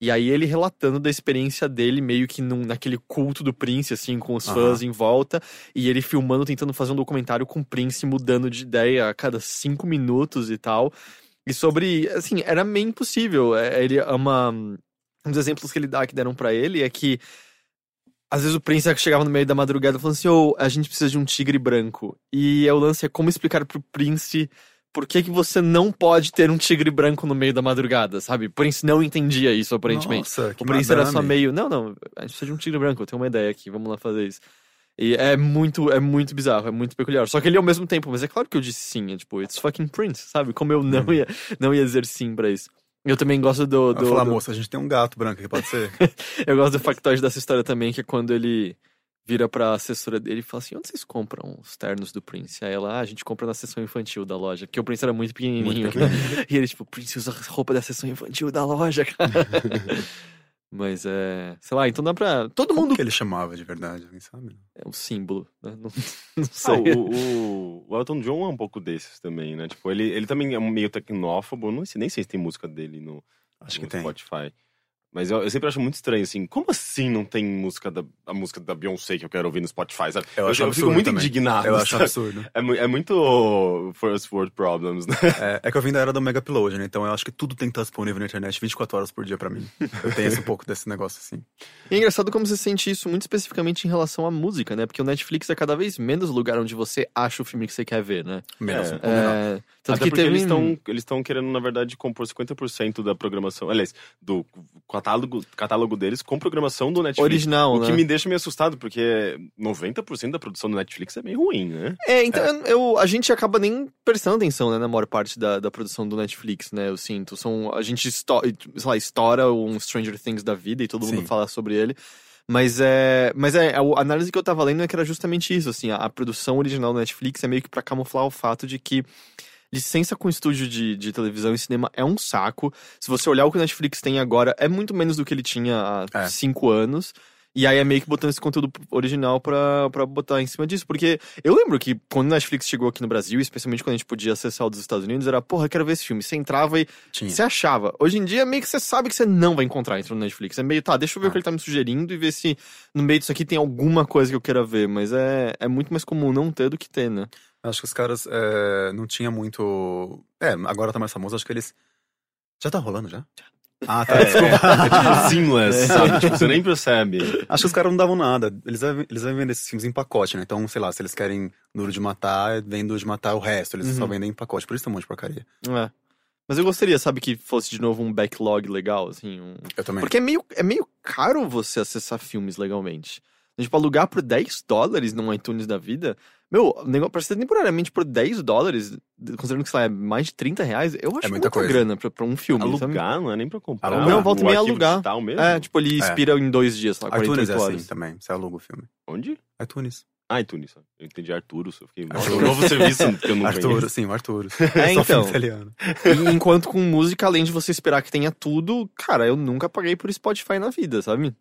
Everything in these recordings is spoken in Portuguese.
E aí ele relatando da experiência dele, meio que num, naquele culto do Prince, assim, com os Aham. fãs em volta. E ele filmando, tentando fazer um documentário com o Prince, mudando de ideia a cada cinco minutos e tal. E sobre, assim, era meio impossível. É, Ele ama. Um dos exemplos que ele dá, que deram pra ele, é que às vezes o Prince chegava no meio da madrugada falando assim: ô, a gente precisa de um tigre branco. E o lance é como explicar pro Prince por que, que você não pode ter um tigre branco no meio da madrugada, sabe? O Prince não entendia isso, aparentemente. Nossa, que o Prince era só madame. meio. Não, não, a gente precisa de um tigre branco, eu tenho uma ideia aqui, vamos lá fazer isso. E é muito, é muito bizarro, é muito peculiar. Só que ele ao mesmo tempo, mas é claro que eu disse sim, é tipo, it's fucking Prince, sabe? Como eu não ia, não ia dizer sim pra isso. Eu também gosto do. Eu do, vou falar, do- moça, a gente tem um gato branco aqui, pode ser? eu gosto do factoide dessa história também, que é quando ele vira pra assessora dele e fala assim: onde vocês compram os ternos do Prince? Aí ela, ah, a gente compra na seção infantil da loja, porque o Prince era muito pequenininho. Muito pequenininho. e ele, tipo, Prince usa roupa da seção infantil da loja, cara. Mas é. Sei lá, então dá pra. Todo Como mundo. que ele chamava de verdade? Alguém sabe? É um símbolo, né? Não, não Ah, sei. o, o, o Elton John é um pouco desses também, né? Tipo, ele, ele também é um meio tecnófobo. Não sei, nem sei se tem música dele no, Acho no que tem. Mas eu, eu sempre acho muito estranho, assim, como assim não tem música da, a música da Beyoncé que eu quero ouvir no Spotify, sabe? Eu acho fico absurdo muito também. indignado. Eu acho sabe? absurdo. É, é muito first world problems, né? É, é que eu vim da era do Mega Upload, né? Então eu acho que tudo tem que estar disponível na internet 24 horas por dia pra mim. Eu tenho esse um pouco desse negócio assim. E é engraçado como você sente isso muito especificamente em relação à música, né? Porque o Netflix é cada vez menos o lugar onde você acha o filme que você quer ver, né? Menos É. É, tanto Até que porque teve... eles estão eles estão querendo, na verdade, compor 50% da programação, aliás, do catálogo, catálogo deles com programação do Netflix. original, O né? que me deixa meio assustado, porque 90% da produção do Netflix é meio ruim, né? É, então eu- eu- a gente acaba nem prestando atenção, né, na maior parte da, da produção do Netflix, né? Eu sinto. São, a gente sei lá, estoura um Stranger Things da vida e todo mundo Sim. fala sobre ele. Mas é. Mas é. A análise que eu tava lendo é que era justamente isso, assim, a, a produção original do Netflix é meio que pra camuflar o fato de que. Licença com estúdio de, de televisão e cinema é um saco. Se você olhar o que o Netflix tem agora, é muito menos do que ele tinha há É. cinco anos. E aí é meio que botando esse conteúdo original pra, pra botar em cima disso. Porque eu lembro que quando o Netflix chegou aqui no Brasil, especialmente quando a gente podia acessar o dos Estados Unidos, era, porra, eu quero ver esse filme. Você entrava e Tinha. você achava. Hoje em dia, meio que você sabe que você não vai encontrar isso no Netflix. É meio, tá, deixa eu ver Ah. o que ele tá me sugerindo e ver se no meio disso aqui tem alguma coisa que eu queira ver. Mas é, é muito mais comum não ter do que ter, né? Acho que os caras é, não tinha muito. É, agora tá mais famoso, acho que eles. Já tá rolando já? Ah, tá. É, Desculpa. é tipo seamless, sabe? Tipo, você nem percebe. Acho que os caras não davam nada. Eles devem, eles devem vender esses filmes em pacote, né? Então, sei lá, se eles querem Duro de Matar, vem Duro de Matar o resto. Eles só Uhum. vendem em pacote. Por isso tem um monte de porcaria. É. Mas eu gostaria, sabe, que fosse de novo um backlog legal, assim. um- Eu também. Porque é meio, é meio caro você acessar filmes legalmente. Tipo, alugar por 10 dólares num iTunes da vida. Meu, o negócio pra ser temporariamente por 10 dólares, considerando que sei lá, é mais de 30 reais, eu acho muita muita, coisa. grana pra, pra um filme. sabe? Alugar não é nem pra comprar. Alugar. Não, volta e meia alugar. mesmo? É, tipo, ele É. expira em dois dias, lá, iTunes 48 é horas. assim também. Você aluga o filme. Onde? iTunes. Ah, iTunes. Eu entendi Arturo. Eu fiquei, Arturo. um novo serviço que eu não Arturo, conheço. sim, o Arturo. É, Só filme então. italiano. E enquanto com música, além de você esperar que tenha tudo, cara, eu nunca paguei por Spotify na vida, sabe?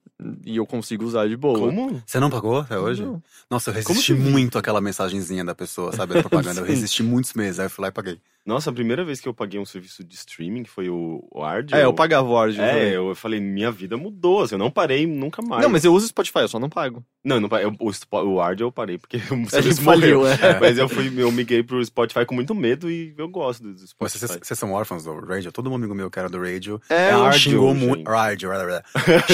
E eu consigo usar de boa. Como? Você não pagou até hoje? Não. Nossa, eu resisti que- muito àquela mensagenzinha da pessoa, sabe? A propaganda. Eu resisti muitos meses, aí eu fui lá e paguei. Nossa, a primeira vez que eu paguei um serviço de streaming foi o, o Ard. É, eu pagava o Audio É, também. eu falei, minha vida mudou, assim, eu não parei nunca mais. Não, mas eu uso Spotify, eu só não pago. Não, não, eu- o, o Ard eu parei, porque o serviço faliu, morreu. é. Mas eu fui, eu migrei pro Spotify com muito medo e eu gosto do Spotify. vocês, vocês são órfãos do Radio? Todo amigo meu que era do Radio É, É, Ardio, xingou muito. Radio,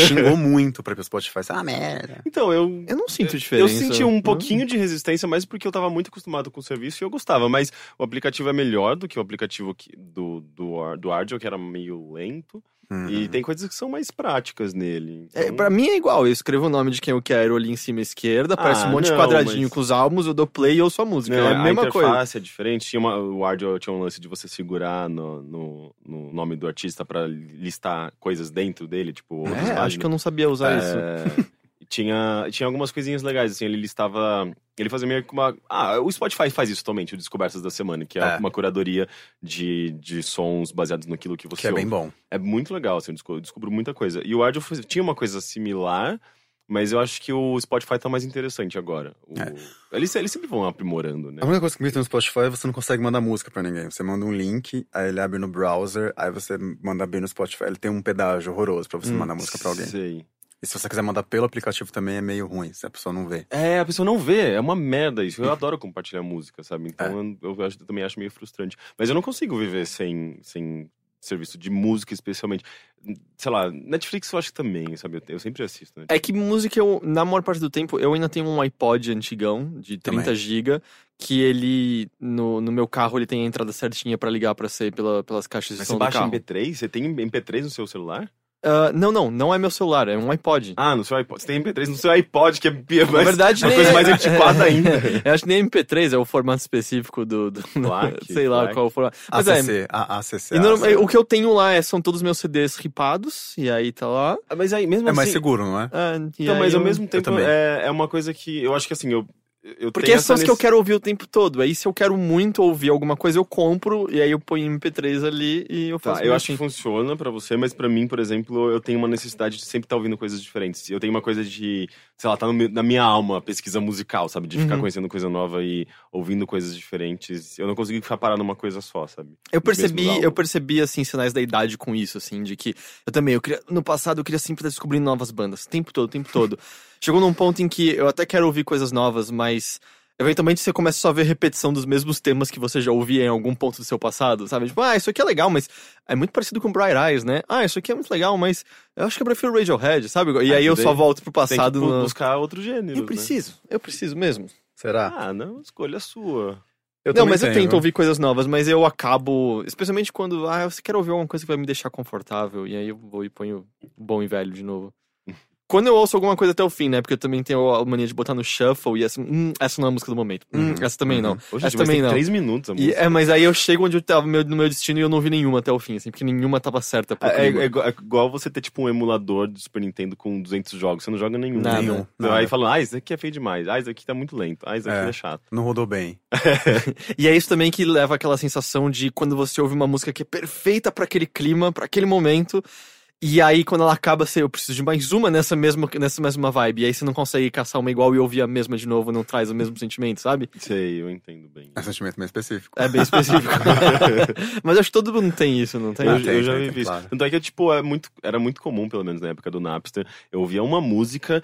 xingou muito pra ir pro Spotify. Ah, merda. Então, eu, eu não sinto Eu diferença. senti um Hum. pouquinho de resistência, mas porque eu tava muito acostumado com o serviço e eu gostava. Mas o aplicativo é melhor do que o aplicativo do, do, do Ardio, que era meio lento. Uhum. E tem coisas que são mais práticas nele. É, Então, pra mim é igual, eu escrevo o nome de quem eu quero ali em cima à esquerda, aparece Ah, um monte de não, quadradinho mas- com os álbuns, eu dou play e ouço a música. Não, é a mesma coisa. é diferente. Tinha uma, o Ardio tinha um lance de você segurar no, no, no nome do artista pra listar coisas dentro dele, tipo. É, acho que eu não sabia usar isso. É, e tinha, tinha algumas coisinhas legais, assim, ele listava. Ele fazia meio que uma. Ah, o Spotify faz isso atualmente, o Descobertas da Semana, que é, É. uma curadoria de, de sons baseados naquilo que você Que é bem ouve. bom. É muito legal, assim, eu desco- eu descubro muita coisa. E o Ardio faz- tinha uma coisa similar, Mas eu acho que o Spotify tá mais interessante agora. O- É. Eles, eles sempre vão aprimorando, né? A única coisa que me irrita no Spotify é você não consegue mandar música pra ninguém. Você manda um link, aí ele abre no browser, aí você manda abrir no Spotify. Ele tem um pedágio horroroso pra você Hum, mandar música pra alguém. Sei. E se você quiser mandar pelo aplicativo também é meio ruim, se a pessoa não vê. É, a pessoa não vê, é uma merda isso. Eu adoro compartilhar música, sabe? Então eu, eu acho- eu também acho meio frustrante. Mas eu não consigo viver sem, sem serviço de música, especialmente. Sei lá, Netflix eu acho que também, sabe? Eu, eu sempre assisto. Né? É que música, eu, na maior parte do tempo, eu ainda tenho um iPod antigão, de 30 Também. GB, que ele, no, no meu carro, ele tem a entrada certinha pra ligar pra ser pela, pelas caixas de Mas som você do baixa carro. MP3? Você tem MP3 no seu celular? Ah, não, não, não é meu celular, é um iPod. Ah, no seu iPod. Você tem MP3 no seu iPod, que é Na mas verdade, é uma coisa é- mais antiquada ainda. Eu acho que nem MP3 é o formato específico do. do Plaque, sei lá plaque. qual é o formato. Mas é. ACC, a ACC. E norma- o que eu tenho lá é, são todos meus CDs ripados, e aí tá lá. Ah, Mas aí, mesmo É mais assim... seguro, não é? Ah, Então, mas ao eu- mesmo tempo é, é uma coisa que eu acho que assim, eu, eu Porque essas são as que eu quero ouvir o tempo todo. Aí se eu quero muito ouvir alguma coisa, eu compro, e aí eu ponho MP3 ali e eu faço. Tá, eu acho que funciona pra você, mas pra mim, por exemplo, eu tenho uma necessidade de sempre estar ouvindo coisas diferentes. Eu tenho uma coisa de, sei lá, tá meu- na minha alma a pesquisa musical, sabe? De ficar Uhum. conhecendo coisa nova e ouvindo coisas diferentes. Eu não consigo ficar parado numa coisa só, sabe? Eu percebi, eu percebi, assim, sinais da idade com isso, assim, de que eu também, eu queria, no passado eu queria sempre estar descobrindo novas bandas, o tempo todo, o tempo todo. Chegou num ponto em que eu até quero ouvir coisas novas, mas eventualmente você começa só a ver repetição dos mesmos temas que você já ouvia em algum ponto do seu passado, sabe? Tipo, ah, isso aqui é legal, mas é muito parecido com Bright Eyes, né? Ah, isso aqui é muito legal, mas eu acho que eu prefiro Radiohead, sabe? E Ah, aí eu só volto pro Tem que passado. no- buscar outro gênero. Eu preciso, eu preciso mesmo. Será? Ah, não, escolha sua. Eu não, mas eu tenho, tento viu? ouvir coisas novas, mas eu acabo, especialmente quando, ah, eu quero ouvir alguma coisa que vai me deixar confortável, e aí eu vou e ponho o bom e velho de novo. Quando eu ouço alguma coisa até o fim, né? Porque eu também tenho a mania de botar no shuffle e assim, hum, essa não é a música do momento. Hum, Uhum, essa também não. uhum. Hoje, essa também não. três minutos a E, música. é, mas aí eu chego onde eu tava meu- no meu destino e eu não vi nenhuma até o fim, assim, porque nenhuma tava certa É, é, é igual- é igual você ter, tipo, um emulador do Super Nintendo com 200 jogos. Você não joga nenhum. Nada. Nenhum. Então, nada. Aí falando, ah, isso aqui é feio demais. Ah, isso aqui tá muito lento. Ah, isso aqui É. é chato. Não rodou bem. E é isso também que leva aquela sensação de quando você ouve uma música que é perfeita pra aquele clima, pra aquele momento. E aí, quando ela acaba, você, eu preciso de mais uma nessa mesma, nessa mesma vibe. E aí você não consegue caçar uma igual e ouvir a mesma de novo, não traz o mesmo sentimento, sabe? Sei, eu entendo bem. É um sentimento meio específico. É bem específico. Mas acho que todo mundo tem isso, não tem? Eu, Ah, tem, eu já tem, tem, isso. claro. Tanto é que, tipo, é muito, era muito comum, pelo menos na época do Napster, eu ouvia uma música,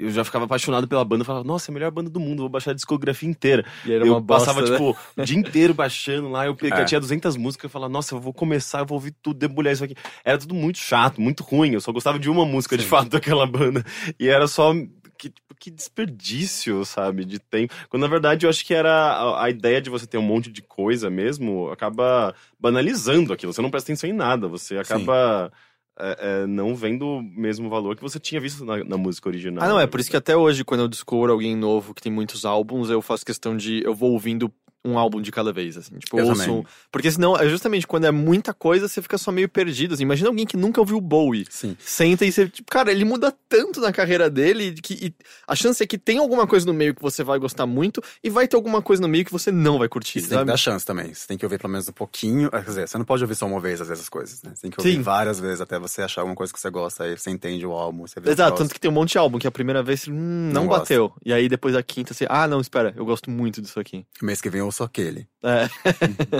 eu já ficava apaixonado pela banda, falava, nossa, é a melhor banda do mundo, vou baixar a discografia inteira. E era eu uma bosta, passava, né? tipo, o dia inteiro baixando lá, eu peguei, É. tinha 200 músicas, eu falava, nossa, eu vou começar, eu vou ouvir tudo, debulhar isso aqui. Era tudo muito chato, muito ruim, eu só gostava de uma música, de Sim. fato, daquela banda. E era só... Que, tipo, que desperdício, sabe, de tempo. Quando na verdade eu acho que era a, a ideia de você ter um monte de coisa mesmo, acaba banalizando aquilo. Você não presta atenção em nada, você acaba é, é, não vendo o mesmo valor que você tinha visto na, na música original. Ah, não, é por isso que até hoje, quando eu descubro alguém novo que tem muitos álbuns, eu faço questão de. Eu vou ouvindo um álbum de cada vez, assim. Tipo, eu ouço. também. Porque senão, é justamente quando é muita coisa, você fica só meio perdido. Assim. Imagina alguém que nunca ouviu Bowie. Sim. Senta e você, tipo, cara, ele muda tanto na carreira dele que e a chance é que tem alguma coisa no meio que você vai gostar muito e vai ter alguma coisa no meio que você não vai curtir, você tem que sabe? dar chance também. Você tem que ouvir pelo menos um pouquinho. ah, Quer dizer, você não pode ouvir só uma vez, às vezes, as coisas, né? Você tem que ouvir Sim. várias vezes até você achar alguma coisa que você gosta. Aí você entende o álbum, você vê Exato, tanto que tem um monte de álbum que a primeira vez hum, não, Não bateu. E aí depois da quinta você, ah, não, espera, eu gosto muito disso aqui. Mês que vem eu ouço aquele. É.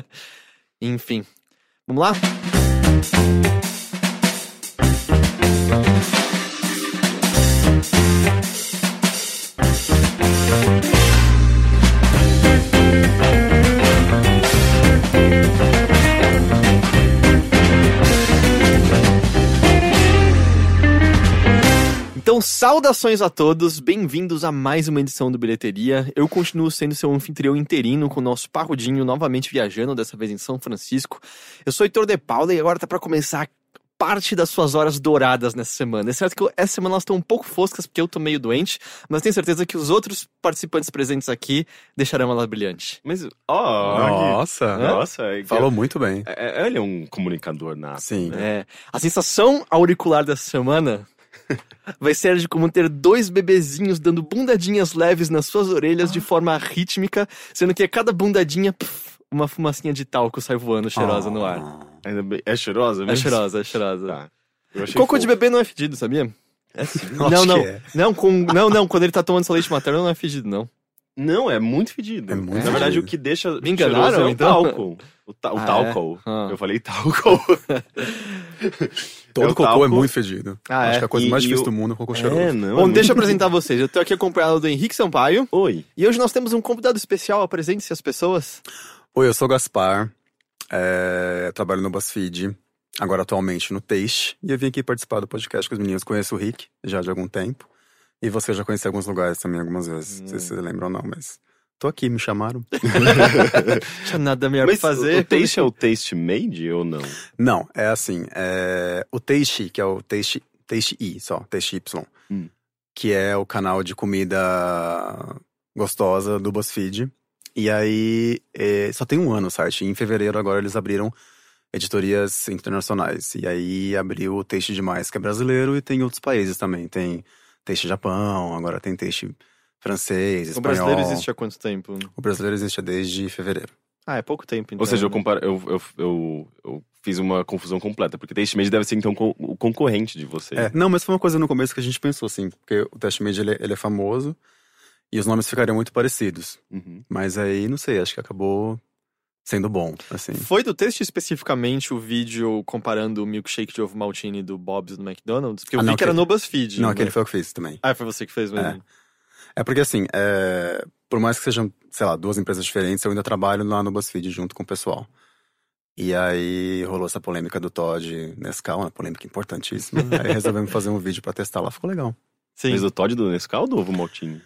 Enfim. Vamos lá? Então, saudações a todos, bem-vindos a mais uma edição do Bilheteria. Eu continuo sendo seu anfitrião interino com o nosso parrudinho novamente viajando, dessa vez em São Francisco. Eu sou Heitor De Paula e agora tá para começar parte das suas horas douradas nessa semana. É certo que eu- essa semana elas estão um pouco foscas porque eu tô meio doente, mas tenho certeza que os outros participantes presentes aqui deixarão ela brilhante. Mas, ó, Nossa! nossa, é Falou muito bem. é- é- ele é um comunicador nato. Sim. É, a sensação auricular dessa semana vai ser de como ter dois bebezinhos dando bundadinhas leves nas suas orelhas de forma rítmica, sendo que a cada bundadinha, pff, uma fumacinha de talco sai voando cheirosa no ar. Ah. Ainda bem- É cheirosa É mesmo? cheirosa, é cheirosa. Tá. Eu achei Cocô de fofo. bebê não é fedido, sabia? É sim. Não, acho não. que é. Não, com, não, não, quando ele tá tomando seu leite materno não é fedido, não. Não, é muito fedido. É muito Na verdade, fedido. o que deixa Me enganaram, é o então? talco. O, ta o Ah, talco. é? Ah. Eu falei talco. Todo É cocô é talco. muito fedido. Ah, acho é? que a coisa E- mais e difícil o- do mundo é o cocô cheiroso. É, não. Bom, é deixa eu apresentar vocês. Eu tô aqui acompanhado do Henrique Sampaio. Oi. E hoje nós temos um convidado especial. Apresente-se as pessoas. Oi, eu sou o Gaspar, é, trabalho no BuzzFeed, agora atualmente no Taste, e eu vim aqui participar do podcast com os meninos. Conheço o Rick já de algum tempo, e você já conhece alguns lugares também algumas vezes. Não sei se vocês lembram ou não, mas tô aqui, me chamaram. Não tinha nada melhor Mas pra fazer. o taste é o taste made ou não? Não, é assim, é, o Taste, que é o Taste, Taste I só, Taste Y, Hum. que é o canal de comida gostosa do BuzzFeed. E aí, é, só tem um ano o site. Em fevereiro agora eles abriram editorias internacionais. E aí abriu o Taste Demais, que é brasileiro, e tem outros países também. Tem Taste Japão, agora tem Taste francês, O espanhol. brasileiro existe há quanto tempo? O brasileiro existe desde fevereiro. Ah, é pouco tempo, então. Ou seja, eu, né? comparo, eu, eu, eu, eu fiz uma confusão completa, porque taste made deve ser então o concorrente de você. É, não, mas foi uma coisa no começo que a gente pensou, assim, porque o Taste Made ele, é- ele é famoso e os nomes ficariam muito parecidos. Uhum. Mas aí, não sei, acho que acabou sendo bom, assim. Foi do texto especificamente o vídeo comparando o milkshake de ovo maltine do Bob's do McDonald's? Porque eu Ah, vi não, que era no BuzzFeed. Não, né? aquele foi o que fiz também. Ah, foi você que fez mesmo. É porque assim, é, por mais que sejam, sei lá, duas empresas diferentes, eu ainda trabalho lá no BuzzFeed junto com o pessoal. E aí rolou essa polêmica do Todd Nescau, uma polêmica importantíssima. aí resolvemos fazer um vídeo pra testar lá, ficou legal. Sim. Mas o Todd do Nescau ou do ovo maltine?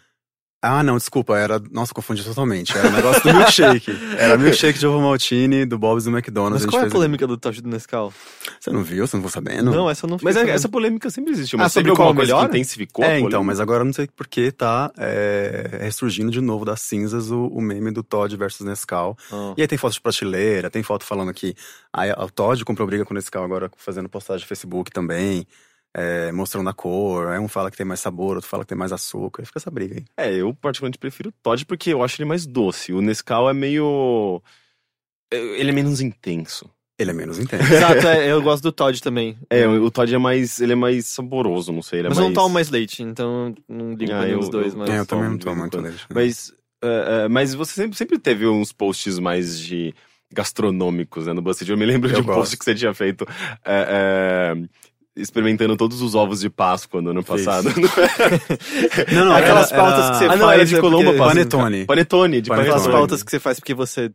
Ah, não, desculpa, era. Nossa, confundi totalmente. Era o negócio do milkshake. Era milkshake de ovo maltine do Bob's do McDonald's. Mas a qual é a fez- polêmica do Todd do Nescau? Você não viu? Você não ficou sabendo? Não, essa eu não Mas é- essa sabendo. polêmica sempre existe. Ah, Mas sobre teve qual melhor? que intensificou a É, então, mas agora eu não sei porque tá é, ressurgindo de novo das cinzas o, o meme do Todd versus Nescau. Ah. E aí tem foto de prateleira, tem foto falando que aí, o Todd comprou briga com o Nescau agora fazendo postagem no Facebook também, é, mostrando a cor. Aí um fala que tem mais sabor, outro fala que tem mais açúcar. Aí fica essa briga aí. É, eu particularmente prefiro o Todd porque eu acho ele mais doce. O Nescau é meio... é, Ele é menos intenso. Ele é menos intenso. Exato, é, eu gosto do Todd também. É, o Todd é mais... Ele é mais saboroso, não sei. Ele é mas eu mais... não tomo mais leite, então não ligo Ah, pra nenhum eu- dos dois. eu- Mas... É, eu também não tomo muito leite. né? Mas, é, é, mas você sempre, sempre teve uns posts mais de gastronômicos, né, no BuzzFeed. Eu me lembro Eu de um post gosto. que você tinha feito é, experimentando todos os ovos de Páscoa no ano passado. Não, não, Aquelas era- pautas era- que você ah, faz. não, era de é Colombo. Panetone. Panetone, de Panetone. Aquelas pautas que você faz porque você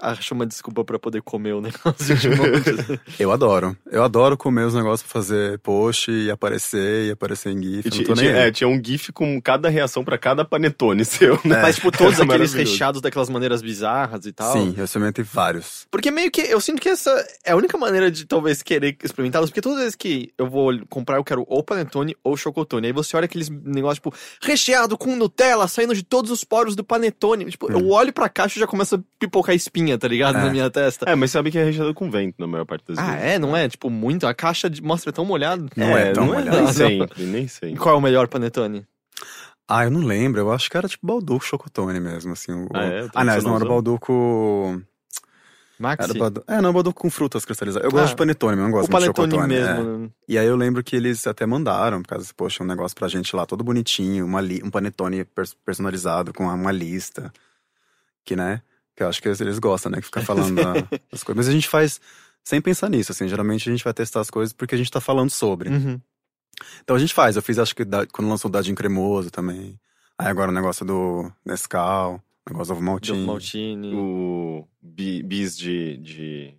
acha uma desculpa pra poder comer o negócio de monte. Eu adoro. Eu adoro comer os negócios pra fazer post e aparecer, e aparecer em GIF. E não tô nem tinha, é, tinha um GIF com cada reação pra cada panetone seu, né? Mas, tipo, todos Era aqueles recheados daquelas maneiras bizarras e tal. Sim, eu experimentei vários. Porque meio que eu sinto que essa é a única maneira de talvez querer experimentá-los, porque todas as vezes que eu vou comprar, eu quero ou panetone ou chocotone. Aí você olha aqueles negócios, tipo, recheado com Nutella, saindo de todos os poros do panetone. Tipo, eu olho pra caixa e já começa a pipocar tá ligado? É. Na minha testa. É, mas sabe que é recheado com vento na maior parte das Ah, vezes. é? Não é? Tipo, muito. A caixa de- mostra tão molhado. Não é tão não molhado. Nem sempre, nem sempre. Qual é o melhor panetone? Ah, eu não lembro. Eu acho que era tipo Balduco Chocotone mesmo, assim. O... Ah, é? Ah, não, não era? Balduco... Maxi? Era. É, não, Balduco com frutas cristalizadas. Eu Ah, gosto de panetone, mas não gosto o muito de panetone chocotone. é. mesmo. E aí eu lembro que eles até mandaram, por causa, poxa, um negócio pra gente lá, todo bonitinho, uma li... um panetone pers- personalizado com uma lista. Que, né? Que eu acho que eles gostam, né? Que ficar falando das coisas. Mas a gente faz sem pensar nisso, assim. Geralmente a gente vai testar as coisas porque a gente tá falando sobre. Uhum. Então a gente faz. Eu fiz, acho que da- quando lançou o Dadinho Cremoso tambem. Aí agora o negócio do Nescau, o negócio do ovo Del maltinho. Maltine. O bi- bis de, de,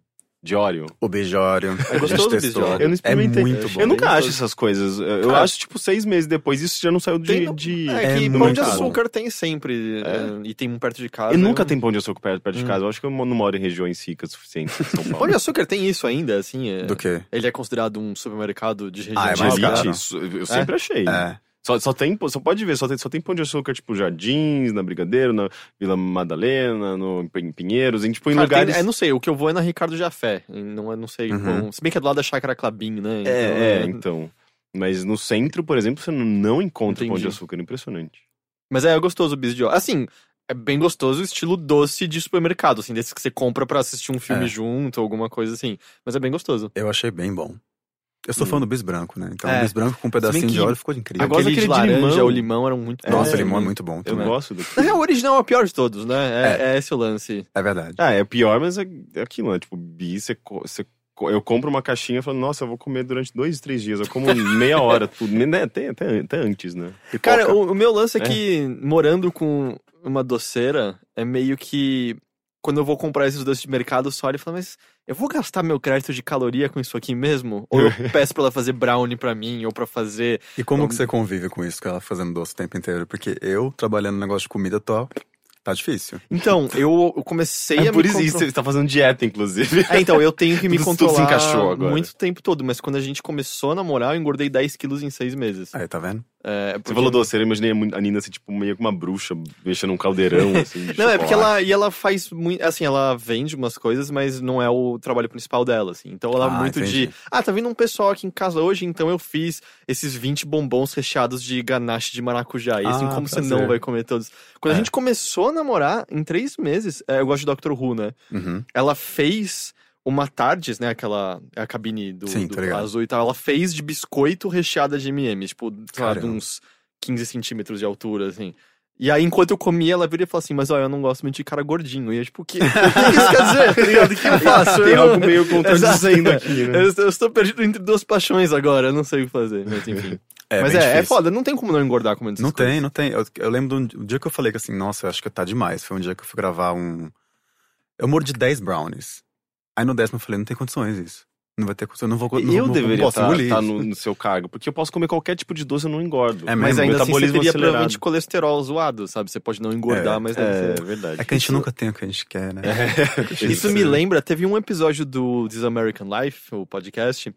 de óleo. O beijório. É gostoso o beijório. Eu não experimentei. É muito bom. Eu nunca acho essas coisas. Eu eu Cara, acho, tipo, seis meses depois, isso já não saiu de. No- de... É que É pão muito de açúcar tem sempre. É. é, e tem um perto de casa. E nunca eu- tem pão de açúcar perto, perto de Hum. casa. Eu acho que eu não moro em regiões ricas o suficiente em São Paulo. Pão de açúcar tem isso ainda, assim? é- Do quê? Ele é considerado um supermercado de região Ah, é de de elite, isso eu sempre achei. É. Só, só tem, só pode ver, só tem, só tem pão de açúcar, tipo, Jardins, na Brigadeiro, na Vila Madalena, no, em Pinheiros, em, tipo, em Cara, tem- lugares... é, não sei, o que eu vou é na Ricardo Jafé. Não, é- não sei. Uhum. bom, se bem que é do lado da Chácara Clabin, né? Então, É, é, então. Mas no centro, por exemplo, você não- encontra pão de Entendi. açúcar, impressionante. Mas é gostoso o bis de óleo. Assim, é bem gostoso o estilo doce de supermercado, assim, desses que você compra pra assistir um filme É. junto, alguma coisa assim. Mas é bem gostoso. Eu achei bem bom. Eu sou fã do bis branco, né? Então, É. o bis branco com um pedacinho de óleo ficou incrível. Agora- gosto Aquele de laranja, limão. o limão eram muito Nossa, bons. limão é muito bom Eu também. gosto do. Na real, o original é o pior de todos, né? É, é esse o lance. É verdade. Ah, é pior, mas é, é aquilo, né? Tipo, bi, você, co- você co- eu compro uma caixinha e falo, nossa, eu vou comer durante dois, três dias. Eu como meia hora, tudo. né? Até, até, até antes, né? Pipoca. Cara, o, o meu lance é, É. que morando com uma doceira é meio que quando eu vou comprar esses doces de mercado, só olha e fala, mas eu vou gastar meu crédito de caloria com isso aqui mesmo? Ou eu peço pra ela fazer brownie pra mim, ou pra fazer. E como Então- que você convive com isso, com ela fazendo doce o tempo inteiro? Porque eu, trabalhando no negócio de comida, tô... tá difícil. Então, eu, eu comecei É a por me isso contro- você tá fazendo dieta, inclusive. É, então, eu tenho que me Tudo- tudo se controlar encaixou agora. muito tempo todo, mas quando a gente começou a namorar, eu engordei 10 quilos em 6 meses. Aí, tá vendo? É, Você porque- falou doceira, eu imaginei a Nina assim, tipo, meio com uma bruxa, mexendo um caldeirão, assim. Não, é porque chocolate. ela, e ela faz muito, assim, ela vende umas coisas, mas não é o trabalho principal dela, assim. Então ela é Ah, muito entendi. de, ah, tá vindo um pessoal aqui em casa hoje, então eu fiz esses 20 bombons recheados de ganache de maracujá. E assim, Ah, como você prazer. não vai comer todos? Quando a É. gente começou a namorar, em três meses, é, eu gosto de Doctor Who, né? Uhum. Ela fez uma Tardes, né? Aquela é a cabine do, Sim, do ligado. azul e tal. Ela fez de biscoito recheada de M&M, tipo, sei lá, de Caramba. uns 15 centímetros de altura, assim. E aí, enquanto eu comia, ela viria e falou assim, mas olha, eu não gosto muito de cara gordinho. E eu, tipo, o que, o que isso quer dizer? Tá ligado? O que eu faço? Tem Eu- algo meio contradizendo aqui, né? Eu, eu estou perdido entre duas paixões agora, eu não sei o que fazer. Mas enfim. É, mas é, é foda, não tem como não engordar comendo Não coisas. tem, não tem. Eu, eu lembro do um dia que eu falei que assim, nossa, eu acho que tá demais. Foi um dia que eu fui gravar um. Eu mordi 10 brownies. Aí no décimo eu falei, não tem condições isso. Não vai ter condições, eu não vou não, eu não, deveria estar engolir isso. no, no seu cargo, porque eu posso comer qualquer tipo de doce e eu não engordo. É, Mas ainda assim você teria acelerado. provavelmente colesterol zoado, sabe? Você pode não engordar, É, mas É ser. verdade. É que a gente Isso- nunca tem o que a gente quer, né? Isso me lembra, teve um episódio do This American Life, o podcast,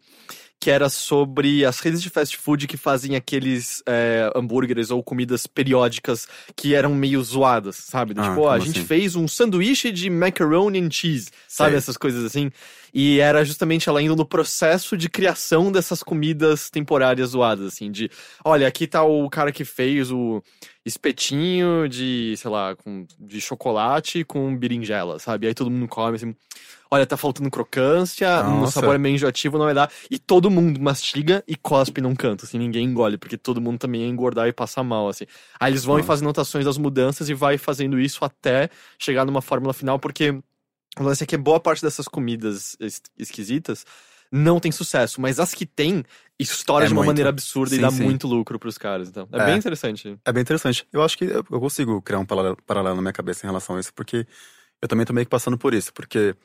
que era sobre as redes de fast food que fazem aqueles é, hambúrgueres ou comidas periódicas que eram meio zoadas, sabe? Ah, tipo, ó, a como gente assim? fez um sanduíche de macaroni and cheese, sabe? Sei. Essas coisas assim. E era justamente ela indo no processo de criação dessas comidas temporárias zoadas, assim, de, olha, aqui tá o cara que fez o espetinho de, sei lá, com, de chocolate com berinjela, sabe? Aí todo mundo come, assim, olha, tá faltando crocância, o sabor é meio enjoativo, não vai dar. E todo mundo mastiga e cospe num canto, assim, ninguém engole, porque todo mundo também ia engordar e passar mal, assim. Aí eles vão e fazem anotações das mudanças e vai fazendo isso até chegar numa fórmula final, porque o lance é que boa parte dessas comidas es- esquisitas não tem sucesso, mas as que tem, estoura É de uma muito. maneira absurda e Sim, dá sim. muito lucro pros caras, então. É, É. bem interessante. É bem interessante. Eu acho que eu consigo criar um paralelo na minha cabeça em relação a isso, porque eu também tô meio que passando por isso, porque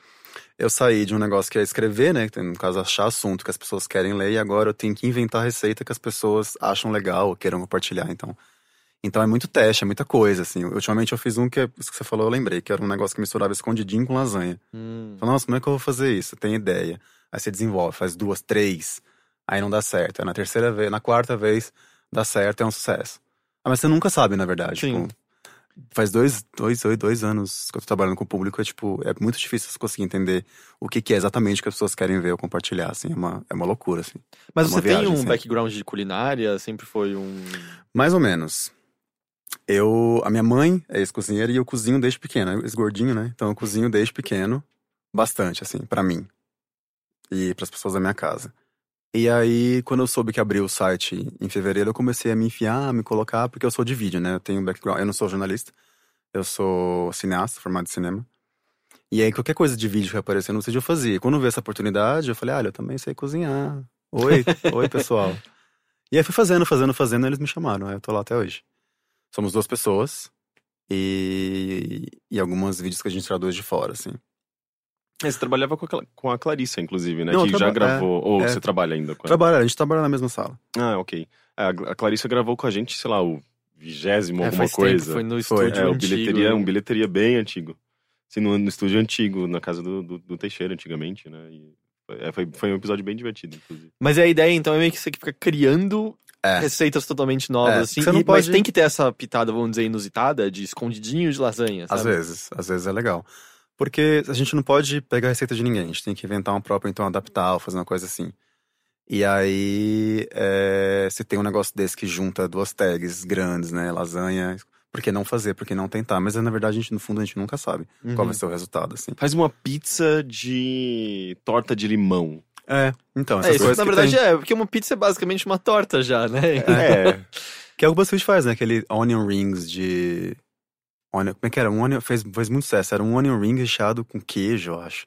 eu saí de um negócio que é escrever, né? No caso, achar assunto que as pessoas querem ler, e agora eu tenho que inventar receita que as pessoas acham legal ou queiram compartilhar. Então, então é muito teste, é muita coisa, assim. Ultimamente eu fiz um que, é- isso que você falou, eu lembrei, que era um negócio que misturava escondidinho com lasanha. Hum. Falei, nossa, como é que eu vou fazer isso? Tem ideia. Aí você desenvolve, faz duas, três, aí não dá certo. Aí na terceira vez, na quarta vez, dá certo, é um sucesso. Ah, mas você nunca sabe, na verdade. Sim. Tipo, faz dois, dois, dois, dois anos que eu tô trabalhando com o público, é tipo, é muito difícil você conseguir entender o que, que é exatamente que as pessoas querem ver ou compartilhar, assim, é uma, é uma loucura, assim. Mas É você uma tem viagem, um sim. background de culinária? Sempre foi um. Mais ou menos. Eu, a minha mãe é ex-cozinheira e eu cozinho desde pequeno, ex-gordinho, né? Então eu cozinho desde pequeno, bastante, assim, pra mim. E pras pessoas da minha casa. E aí, quando eu soube que abriu o site em fevereiro, eu comecei a me enfiar, a me colocar, porque eu sou de vídeo, né? Eu tenho background, eu não sou jornalista, eu sou cineasta, formado em cinema. E aí, qualquer coisa de vídeo que aparecer no vídeo eu fazia. Quando eu vi essa oportunidade, eu falei, olha, eu também sei cozinhar. Oi, oi, pessoal. E aí fui fazendo, fazendo, fazendo, e eles me chamaram. Aí eu tô lá até hoje. Somos duas pessoas e, e alguns vídeos que a gente traduz de fora, assim. É, Você trabalhava com a, com a Clarissa, inclusive, né? Não, que já gravou. Ou é. você trabalha ainda com ela? Trabalha, a gente trabalha na mesma sala. Ah, ok. É, A, a Clarissa gravou com a gente, sei lá, o vigésimo É, alguma faz coisa. tempo, foi no Foi. estúdio É, o antigo. bilheteria, um bilheteria bem antigo. Assim, no, no estúdio antigo, na casa do, do, do Teixeira, antigamente, né? E foi, é, foi, foi um episódio bem divertido, inclusive. Mas a ideia, então, é meio que você fica criando É. receitas totalmente novas, É, assim. você não e- pode- Mas tem que ter essa pitada, vamos dizer, inusitada, de escondidinho de lasanha, sabe? Às vezes, às vezes é legal. Porque a gente não pode pegar a receita de ninguém, a gente tem que inventar uma própria, então adaptar ou fazer uma coisa assim. E aí, é, se tem um negócio desse que junta duas tags grandes, né, lasanha, por que não fazer, por que não tentar? Mas na verdade, a gente, no fundo, a gente nunca sabe Uhum. qual vai ser o resultado, assim. Faz uma pizza de torta de limão. É, então, É, essas isso coisas na verdade tem. é, porque uma pizza é basicamente uma torta já, né? É. Que é o que o BuzzFeed faz, né? Aquele onion rings de... Onion... Como é que era? Um onion... fez, fez muito sucesso. Era um onion ring recheado com queijo, eu acho.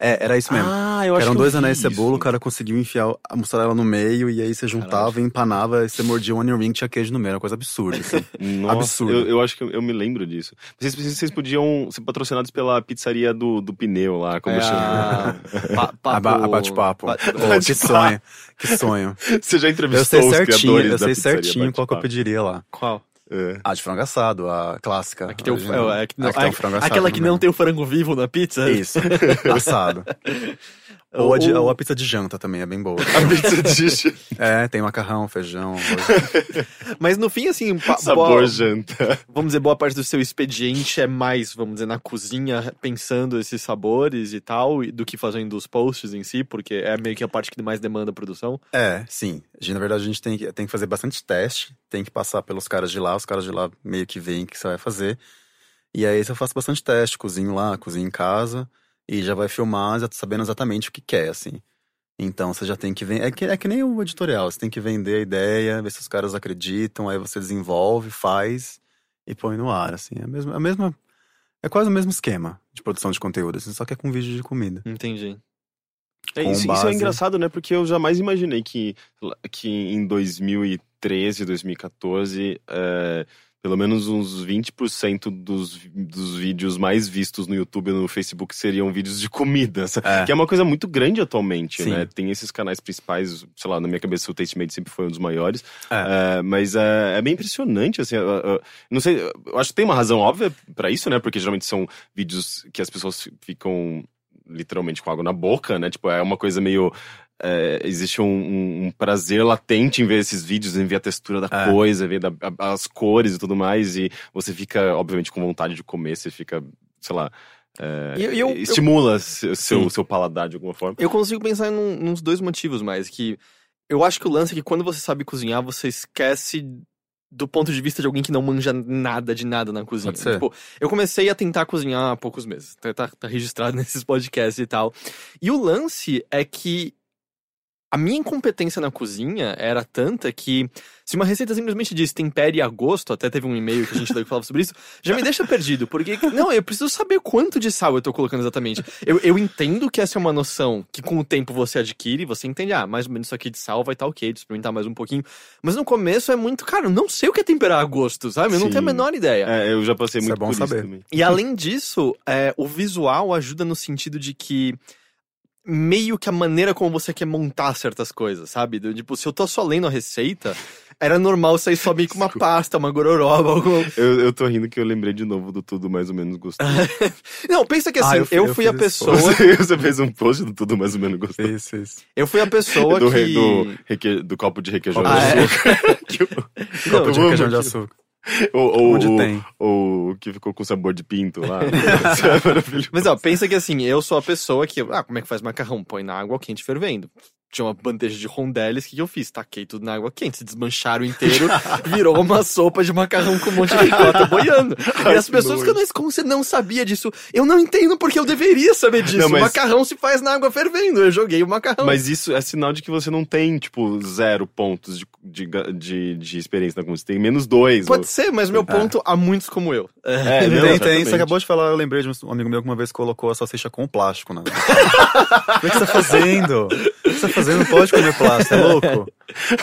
É, era isso mesmo. Ah, eu acho Eram que eu dois anéis de cebola, o cara conseguiu enfiar a mussarela no meio, e aí você juntava, empanava, e você mordia o onion ring, tinha queijo no meio, era uma coisa absurda, assim. Nossa, Absurdo. Eu, eu acho que eu, eu me lembro disso. Vocês, vocês, podiam ser patrocinados pela pizzaria do, do pneu lá, como É chama. a... pa- A, papo- ba- a bate-papo. ba- Oh, que sonho, que sonho. Você já Eu entrevistou sei os certinho, eu sei certinho qual que eu pediria lá. Qual? É. A de frango assado, a clássica. A que tem o, é, é, que não- A que tem a- frango assado aquela que não tem o frango vivo na pizza? Isso, assado. Ou a, de- ou a pizza de janta também, é bem boa. A pizza de É, tem macarrão, feijão. Mas no fim, assim, sabor boa- janta. vamos dizer, boa parte do seu expediente é mais, vamos dizer, na cozinha, pensando esses sabores e tal, do que fazendo os posts em si, porque é meio que a parte que mais demanda a produção. É, sim. Na verdade, a gente tem que, tem que fazer bastante teste, tem que passar pelos caras de lá, os caras de lá meio que veem o que você vai fazer. E aí eu faço bastante teste, cozinho lá, cozinho em casa, e já vai filmar já sabendo exatamente o que quer, assim. Então você já tem que vender. É que, é que nem o editorial, você tem que vender a ideia, ver se os caras acreditam, aí você desenvolve, faz e põe no ar, assim. É a mesma. A mesma é quase o mesmo esquema de produção de conteúdo, assim, só que é com vídeo de comida. Entendi. É, isso, isso base- é engraçado, né? Porque eu jamais imaginei que, que em 2013, 2014, é, pelo menos uns 20% dos, dos vídeos mais vistos no YouTube e no Facebook seriam vídeos de comida. É. Que é uma coisa muito grande atualmente, Sim. né? Tem esses canais principais, sei lá, na minha cabeça o Tastemade sempre foi um dos maiores. É. É, mas é, é bem impressionante, assim. eu- eu- não sei, eu acho que tem uma razão óbvia pra isso, né? Porque geralmente são vídeos que as pessoas ficam literalmente com água na boca, né? Tipo, é uma coisa meio. É, existe um, um- um prazer latente em ver esses vídeos, em ver a textura da É. coisa, ver da- a- as cores e tudo mais, e você fica, obviamente, com vontade de comer, você fica, sei lá. é, eu- eu- estimula seu, seu, seu paladar de alguma forma. Eu consigo pensar num, nos dois motivos mais, que eu acho que o lance é que quando você sabe cozinhar, você esquece do ponto de vista de alguém que não manja nada de nada na cozinha. Tipo, eu comecei a tentar cozinhar há poucos meses. Tá, tá- tá registrado nesses podcasts e tal. E o lance é que a minha incompetência na cozinha era tanta que se uma receita simplesmente diz tempere a gosto, até teve um e-mail que a gente falava sobre isso, já me deixa perdido, porque não, eu preciso saber quanto de sal eu tô colocando exatamente. Eu, eu entendo que essa é uma noção que com o tempo você adquire, você entende, ah, mais ou menos isso aqui de sal vai estar ok, de experimentar mais um pouquinho. Mas no começo é muito, cara, eu não sei o que é temperar a gosto, sabe? Eu não Sim. tenho a menor ideia. É, eu já passei Isso é muito bom por saber. isso também. E além disso, é, o visual ajuda no sentido de que meio que a maneira como você quer montar certas coisas, sabe? Tipo, se eu tô só lendo a receita, era normal sair só meio com uma pasta, uma gororoba, algum... Eu, eu tô rindo que eu lembrei de novo do tudo mais ou menos gostoso. Não, pensa que assim, Ah, eu, eu fui- eu fui a pessoa, Você, você fez um post do tudo mais ou menos gostoso. Isso, isso. eu fui a pessoa do, que... do, reque- do copo de requeijão Ah, de é? açúcar. Que o- Não, Copo de requeijão de açúcar. ou, Onde ou- tem. ou que ficou com sabor de pinto lá. É. Mas ó, pensa que assim, eu sou a pessoa que. Ah, como é que faz macarrão? Põe na água quente fervendo. Tinha uma bandeja de rondeles, o que que eu fiz? Taquei tudo na água quente, se desmancharam inteiro, virou uma sopa de macarrão com um monte de ricota boiando. Ai, e as pessoas ficam, mas como você não sabia disso? Eu não entendo porque eu deveria saber disso. Não, mas- O macarrão se faz na água fervendo. Eu joguei o macarrão. Mas isso é sinal de que você não tem, tipo, zero pontos de, de, de, de experiência na cozinha. Você tem menos dois. Pode ou- ser, mas meu É. ponto há muitos como eu. É, tem, não, tem. exatamente. Você acabou de falar, eu lembrei de um amigo meu que uma vez colocou a salsicha com plástico, né? o que que você tá fazendo? O que você tá fazendo? Não pode comer plástico, é louco?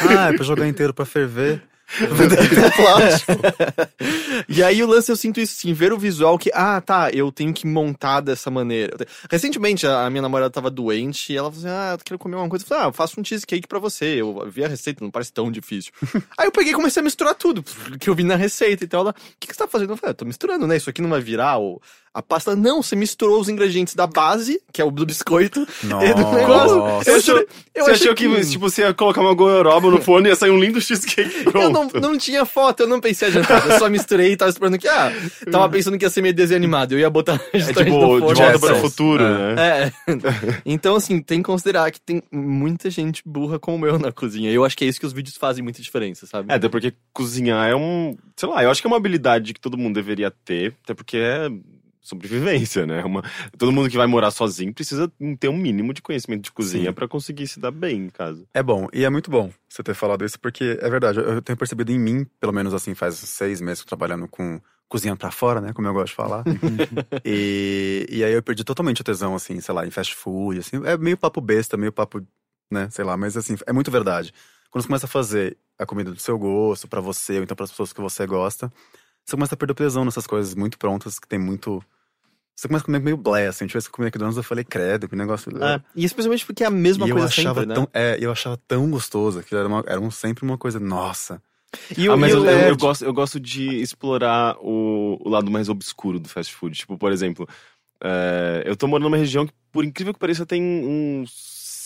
Ah, é pra jogar inteiro pra ferver. E aí o lance eu sinto isso sim, ver o visual que, ah, tá, eu tenho que montar dessa maneira. Recentemente a minha namorada tava doente e ela falou assim: Ah, eu quero comer uma coisa. Eu falei, ah, eu faço um cheesecake pra você. Eu vi a receita, não parece tão difícil. aí eu peguei e comecei a misturar tudo, que eu vi na receita e tal. Ela, o que, que você tá fazendo? Eu falei, ah, eu tô misturando, né? Isso aqui não vai virar o, a pasta. Não, você misturou os ingredientes da base, que é o do biscoito, e do negócio. Nossa. Eu, Você achou- achei- eu Você achou que, tipo, você ia colocar uma goioroba no forno e ia sair um lindo cheesecake Eu pronto? não, não tinha foto, eu não pensei adiantado. Eu só misturei e tava esperando que. Ah, tava pensando que ia ser meio desenho animado. Eu ia botar É tipo, de volta para o Jetsons. futuro, É. né? É. Então, assim, tem que considerar que tem muita gente burra como eu na cozinha. Eu acho que é isso que os vídeos fazem muita diferença, sabe? É, até porque cozinhar é um. Sei lá, eu acho que é uma habilidade que todo mundo deveria ter. Até porque é. Sobrevivência, né? Uma, todo mundo que vai morar sozinho precisa ter um mínimo de conhecimento de cozinha pra conseguir se dar bem em casa. É bom, e é muito bom você ter falado isso, porque é verdade, eu tenho percebido em mim, pelo menos assim, faz seis meses que eu tô trabalhando com cozinha pra fora, né, como eu gosto de falar. e, e aí eu perdi totalmente o tesão, assim, sei lá, em fast food, assim, é meio papo besta, meio papo, né, sei lá, mas assim, é muito verdade. Quando você começa a fazer a comida do seu gosto, pra você, ou então pras pessoas que você gosta, você começa a perder o tesão nessas coisas muito prontas, que tem muito... Você começa a comer meio blé, assim, tivesse comer McDonald's, eu falei, credo, que negócio... É, e especialmente porque é a mesma e eu coisa achava sempre, né? tão, é, eu achava tão gostoso que era, uma, era um- sempre uma coisa, nossa. E, ah, o- mas e eu, o- eu- eu gosto, eu gosto de explorar o, o lado mais obscuro do fast food. Tipo, por exemplo, é, eu tô morando numa região que, por incrível que pareça, tem uns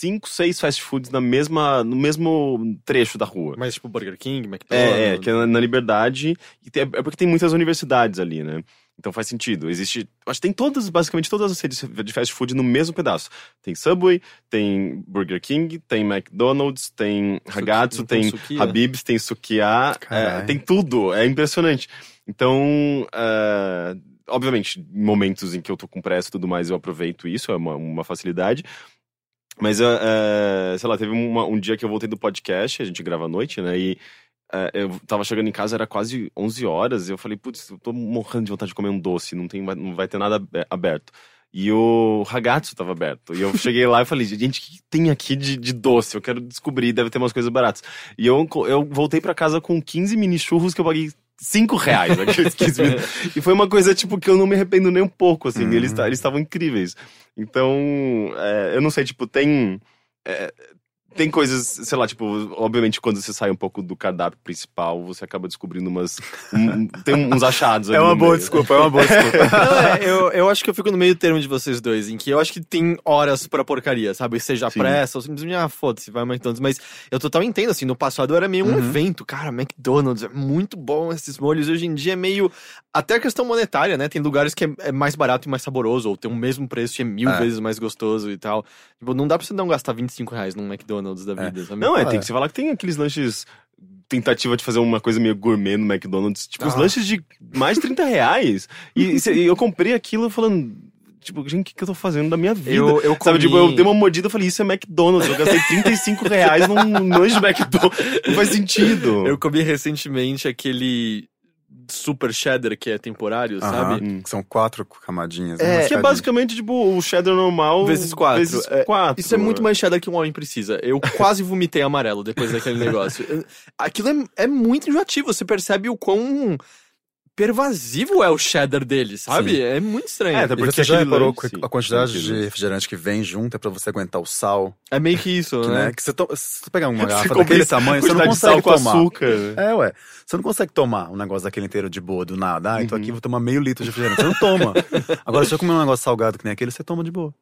5, 6 fast foods na mesma, no mesmo trecho da rua. Mas tipo Burger King, McDonald's... É, é, que é na, na Liberdade. E tem- é porque tem muitas universidades ali, né? Então faz sentido. Existe. Acho que tem todas, basicamente, todas as redes de fast food no mesmo pedaço. Tem Subway, tem Burger King, tem McDonald's, tem Ragazzo, tem Sukiya. Habib's, tem Sukiá. é, tem tudo. É impressionante. Então. é, Obviamente, em momentos em que eu tô com pressa e tudo mais, eu aproveito isso, é uma, uma facilidade. Mas, é, é, sei lá, teve uma- um dia que eu voltei do podcast, a gente grava à noite, né? E eu tava chegando em casa, era quase 11 horas, e eu falei, putz, eu tô morrendo de vontade de comer um doce, não, tem, não vai ter nada abe- aberto. E o ragazzo tava aberto. E eu cheguei lá e falei, gente, o que tem aqui de, de doce? Eu quero descobrir, deve ter umas coisas baratas. E eu, eu voltei pra casa com 15 mini churros que eu paguei 5 reais naqueles 15 minutos. E foi uma coisa, tipo, que eu não me arrependo nem um pouco, assim. Uhum. Eles estavam incríveis. Então, é, eu não sei, tipo, tem. é, tem coisas, sei lá, tipo, obviamente quando você sai um pouco do cardápio principal, você acaba descobrindo umas. um- tem uns achados ali É uma no boa meio. desculpa, é uma boa desculpa. Não, é, eu, eu acho que eu fico no meio termo de vocês dois, em que eu acho que tem horas pra porcaria, sabe? Seja Sim. pressa ou simplesmente, ah, foda-se, vai McDonald's. Mas eu total entendo, assim, no passado era meio um Uhum. evento. Cara, McDonald's é muito bom esses molhos. Hoje em dia é meio. Até a questão monetária, né? Tem lugares que é, é mais barato e mais saboroso, ou tem o mesmo preço e é mil É. vezes mais gostoso e tal. Tipo, não dá pra você não gastar 25 reais num McDonald's da vida, sabe? Não, é, Ah, tem é. que se falar que tem aqueles lanches. Tentativa de fazer uma coisa meio gourmet no McDonald's. Tipo, os Ah. lanches de mais de 30 reais. E, e e eu comprei aquilo falando. Tipo, gente, o que, que eu tô fazendo da minha vida? Eu, eu Sabe, comi... tipo, eu dei uma mordida e falei, isso é McDonald's. Eu gastei 35 reais num lanche de McDonald's. Não faz sentido. Eu comi recentemente aquele super cheddar que é temporário, sabe? Aham, Hum. São quatro camadinhas. É, né? Uma Que é basicamente, tipo, o cheddar normal Vezes quatro. Vezes É, quatro. Isso é muito mais cheddar que um homem precisa. Eu quase vomitei amarelo depois daquele negócio. Aquilo é, é muito enjoativo. Você percebe o quão pervasivo é o cheddar dele, sabe? Sim. É muito estranho. É, até porque você já reparou lanche, que sim, a quantidade aquele de refrigerante que vem junto é pra você aguentar o sal? É meio que isso, Que, né? né? que você, to... se você pegar uma garrafa daquele tamanho, você não sal consegue com tomar. açúcar. É, ué. Você não consegue tomar um negócio daquele inteiro de boa, do nada. Ah, então Uhum. aqui eu vou tomar meio litro de refrigerante. Você não toma. Agora, se eu comer um negócio salgado que nem aquele, você toma de boa.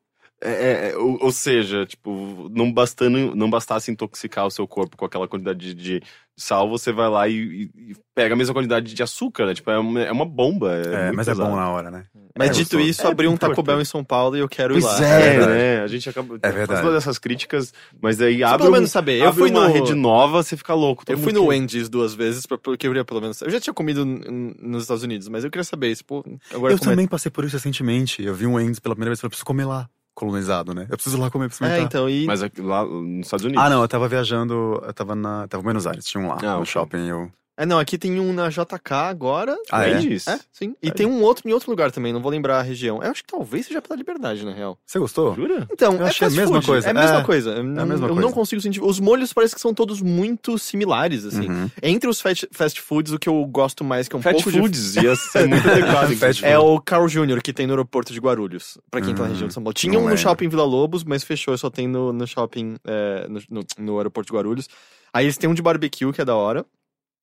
É, é, é, ou, ou seja, tipo, não, bastando, não bastasse intoxicar o seu corpo com aquela quantidade de, de sal, você vai lá e, e- e pega a mesma quantidade de açúcar, né? Tipo, é uma, é uma bomba. É, É, mas pesado. é bom na hora, né? Mas É dito isso, É abriu um Taco. Bell em São Paulo e eu quero ir Pois lá. é, verdade. né? A gente acaba É faz verdade. todas essas críticas, mas Só abre, pelo um- menos saber. Eu fui uma no... rede nova, você fica louco. Eu fui no quer- Wendy's duas vezes, porque eu queria pelo menos. Eu já tinha comido nos Estados Unidos, mas eu queria saber pô, agora eu também passei por isso recentemente. Eu vi um Wendy's pela primeira vez e falei, preciso comer lá. Colonizado, né? Eu preciso ir lá comer pra É, experimentar. então, e. Mas aqui, lá nos Estados Unidos. Ah, não, eu tava viajando, eu tava na. Tava em Buenos Aires, tinha um lá, Ah, no ok. shopping. Eu... É, não, aqui tem um na JK agora. Ah, é? Wendy's? É, sim. E Sério? tem um outro em outro lugar também, não vou lembrar a região. Eu acho que talvez seja pela liberdade, na real. Você gostou? Jura? Então, Eu é achei a fast mesma food, coisa. É a mesma É, coisa. Eu, não- mesma eu coisa. não consigo sentir. Os molhos parece que são todos muito similares, assim. Uhum. Entre os fast, fast foods, o que eu gosto mais, que é um Fast pouco de- Foods ia ser muito adequado. É o Carl Jr., que tem no aeroporto de Guarulhos, pra quem tá na Hum, região de São Paulo. Tinha não um no shopping Vila Lobos, mas fechou, só tem no, no shopping, é, no, no- no aeroporto de Guarulhos. Aí eles têm um de barbecue, que é da hora,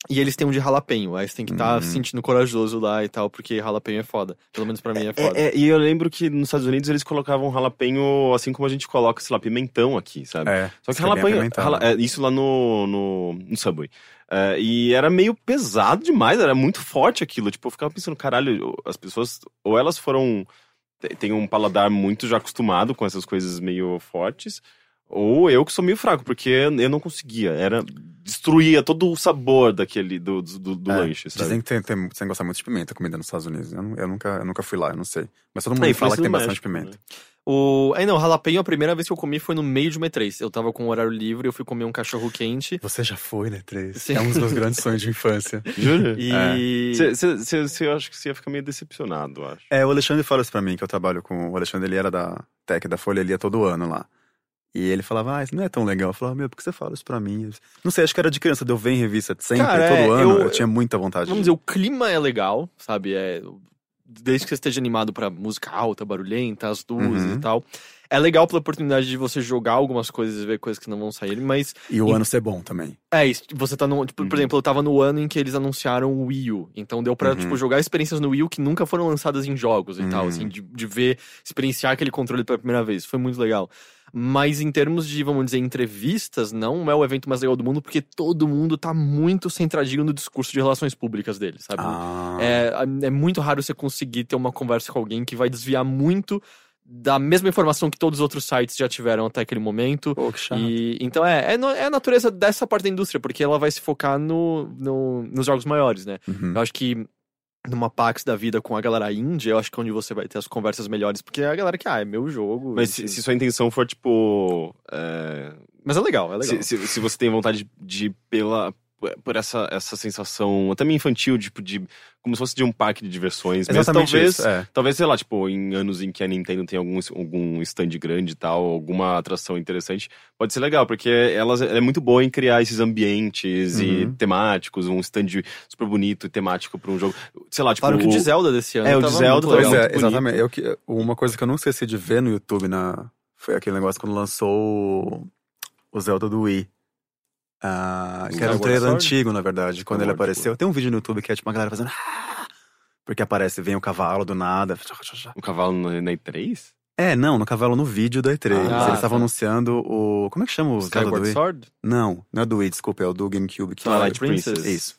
e eles têm um de jalapeño. Aí você tem que estar Hum. se sentindo corajoso lá e tal, porque jalapeño é foda. Pelo menos pra mim é foda. É, é, e eu lembro que nos Estados Unidos eles colocavam jalapeno assim como a gente coloca, sei lá, pimentão aqui, sabe? É, Só que isso é é, isso lá no, no, no Subway. É, e era meio pesado demais, era muito forte aquilo. Tipo, eu ficava pensando, caralho, as pessoas, ou elas foram. têm um paladar muito já acostumado com essas coisas meio fortes, Ou eu que sou meio fraco, porque eu não conseguia. Era. Destruía todo o sabor daquele. do, do, do É, lanche, sabe? Dizem que tem, tem, tem que gostar muito de pimenta, comida nos Estados Unidos. Eu, eu nunca, eu nunca fui lá, eu não sei. Mas todo mundo É, fala que tem do bastante México, pimenta. né? O... Aí não, jalapeno, a primeira vez que eu comi foi no meio de uma E3. Eu tava com um horário livre, eu fui comer um cachorro quente. Você já foi, né, Três? Sim. É um dos meus grandes sonhos de infância. Jura? E. Você acho que você ia ficar meio decepcionado, acho. É, o Alexandre fala isso pra mim, que eu trabalho com. O Alexandre, ele era da Tech, da Folha, ele ia todo ano lá. E ele falava, ah, isso não é tão legal. Eu falava, meu, por que você fala isso pra mim? Não sei, acho que era de criança, deu ver em revista sempre, Cara, todo é, ano. Eu, eu- tinha muita vontade. Vamos de... dizer, o clima é legal, sabe? É, desde que você esteja animado pra música alta, barulhenta, as luzes Uhum. e tal. É legal pela oportunidade de você jogar algumas coisas e ver coisas que não vão sair, mas E o ano ser bom também. é isso. Você tá no. Tipo, por Uhum. exemplo, eu tava no ano em que eles anunciaram o Wii U. Então deu pra, Uhum. tipo, jogar experiências no Wii U que nunca foram lançadas em jogos e tal, Uhum. assim, de, de ver, experienciar aquele controle pela primeira vez. Foi muito legal. Mas em termos de, vamos dizer, entrevistas, não é o evento mais legal do mundo, porque todo mundo tá muito centradinho no discurso de relações públicas dele, sabe? Ah, É, é muito raro você conseguir ter uma conversa com alguém que vai desviar muito da mesma informação que todos os outros sites já tiveram até aquele momento. pô, que chato. E, então é, é, é a natureza dessa parte da indústria, porque ela vai se focar no, no- nos jogos maiores, né? Uhum. Eu acho que numa PAX da vida com a galera indie, eu acho que é onde você vai ter as conversas melhores, porque é a galera que, ah, é meu jogo. Mas se, se sua intenção for, tipo. é, Mas é legal, é legal. Se, se, se você tem vontade de ir pela. Por essa, essa sensação até meio infantil, tipo, de. Como se fosse de um parque de diversões. Exatamente talvez. isso, é. Talvez, sei lá, tipo, em anos em que a Nintendo tem algum, algum stand grande e tal, alguma atração interessante, pode ser legal, porque ela é muito boa em criar esses ambientes e Uhum. temáticos, um stand super bonito e temático pra um jogo. Sei lá, tipo. Para o que o de Zelda desse ano. É, o de Zelda. Pois é, exatamente. Eu, uma coisa que eu não esqueci de ver no YouTube na, foi aquele negócio quando lançou o Zelda do Wii. Ah, que era um Skyward trailer antigo, na verdade, quando ele Skyward apareceu. Tem um vídeo no YouTube que é tipo uma galera fazendo. "Ah!" Porque aparece, vem o cavalo do nada. O cavalo na, na E3? É, não, no cavalo no vídeo da E3. Ah, Eles estavam tá. anunciando o. Como é que chama o Zelda do Skyward Wii? Sword? Não, não é do Wii, desculpa, é o do GameCube. Que Twilight Twilight Princess. Princess. Isso.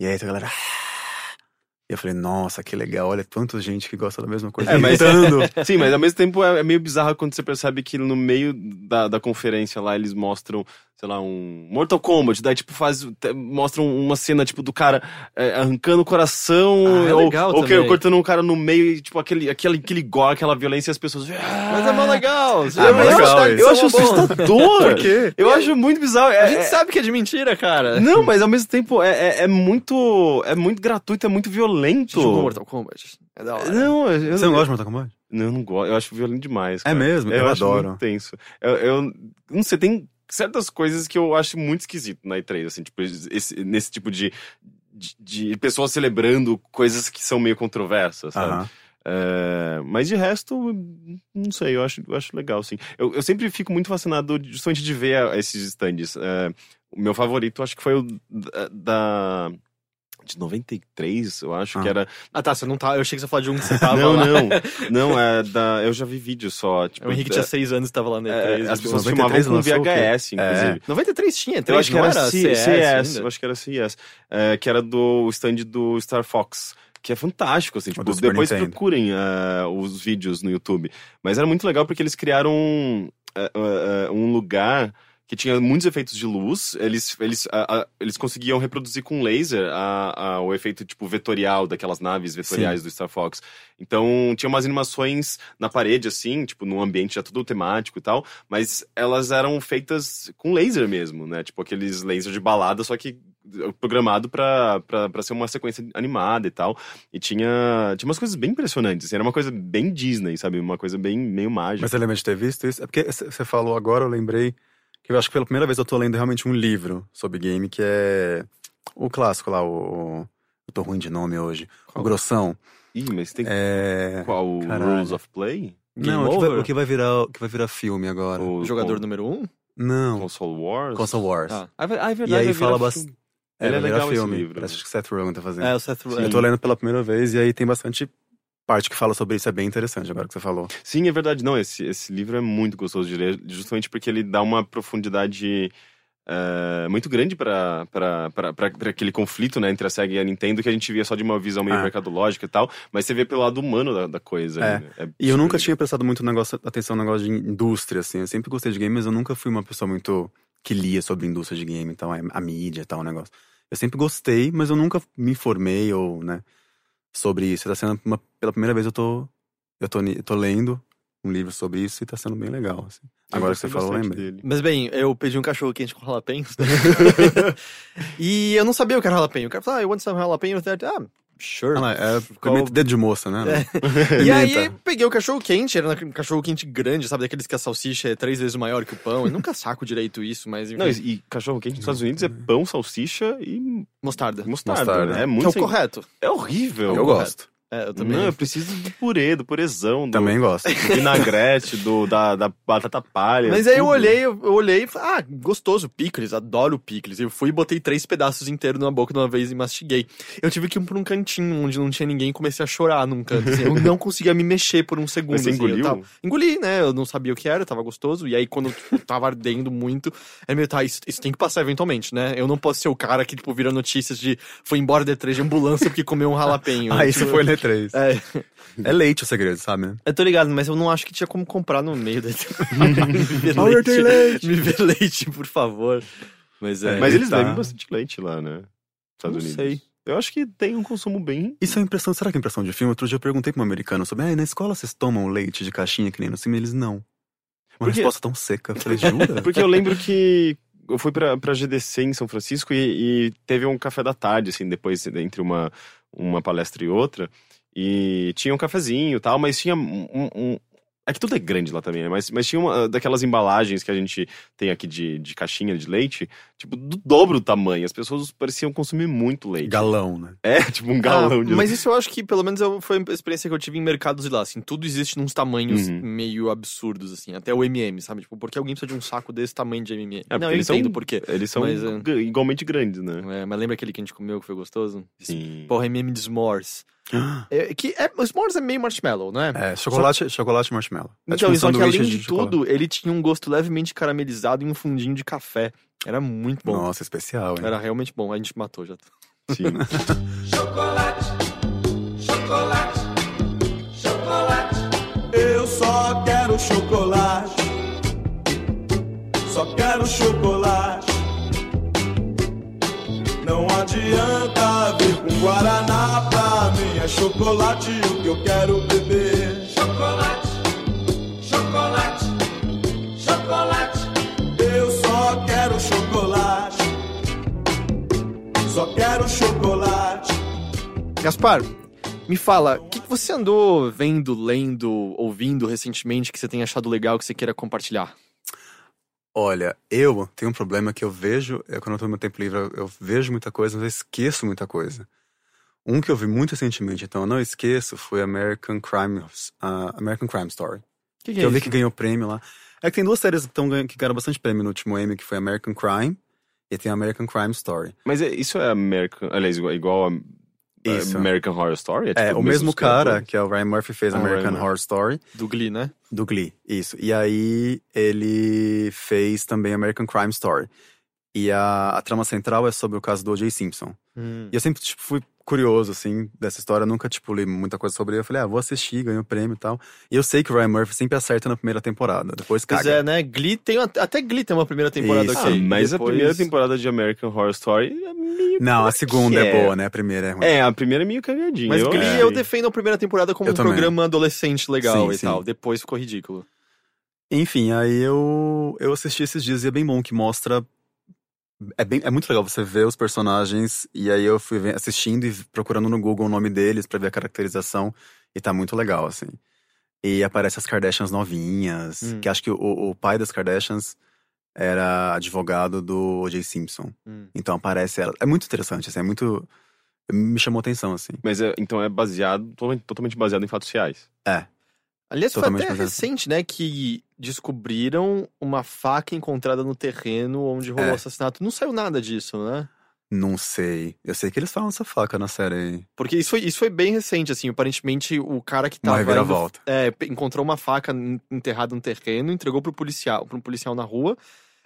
E aí a galera. "Ah!" E eu falei, nossa, que legal, olha tanta gente que gosta da mesma coisa. É, mas-. Sim, mas ao mesmo tempo é, é meio bizarro quando você percebe que no meio da, da conferência lá eles mostram, sei lá, um Mortal Kombat, daí tipo faz, mostram uma cena tipo do cara é, arrancando o coração, Ah, é ou, legal ou que- cortando um cara no meio, e, tipo aquele, aquele, aquele gore, aquela violência e as pessoas... Mas é mó legal. Ah, eu mas acho- legal eu acho é bom. assustador! Por quê? Eu acho muito bizarro. é- A gente é- sabe que é de mentira, cara. Não, mas ao mesmo tempo é, é, é muito. É muito gratuito, é muito violento. Você jogou Mortal Kombat. É da hora. Não, eu, eu, Você não gosta de Mortal Kombat? Não, eu não gosto. Eu acho violento demais. É cara. mesmo? Eu acho adoro. muito tenso. Eu, eu não sei, tem certas coisas que eu acho muito esquisito na E3, assim, tipo, esse- nesse tipo de, de, de pessoas celebrando coisas que são meio controversas, sabe? Aham. É, mas de resto, não sei, eu acho, eu acho legal, sim. Eu, eu sempre fico muito fascinado justamente de ver a- esses stands. É, o meu favorito, acho que foi o da. da- de 93, eu acho Ah. que era. Ah, tá. Você não tá. Eu achei que você ia falar de um que você tava não, lá. não. Não, é da. Eu já vi vídeo só. Tipo, O Henrique da- tinha seis anos e tava lá na é, E3. as pessoas 93 filmavam com? VHS, inclusive. 93 tinha, Eu 3 acho que era, era CS, CS, eu acho que era CS. É, que era do stand do Star Fox. Que é fantástico, assim. Tipo, depois Nintendo. procurem é, os vídeos no YouTube. Mas era muito legal porque eles criaram um, é, é, um lugar que tinha muitos efeitos de luz. Eles, eles, a- a- eles conseguiam reproduzir com laser a- o efeito, tipo, vetorial daquelas naves vetoriais do Star Fox. Então, tinha umas animações na parede, assim, tipo, num ambiente já tudo temático e tal, mas elas eram feitas com laser mesmo, né? Tipo, aqueles lasers de balada, só que programado pra ser uma sequência animada e tal. E tinha, tinha umas coisas bem impressionantes, assim, era uma coisa bem Disney, sabe? Uma coisa bem meio mágica. Mas você lembra de ter visto isso? É porque você falou agora, eu lembrei que eu acho que pela primeira vez eu tô lendo realmente um livro sobre game que é o clássico lá, o. Eu tô ruim de nome hoje. Qual? O Grossão. Ih, mas tem É. qual? O caralho. Rules of Play? Game Não, o que, vai, o que vai virar, o que vai virar filme agora. O O jogador con- número 1? Um? Não, Console Wars? Console Wars. Ah, ah, é verdade. E aí fala bastante. É, Ele é legal esse filme. livro. Parece que o Seth Rogen tá fazendo. É, o Seth Eu Rogen. tô lendo pela primeira vez e aí tem bastante parte que fala sobre isso. É bem interessante agora que você falou. Sim, é verdade. Não, esse, esse livro é muito gostoso de ler, justamente porque ele dá uma profundidade é, muito grande pra aquele conflito, né, entre a SEGA e a Nintendo, que a gente via só de uma visão meio Ah. mercadológica e tal, mas você vê pelo lado humano da, da coisa. É. né? É E eu nunca super tinha prestado muito negócio, atenção no negócio de indústria, assim. Eu sempre gostei de game, mas eu nunca fui uma pessoa muito que lia sobre indústria de game, então a, a mídia e tal, o negócio. Eu sempre gostei, mas eu nunca me informei ou, né, sobre isso. Tá sendo uma, pela primeira vez eu tô, eu tô, eu tô lendo um livro sobre isso e tá sendo bem legal, assim. Eu Agora que você falou, eu lembrei. Mas bem, eu pedi um cachorro quente com jalapenos. e eu não sabia o que era jalapeno. O cara falou, ah, you want some jalapeno? Ah, sure. Ah, é pimenta dedo de moça, né? E aí, peguei o cachorro quente, era um cachorro quente grande, sabe? Daqueles que a salsicha é três vezes maior que o pão. Eu nunca saco direito isso, mas enfim, Não, e, e cachorro quente nos Estados Unidos é pão, salsicha e mostarda. mostarda. Mostarda. né? É Que muito é o sem- correto. É horrível. Eu gosto. É, eu também. Não, eu preciso do purê, do purezão, do, Também gosto. do vinagrete, do, da, da batata palha. Mas aí eu olhei, eu eu olhei e falei, ah, gostoso, picles, adoro picles. Eu fui e botei três pedaços inteiros na boca de uma vez e mastiguei. Eu tive que ir pra um cantinho onde não tinha ninguém e comecei a chorar num canto. assim. eu não conseguia me mexer por um segundo. Mas você assim, engoliu? tava- Engoli, né? Eu não sabia o que era, tava gostoso. E aí, quando tipo, tava ardendo muito, é meio, tá, isso, isso tem que passar eventualmente, né? Eu não posso ser o cara que, tipo, vira notícias de foi embora de três de ambulância porque comeu um jalapenho. Ah, isso Tipo, foi E3. É, É leite o segredo, sabe? eu tô ligado, mas eu não acho que tinha como comprar no meio da. me vê Power tem leite. Me vê leite, por favor. Mas é. Mas eles tá. bebem bastante leite lá, né? Estados Não Unidos. sei. Eu acho que tem um consumo bem. Isso é impressão, será que é impressão de filme? Outro dia eu perguntei pra um americano sobre, ah, na escola vocês tomam leite de caixinha que nem no filme? Eles não. Uma Porque- resposta tão seca. Eu falei, jura? Porque eu lembro que eu fui pra, pra GDC em São Francisco e, e teve um café da tarde, assim, depois, entre uma, uma palestra e outra. E tinha um cafezinho e tal, mas tinha um. um- é que tudo é grande lá também, né? Mas, mas tinha uma daquelas embalagens que a gente tem aqui de, de caixinha de leite, tipo, do dobro do tamanho. As pessoas pareciam consumir muito leite. Galão, né? É, tipo um galão Ah, de Mas isso eu acho que, pelo menos, eu- foi a experiência que eu tive em mercados de lá, assim, tudo existe nos tamanhos Uhum. meio absurdos, assim, até o MM, sabe? Tipo, por que alguém precisa de um saco desse tamanho de MM? É, não, eu porque eles entendo são- por quê. Eles são Mas, é. igualmente grandes, né? É, mas lembra aquele que a gente comeu que foi gostoso? Sim. Porra, MM de s'mores. É, que é, o s'mores é meio marshmallow, não é? É, chocolate, chocolate e marshmallow. É Então, tipo um só que além de, chocolate. tudo, ele tinha um gosto levemente caramelizado e um fundinho de café. Era muito bom. Nossa, especial, hein? Era realmente bom. A gente matou já. Sim. Chocolate, chocolate, chocolate. Eu só quero chocolate. Só quero chocolate. Não adianta vir com guaraná. É chocolate o que eu quero beber. Chocolate, chocolate, chocolate. Eu só quero chocolate. Só quero chocolate. Gaspar, me fala, o que, que você andou vendo, lendo, ouvindo recentemente que você tem achado legal que você queira compartilhar? Olha, eu tenho um problema que eu vejo, é, quando eu tô no meu tempo livre, eu, eu vejo muita coisa, mas eu esqueço muita coisa. Um que eu vi muito recentemente, então eu não esqueço, foi American Crime, ah, American Crime Story. Que, Que eu vi que ganhou prêmio lá. É que tem duas séries que, tão, que ganharam bastante prêmio no último Emmy, que foi American Crime e tem American Crime Story. Mas é- isso é American. Aliás, igual, igual a a Isso. American Horror Story? É, tipo o mesmo os caras cara, que é o Ryan Murphy, fez Ah, American Ryan Horror Story, Do Glee, né? do Glee, isso. E aí ele fez também American Crime Story. E a, a trama central é sobre o caso do O.J. Simpson. Hum. E eu sempre, tipo, fui curioso, assim, dessa história. Eu nunca, tipo, li muita coisa sobre ele. Eu falei, ah, vou assistir, ganhou prêmio e tal. E eu sei que o Ryan Murphy sempre acerta na primeira temporada. Depois Pois caga. é, né? Glee tem. uma- Até Glee tem uma primeira temporada Isso. Ah, mas Depois- a primeira temporada de American Horror Story é meio. Não, a segunda é. é. boa, né? A primeira é ruim. É, a primeira é meio cagadinha. Mas eu Glee achei. eu defendo a primeira temporada como Eu um também. programa adolescente legal Sim, e sim. tal. Depois ficou ridículo. Enfim, aí eu, eu assisti esses dias e é bem bom que mostra. É, bem, é muito legal você ver os personagens e aí eu fui assistindo e procurando no Google o nome deles pra ver a caracterização e tá muito legal, assim. E aparece as Kardashians novinhas, Hum. que acho que o, o pai das Kardashians era advogado do O.J. Simpson. Hum. Então aparece ela. É muito interessante, assim, é muito. Me chamou atenção, assim. Mas é- então é baseado, to- totalmente baseado em fatos reais. É. Aliás, foi Totalmente até baseado. recente, né, que descobriram uma faca encontrada no terreno onde rolou o É. assassinato. Não saiu nada disso, né? Não sei. Eu sei que eles falam essa faca na série aí. Porque isso foi, isso foi bem recente, assim. Aparentemente, o cara que Uma tava. indo- reviravolta. é, pe- encontrou uma faca en- enterrada no terreno, entregou pro policial, pro um policial na rua.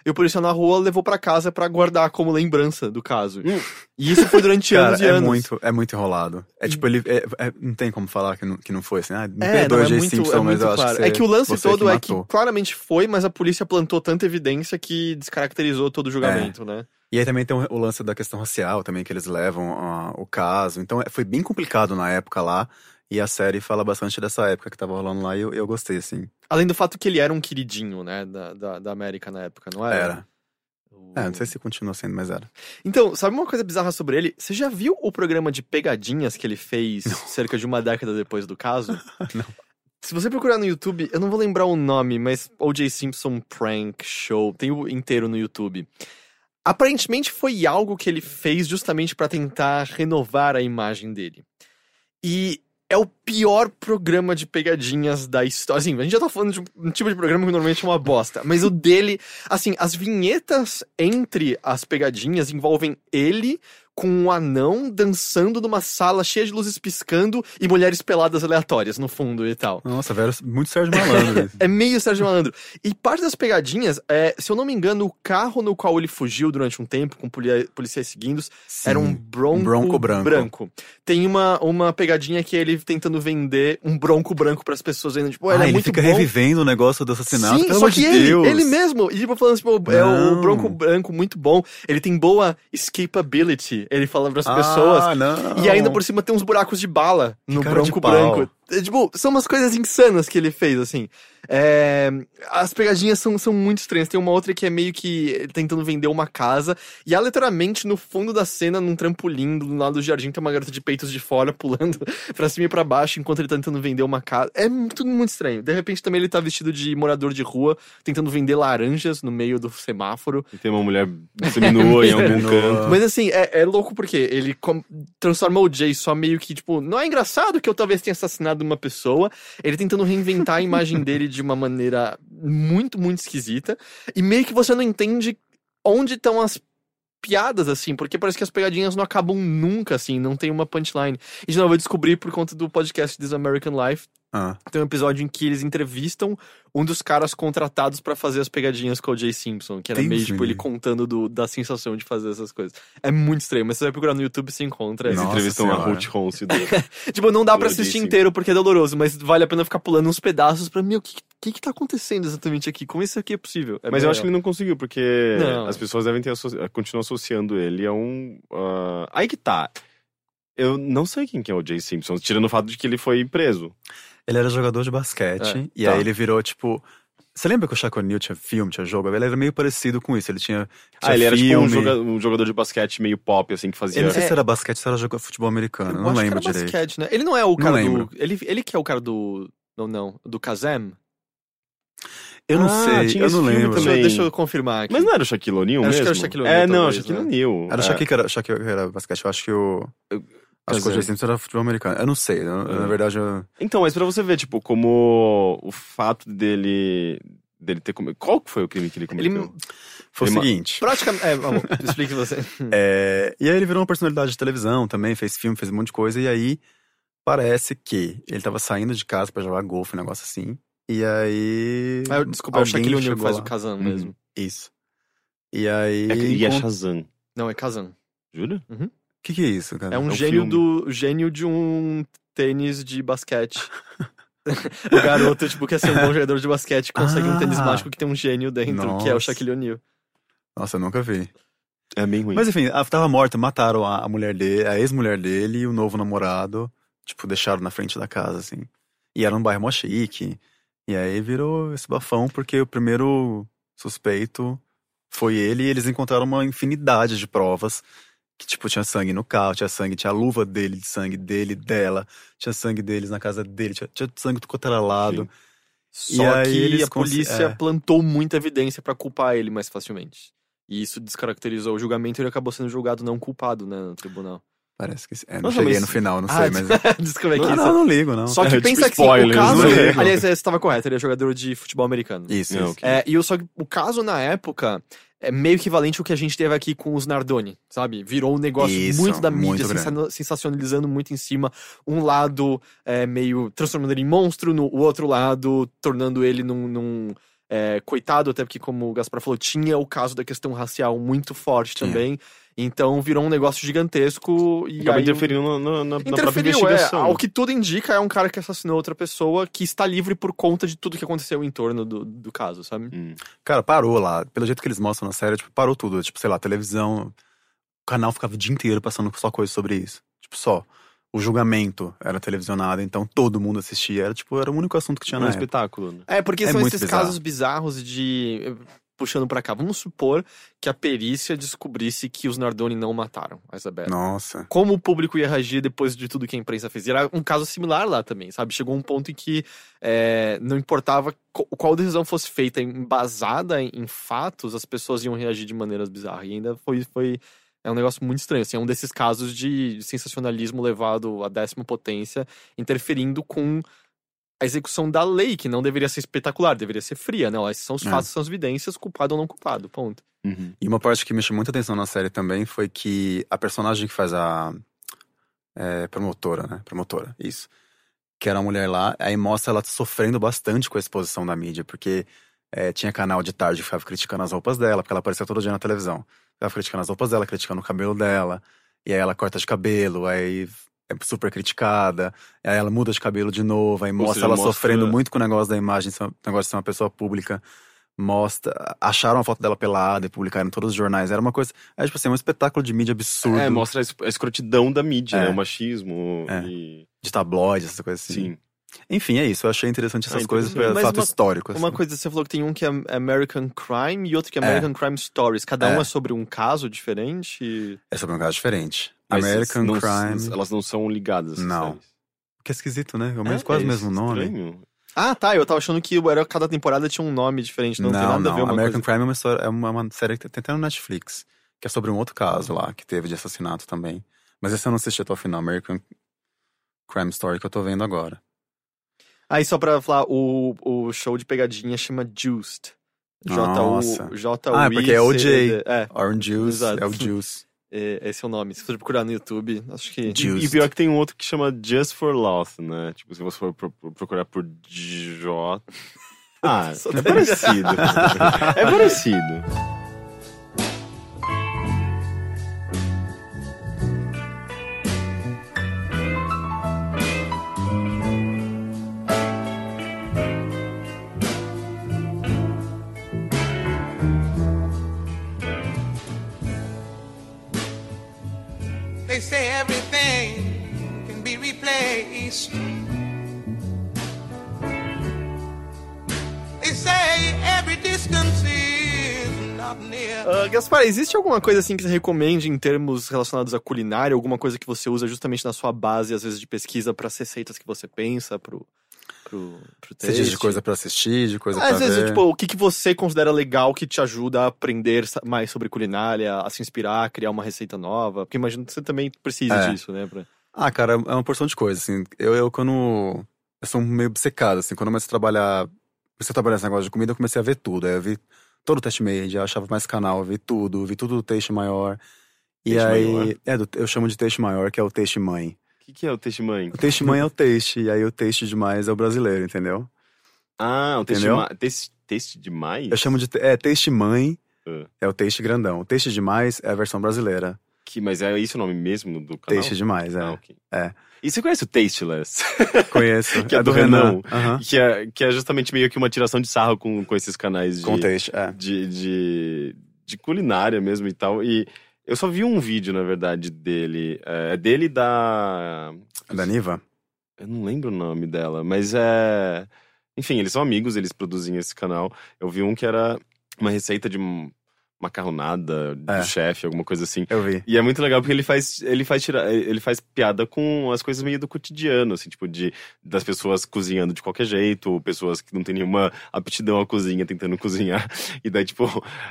E o policial na rua levou pra casa pra guardar como lembrança do caso. Hum. E isso foi durante Cara, anos e é anos. muito, é muito enrolado. É tipo, ele. é- é- não tem como falar que não, que não foi assim. Ah, me É, perdoa, não, é muito, Simpson, é mas eu acho claro. que é que o lance você todo é que claramente foi, mas a polícia plantou tanta evidência que descaracterizou todo o julgamento, né? E aí também tem o, lance da questão racial também, que eles levam ah, o caso. Então é- foi bem complicado na época lá. E a série fala bastante dessa época que tava rolando lá e eu, eu gostei, assim. Além do fato que ele era um queridinho, né, da, da, da América na época, não era? Era. O- É, não sei se continua sendo, mas era. Então, sabe uma coisa bizarra sobre ele? Você já viu o programa de pegadinhas que ele fez cerca de uma década depois do caso? Não. Se você procurar no YouTube, eu não vou lembrar o nome, mas O.J. Simpson Prank Show, tem o inteiro no YouTube. Aparentemente foi algo que ele fez justamente pra tentar renovar a imagem dele. E é o pior programa de pegadinhas da história. Assim, a gente já tá falando de um tipo de programa que normalmente é uma bosta. Mas o dele, assim, as vinhetas entre as pegadinhas envolvem ele com um anão dançando numa sala cheia de luzes piscando e mulheres peladas aleatórias no fundo e tal. Nossa, velho, muito Sérgio Malandro. É meio Sérgio Malandro. E parte das pegadinhas, é, se eu não me engano, o carro no qual ele fugiu durante um tempo, com polia- policiais seguindo, era um bronco, bronco branco. Tem uma, uma pegadinha que é ele tentando vender um bronco branco pras pessoas ainda. Tipo, ele ah, é ele muito fica bom. revivendo o negócio do assassinato. Sim, pelo só que de ele, Deus. ele mesmo, e tipo, falando assim, pô, é o bronco branco muito bom, ele tem boa escapability, ele fala pras pessoas. Ah, não. E ainda por cima tem uns buracos de bala no cara pau. branco. É, Tipo, são umas coisas insanas que ele fez, assim. É, As pegadinhas são, são muito estranhas. Tem uma outra que é meio que tentando vender uma casa. E aleatoriamente, no fundo da cena, num trampolim, do lado do jardim, tem uma garota de peitos de fora pulando pra cima e pra baixo enquanto ele tá tentando vender uma casa. É tudo muito estranho. De repente, também ele tá vestido de morador de rua, tentando vender laranjas no meio do semáforo. E tem uma mulher seminua em algum canto. Mas assim, é, é louco porque ele transforma o Jay só meio que, tipo, não é engraçado que eu talvez tenha assassinado uma pessoa. Ele tentando reinventar a imagem dele de uma maneira muito, muito esquisita. E meio que você não entende onde estão as piadas, assim, porque parece que as pegadinhas não acabam nunca, assim, não tem uma punchline. E de novo, eu descobri por conta do podcast This American Life. Ah, Tem um episódio em que eles entrevistam um dos caras contratados pra fazer as pegadinhas com o Jay Simpson, que era Deus meio me tipo ele contando do- da sensação de fazer essas coisas. É muito estranho, mas você vai procurar no YouTube e você encontra. Eles Nossa entrevistam a. Ruth Ronce do... Tipo, não dá Jay assistir Simpson. inteiro porque é doloroso, mas vale a pena ficar pulando uns pedaços pra mim. O que, que que tá acontecendo exatamente aqui? Como isso aqui é possível? É Mas eu acho que ele não conseguiu, porque Não. as pessoas devem ter associ... continuam associando ele a um. ah, Aí que tá. Eu não sei quem que é o Jay Simpson, tirando o fato de que ele foi preso. ele era jogador de basquete. É, e tá. aí ele virou, tipo. Você lembra que o Shaquille O'Neal tinha filme, tinha jogo? Ele era meio parecido com isso. Ele tinha. Ah, tinha ele era tipo um, filme. joga- um jogador de basquete meio pop, assim, que fazia. Eu não sei É. se era basquete, se era jogo- futebol americano. Eu não acho que lembro era direito. basquete, né? Ele não é o cara lembro. do. Ele, ele que é o cara do. Não, não. Do Kazam? Eu não Ah, sei, tinha eu esse não filme lembro. Deixa, eu- também. deixa eu confirmar aqui. Mas não era o Shaquille O'Neal Eu acho mesmo? que era o Shaquille É, O'Neal, não, talvez, Shaquille né? O'Neal. Era o É. Shaquille que era, Shaquille que era basquete. Eu acho que o. Acho que o Kazam. Jay Simpson era futebol americano. Eu não sei. eu- É. Na verdade, eu. Então, mas pra você ver, tipo, como o fato dele dele ter cometido. Qual foi o crime que ele cometeu? Ele- Foi Ele o ma- seguinte. Praticamente. É, vamos, explique você. É, e aí ele virou uma personalidade de televisão também, fez filme, fez um monte de coisa, e aí parece que ele tava saindo de casa pra jogar golfe, um negócio assim. E aí. Ah, eu- desculpa, é o Shaquille O'Neal que faz lá. o Kazam Uhum. mesmo. Isso. E aí. É, e é Shazam. Não, é Kazam. Jura? O que, que é isso, cara? É um um gênio filme. do gênio de um tênis de basquete. o garoto, tipo, quer ser um bom jogador de basquete, consegue um tênis Ah. mágico que tem um gênio dentro, que é o Nossa. Shaquille O'Neal. Nossa, eu nunca vi. É bem ruim. Mas enfim, ela tava morta, mataram a, a mulher dele, a ex-mulher dele e o novo namorado, tipo, deixaram na frente da casa, assim. E era um bairro mó chique. E aí virou esse bafão, porque o primeiro suspeito foi ele e eles encontraram uma infinidade de provas. Que, tipo, tinha sangue no carro, tinha sangue, tinha a luva dele, de sangue dele, dela, tinha sangue deles na casa dele, tinha, tinha sangue do quanto era lado. Só E aí que a polícia é. plantou muita evidência pra culpar ele mais facilmente. E isso descaracterizou o julgamento e ele acabou sendo julgado não culpado, né, no tribunal. Parece que. É, não Nossa, cheguei mas- no final, não Ah, sei, mas. desculpa, é que Não, não, não ligo, não. Só que É, tipo pensa que sim, o spoilers, caso. não ligo. Aliás, você estava correto, ele é jogador de futebol americano. Isso, Não, isso. ok. É, e o, só que o caso na época é meio equivalente ao que a gente teve aqui com os Nardoni, sabe? Virou um negócio Isso, muito da muito mídia, sensa- sensacionalizando muito em cima. Um lado é, meio transformando ele em monstro, no o outro lado tornando ele num. num É, coitado, até porque, como o Gaspar falou, tinha o caso da questão racial muito forte também. Então virou um negócio gigantesco e Acaba aí... interferindo na, na, na própria Interferiu, é. investigação. Ao que tudo indica, é um cara que assassinou outra pessoa que está livre por conta de tudo que aconteceu em torno do, do caso, sabe? Hum. Cara, parou lá. Pelo jeito que eles mostram na série, tipo, parou tudo. Tipo, sei lá, televisão. O canal ficava o dia inteiro passando só coisa sobre isso. Tipo, só. O julgamento era televisionado, então todo mundo assistia. Era, tipo, era o único assunto que tinha um na espetáculo, né? É, porque É são esses bizarro. casos bizarros de. Puxando pra cá, vamos supor que a perícia descobrisse que os Nardoni não mataram a Isabela. Nossa. Como o público ia reagir depois de tudo que a imprensa fez? E Era um caso similar lá também, sabe? Chegou um ponto em que é, não importava qual decisão fosse feita embasada em, em fatos, as pessoas iam reagir de maneiras bizarras. E ainda foi, foi é um negócio muito estranho. Assim, é um desses casos de sensacionalismo levado à décima potência, interferindo com a execução da lei, que não deveria ser espetacular, deveria ser fria, né? Esses são os É. fatos, são as evidências, culpado ou não culpado, ponto. Uhum. E uma parte que me chamou muita atenção na série também foi que a personagem que faz a é, promotora, né? Promotora, isso. Que era a mulher lá, aí mostra ela sofrendo bastante com a exposição da mídia, porque é, tinha canal de tarde que ficava criticando as roupas dela, porque ela aparecia todo dia na televisão. Ficava criticando as roupas dela, criticando o cabelo dela, e aí ela corta de cabelo, aí é super criticada, aí ela muda de cabelo de novo, aí mostra seja, ela mostra- sofrendo muito com o negócio da imagem, uma- negócio de ser uma pessoa pública mostra. Acharam a foto dela pelada e publicaram em todos os jornais. Era uma coisa. É tipo assim, um espetáculo de mídia absurdo. É, mostra a escrotidão da mídia, É. né? O machismo É. e... De tabloides, essa coisa assim. Sim. Enfim, é isso. Eu achei interessante essas Ah, coisas Mas fato uma- histórico. Uma assim. coisa, você falou que tem um que é American Crime e outro que é É. American Crime Stories. Cada um É. é sobre um caso diferente. É sobre um caso diferente. Mas American não- Crime. Elas não são ligadas. Não. Que é esquisito, né? É mesmo, É, quase o é mesmo nome. estranho. Ah, tá. Eu tava achando que era, cada temporada tinha um nome diferente. Não, tem nada a ver uma American coisa. Crime é uma, história, é uma, uma série que tem até no Netflix. Que é sobre um outro caso lá, que teve de assassinato também. Mas esse eu não assisti até o final. American Crime Story que eu tô vendo agora. Aí, só pra falar, o, o show de pegadinha chama Juiced. Nossa. J-U- J Ah, porque é OJ. É, Orange Juice Exato. é o Juice. é, esse é o nome. Se você procurar no YouTube, acho que. E, Juiced. e pior que tem um outro que chama Just for Loth, né? Tipo, se você for pro- pro- procurar por J. Ah, é tá parecido. é parecido. They say everything can be replaced. They say every distance is not near. Ah, Gaspar, existe alguma coisa assim que você recomende em termos relacionados à culinária? Alguma coisa que você usa justamente na sua base, às vezes, de pesquisa para as receitas que você pensa pro, pro Você diz de coisa pra assistir, de coisa Às pra vezes, ver. tipo, o que, que você considera legal que te ajuda a aprender mais sobre culinária, a se inspirar, a criar uma receita nova? Porque imagino que você também precisa É. disso, né? pra- Ah, cara, é uma porção de coisas, assim. Eu, eu quando... Eu sou meio obcecado, assim. Quando eu comecei a trabalhar... Comecei a trabalhar nesse negócio de comida, eu comecei a ver tudo. Aí eu vi todo o Taste Made, eu achava mais canal, eu vi tudo. Vi tudo do Taste Maior. E Taste aí... Maior? É, do- eu chamo de Taste Maior, que é o Taste Mãe. O que, que é o Taste Mãe? O Taste Mãe é o Taste, e aí o Taste Demais é o brasileiro, entendeu? Ah, o ma... taste, taste demais? Eu chamo de... É, Taste Mãe Ah. é o Taste grandão. O Taste Demais é a versão brasileira. Que, mas é esse o nome mesmo do canal? Taste Demais, é. Ah, ok. É. E você conhece o Tasteless? Conheço. Que é do Renan. Aham. que, é, que é justamente meio que uma tiração de sarro com, com esses canais de, Com Taste, é. de, de, de culinária mesmo e tal. E eu só vi um vídeo, na verdade, dele. É dele e da. É Da Niva? Eu não lembro o nome dela, mas é. Enfim, eles são amigos, eles produzem esse canal. Eu vi um que era uma receita de macarronada É. do chefe, alguma coisa assim. Eu vi. E é muito legal porque ele faz, ele faz tirar, ele faz piada com as coisas meio do cotidiano, assim, tipo de das pessoas cozinhando de qualquer jeito, ou pessoas que não têm nenhuma aptidão à cozinha tentando cozinhar. E daí tipo,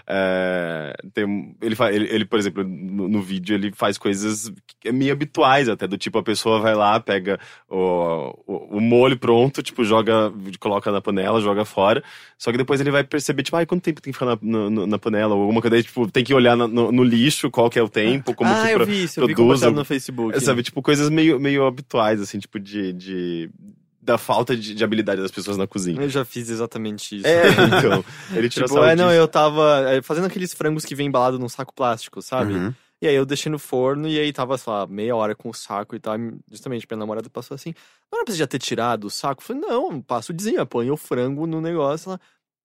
é, tem, ele, fa- ele, ele, por exemplo, no, no vídeo ele faz coisas é meio habituais até do tipo a pessoa vai lá, pega o, o, o molho pronto, tipo joga, coloca na panela, joga fora. Só que depois ele vai perceber tipo, ai, quanto tempo tem que ficar na, na, na panela ou alguma daí, tipo tem que olhar no, no lixo qual que é o tempo, como ah, que eu pro- vi isso, eu vi produz compartilhado o- no Facebook. é, sabe, tipo, coisas meio, meio habituais, assim, tipo, de, de, da falta de, de habilidade das pessoas na cozinha. Eu já fiz exatamente isso. É, então. Ele tira Tipo, é, não, disso. eu tava é, fazendo aqueles frangos que vem embalado num saco plástico, sabe? Uhum. E aí eu deixei no forno e aí tava, sei lá, meia hora com o saco e tal. Justamente minha namorada passou assim: Não era pra você já ter tirado o saco? Eu falei, não, passo o desenho, põe o frango no negócio. Ela,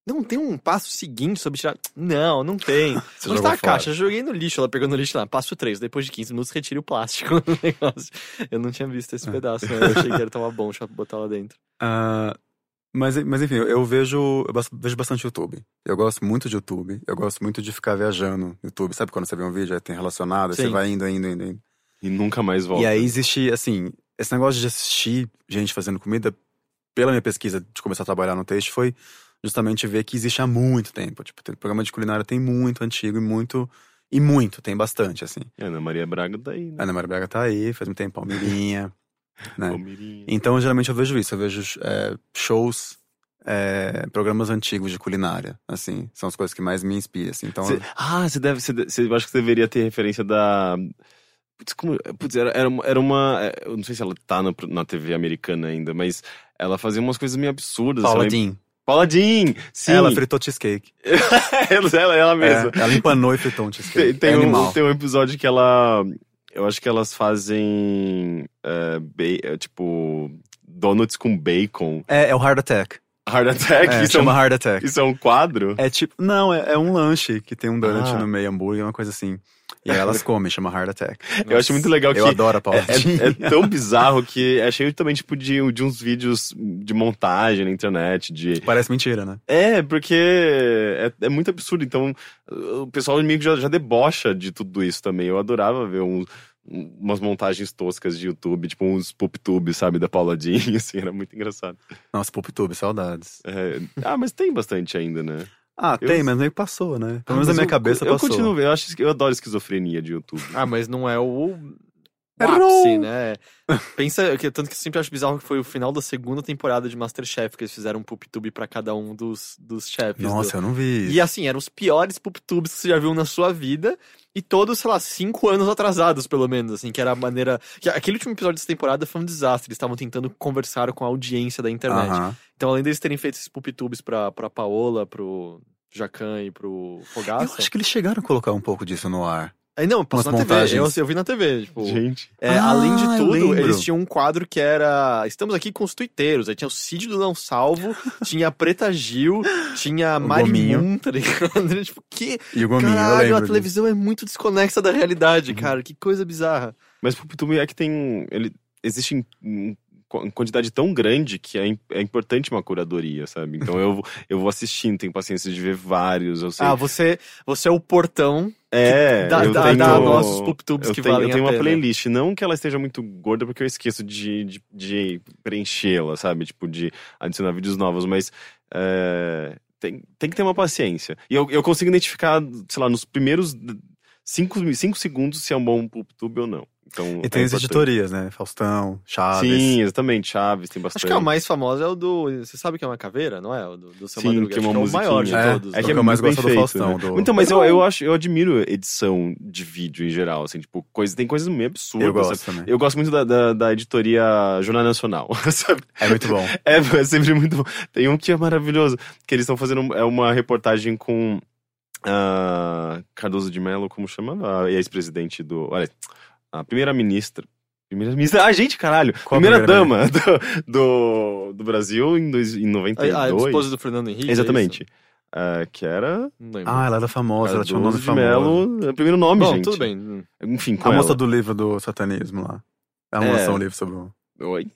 não tem um passo seguinte sobre tirar. Não, não tem. Você Onde jogou tá a fora. caixa? Eu joguei no lixo. Ela pegou no lixo lá, passo 3. Depois de 15 minutos, retire o plástico no negócio. Eu não tinha visto esse pedaço, né? Eu achei que era tão bom deixa eu botar lá dentro. Ah, mas, mas enfim, eu vejo, eu vejo bastante YouTube. Eu gosto muito de YouTube. Eu gosto muito de ficar viajando no YouTube. Sabe quando você vê um vídeo, aí tem relacionado, aí você Sim. vai indo, indo, indo, indo. E nunca mais volta. E aí existe, assim, esse negócio de assistir gente fazendo comida, pela minha pesquisa de começar a trabalhar no texto, foi justamente ver que existe há muito tempo. Tipo, tem programa de culinária tem muito antigo e muito. E muito, tem bastante, assim. A Ana Maria Braga daí, né? A Ana Maria Braga tá aí, faz um tempo, Palmeirinha, né? Palmeirinha. Então, geralmente eu vejo isso, eu vejo é, shows, é, programas antigos de culinária, assim, são as coisas que mais me inspiram, assim. Então, Cê- ah, você deve. Você, acho que você deveria ter referência da. Putz, como. Putz, era, era, uma- era uma. é, Eu não sei se ela tá na, na TV americana ainda, mas ela fazia umas coisas meio absurdas. Paula Dean, Paula Dean! Sim! ela fritou cheesecake. ela, ela, ela mesma. É, ela empanou e fritou um Tem, cheesecake. tem é um, tem um episódio que ela. Eu acho que elas fazem. é, é, tipo. Donuts com bacon. É, é o Heart Attack. Heart Attack. É, isso, é chama um, Heart Attack. isso é um quadro? É tipo, não, é, é um lanche que tem um donut Ah. no meio, hambúrguer, uma coisa assim. E aí elas comem, chama Heart Attack. Eu acho muito legal que. Eu adoro a Paula É, é- é tão bizarro que é cheio também, tipo, de, de uns vídeos de montagem na internet, de... Parece mentira, né? É, porque é, é muito absurdo, então o pessoal que já, já debocha de tudo isso também. Eu adorava ver uns, umas montagens toscas de YouTube, tipo uns PoopTube, sabe, da Paula Jean, assim, era muito engraçado. Nossa, PopTube, saudades. É, ah, mas tem bastante ainda, né? Ah, Eu- tem, mas meio passou, né? Pelo Ah, menos na mas minha eu- cabeça eu, passou. continuo, eu acho que eu adoro esquizofrenia de YouTube. Ah, mas não é o. ápice, né? Pensa, que, tanto que eu sempre acho bizarro que foi o final da segunda temporada de Masterchef, que eles fizeram um PoopTube pra cada um dos, dos chefes. do- Nossa, eu não vi. E assim, eram os piores PoopTubes que você já viu na sua vida. E todos, sei lá, cinco anos atrasados, pelo menos, assim, que era a maneira. que Aquele último episódio dessa temporada foi um desastre. Eles estavam tentando conversar com a audiência da internet. Aham. Então, além deles terem feito esses PoopTubes pra, pra Paola, pro Jacan e pro Eu Fogaça. acho que eles chegaram a colocar um pouco disso no ar. Aí, não, passou na TV. Eu, montagens. eu vi na TV, tipo. Gente. É, Ah, além de eu tudo, eles tinham um quadro que era. Estamos aqui com os tuiteiros. Aí tinha o Cid do Não Salvo, tinha a Preta Gil, tinha a O Mari tá ligado? tipo, que. E o Gominho, eu Caralho, a disso. televisão é muito desconexa da realidade, Uhum. cara. Que coisa bizarra. Mas PoopTube é que tem. Ele, existe em quantidade tão grande que é, é importante uma curadoria, sabe? Então eu, eu vou assistindo, tenho paciência de ver vários. Eu sei. Ah, você, você é o portão é, da, eu da, tenho, da nossos PoopTubes eu que tenho, valem eu tenho uma playlist, não que ela esteja muito gorda, porque eu esqueço de, de, de preenchê-la, sabe? Tipo, de adicionar vídeos novos, mas é, tem, tem que ter uma paciência. E eu, eu consigo identificar, sei lá, nos primeiros cinco, cinco segundos se é um bom PoopTube ou não. Então, E tem é as editorias, né? Faustão, Chaves. Sim, exatamente. Chaves tem bastante. Acho que a mais famosa é o do. Você sabe que é uma caveira, não é? O do, do seu Sim, Madruga. que é uma que é o maior de musiquinha. É, todos. é né? que eu mais gosto bem do feito, Faustão, né? do- Então, mas eu, eu acho, eu admiro edição de vídeo em geral, assim, tipo, coisa, tem coisas meio absurdas. Eu gosto sabe? também. Eu gosto muito da, da, da editoria Jornal Nacional, sabe? É muito bom. É, é sempre muito bom. Tem um que é maravilhoso, que eles estão fazendo é uma reportagem com a Cardoso de Mello, como chama? A ex-presidente do... Olha, a primeira-ministra. Primeira-ministra... Ah, gente, caralho! Qual a Primeira-dama do, do, do Brasil em, dois, em 92. A, a esposa do Fernando Henrique. é Exatamente. Ah, que era... Ah, ela era famosa, ela tinha um nome famoso. Mello, é o primeiro nome, Bom, gente. tudo bem. Enfim, com A moça ela. do livro do satanismo lá. Ela É. lançou um livro sobre o... Oi?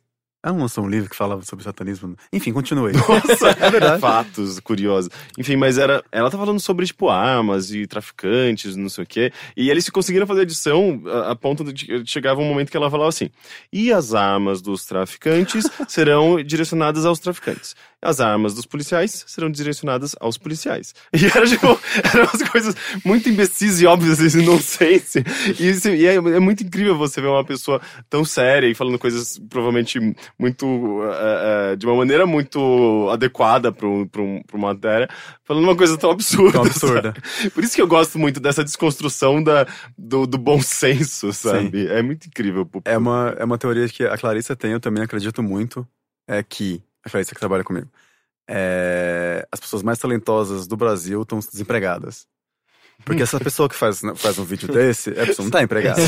Ela não lançou um livro que falava sobre satanismo. Enfim, continue. Nossa, é verdade. Fatos curiosos. Enfim, mas era. Ela tá falando sobre, tipo, armas e traficantes, não sei o quê. E eles conseguiram fazer edição a, a ponto de que chegava um momento que ela falava assim: e as armas dos traficantes serão direcionadas aos traficantes. As armas dos policiais serão direcionadas aos policiais. E era, tipo, eram umas coisas muito imbecis e óbvias, assim, nonsense. E, isso- e é, é muito incrível você ver uma pessoa tão séria e falando coisas provavelmente muito. eh, eh, de uma maneira muito adequada para um, um, uma matéria, falando uma coisa tão absurda. Tão absurda. sabe? Por isso que eu gosto muito dessa desconstrução da, do, do bom senso, sabe? É muito incrível. É uma, é uma teoria que a Clarissa tem, eu também acredito muito. é que. Que trabalha comigo. É, as pessoas mais talentosas do Brasil estão desempregadas. Porque essa pessoa que faz, faz um vídeo desse, a pessoa não tá empregada.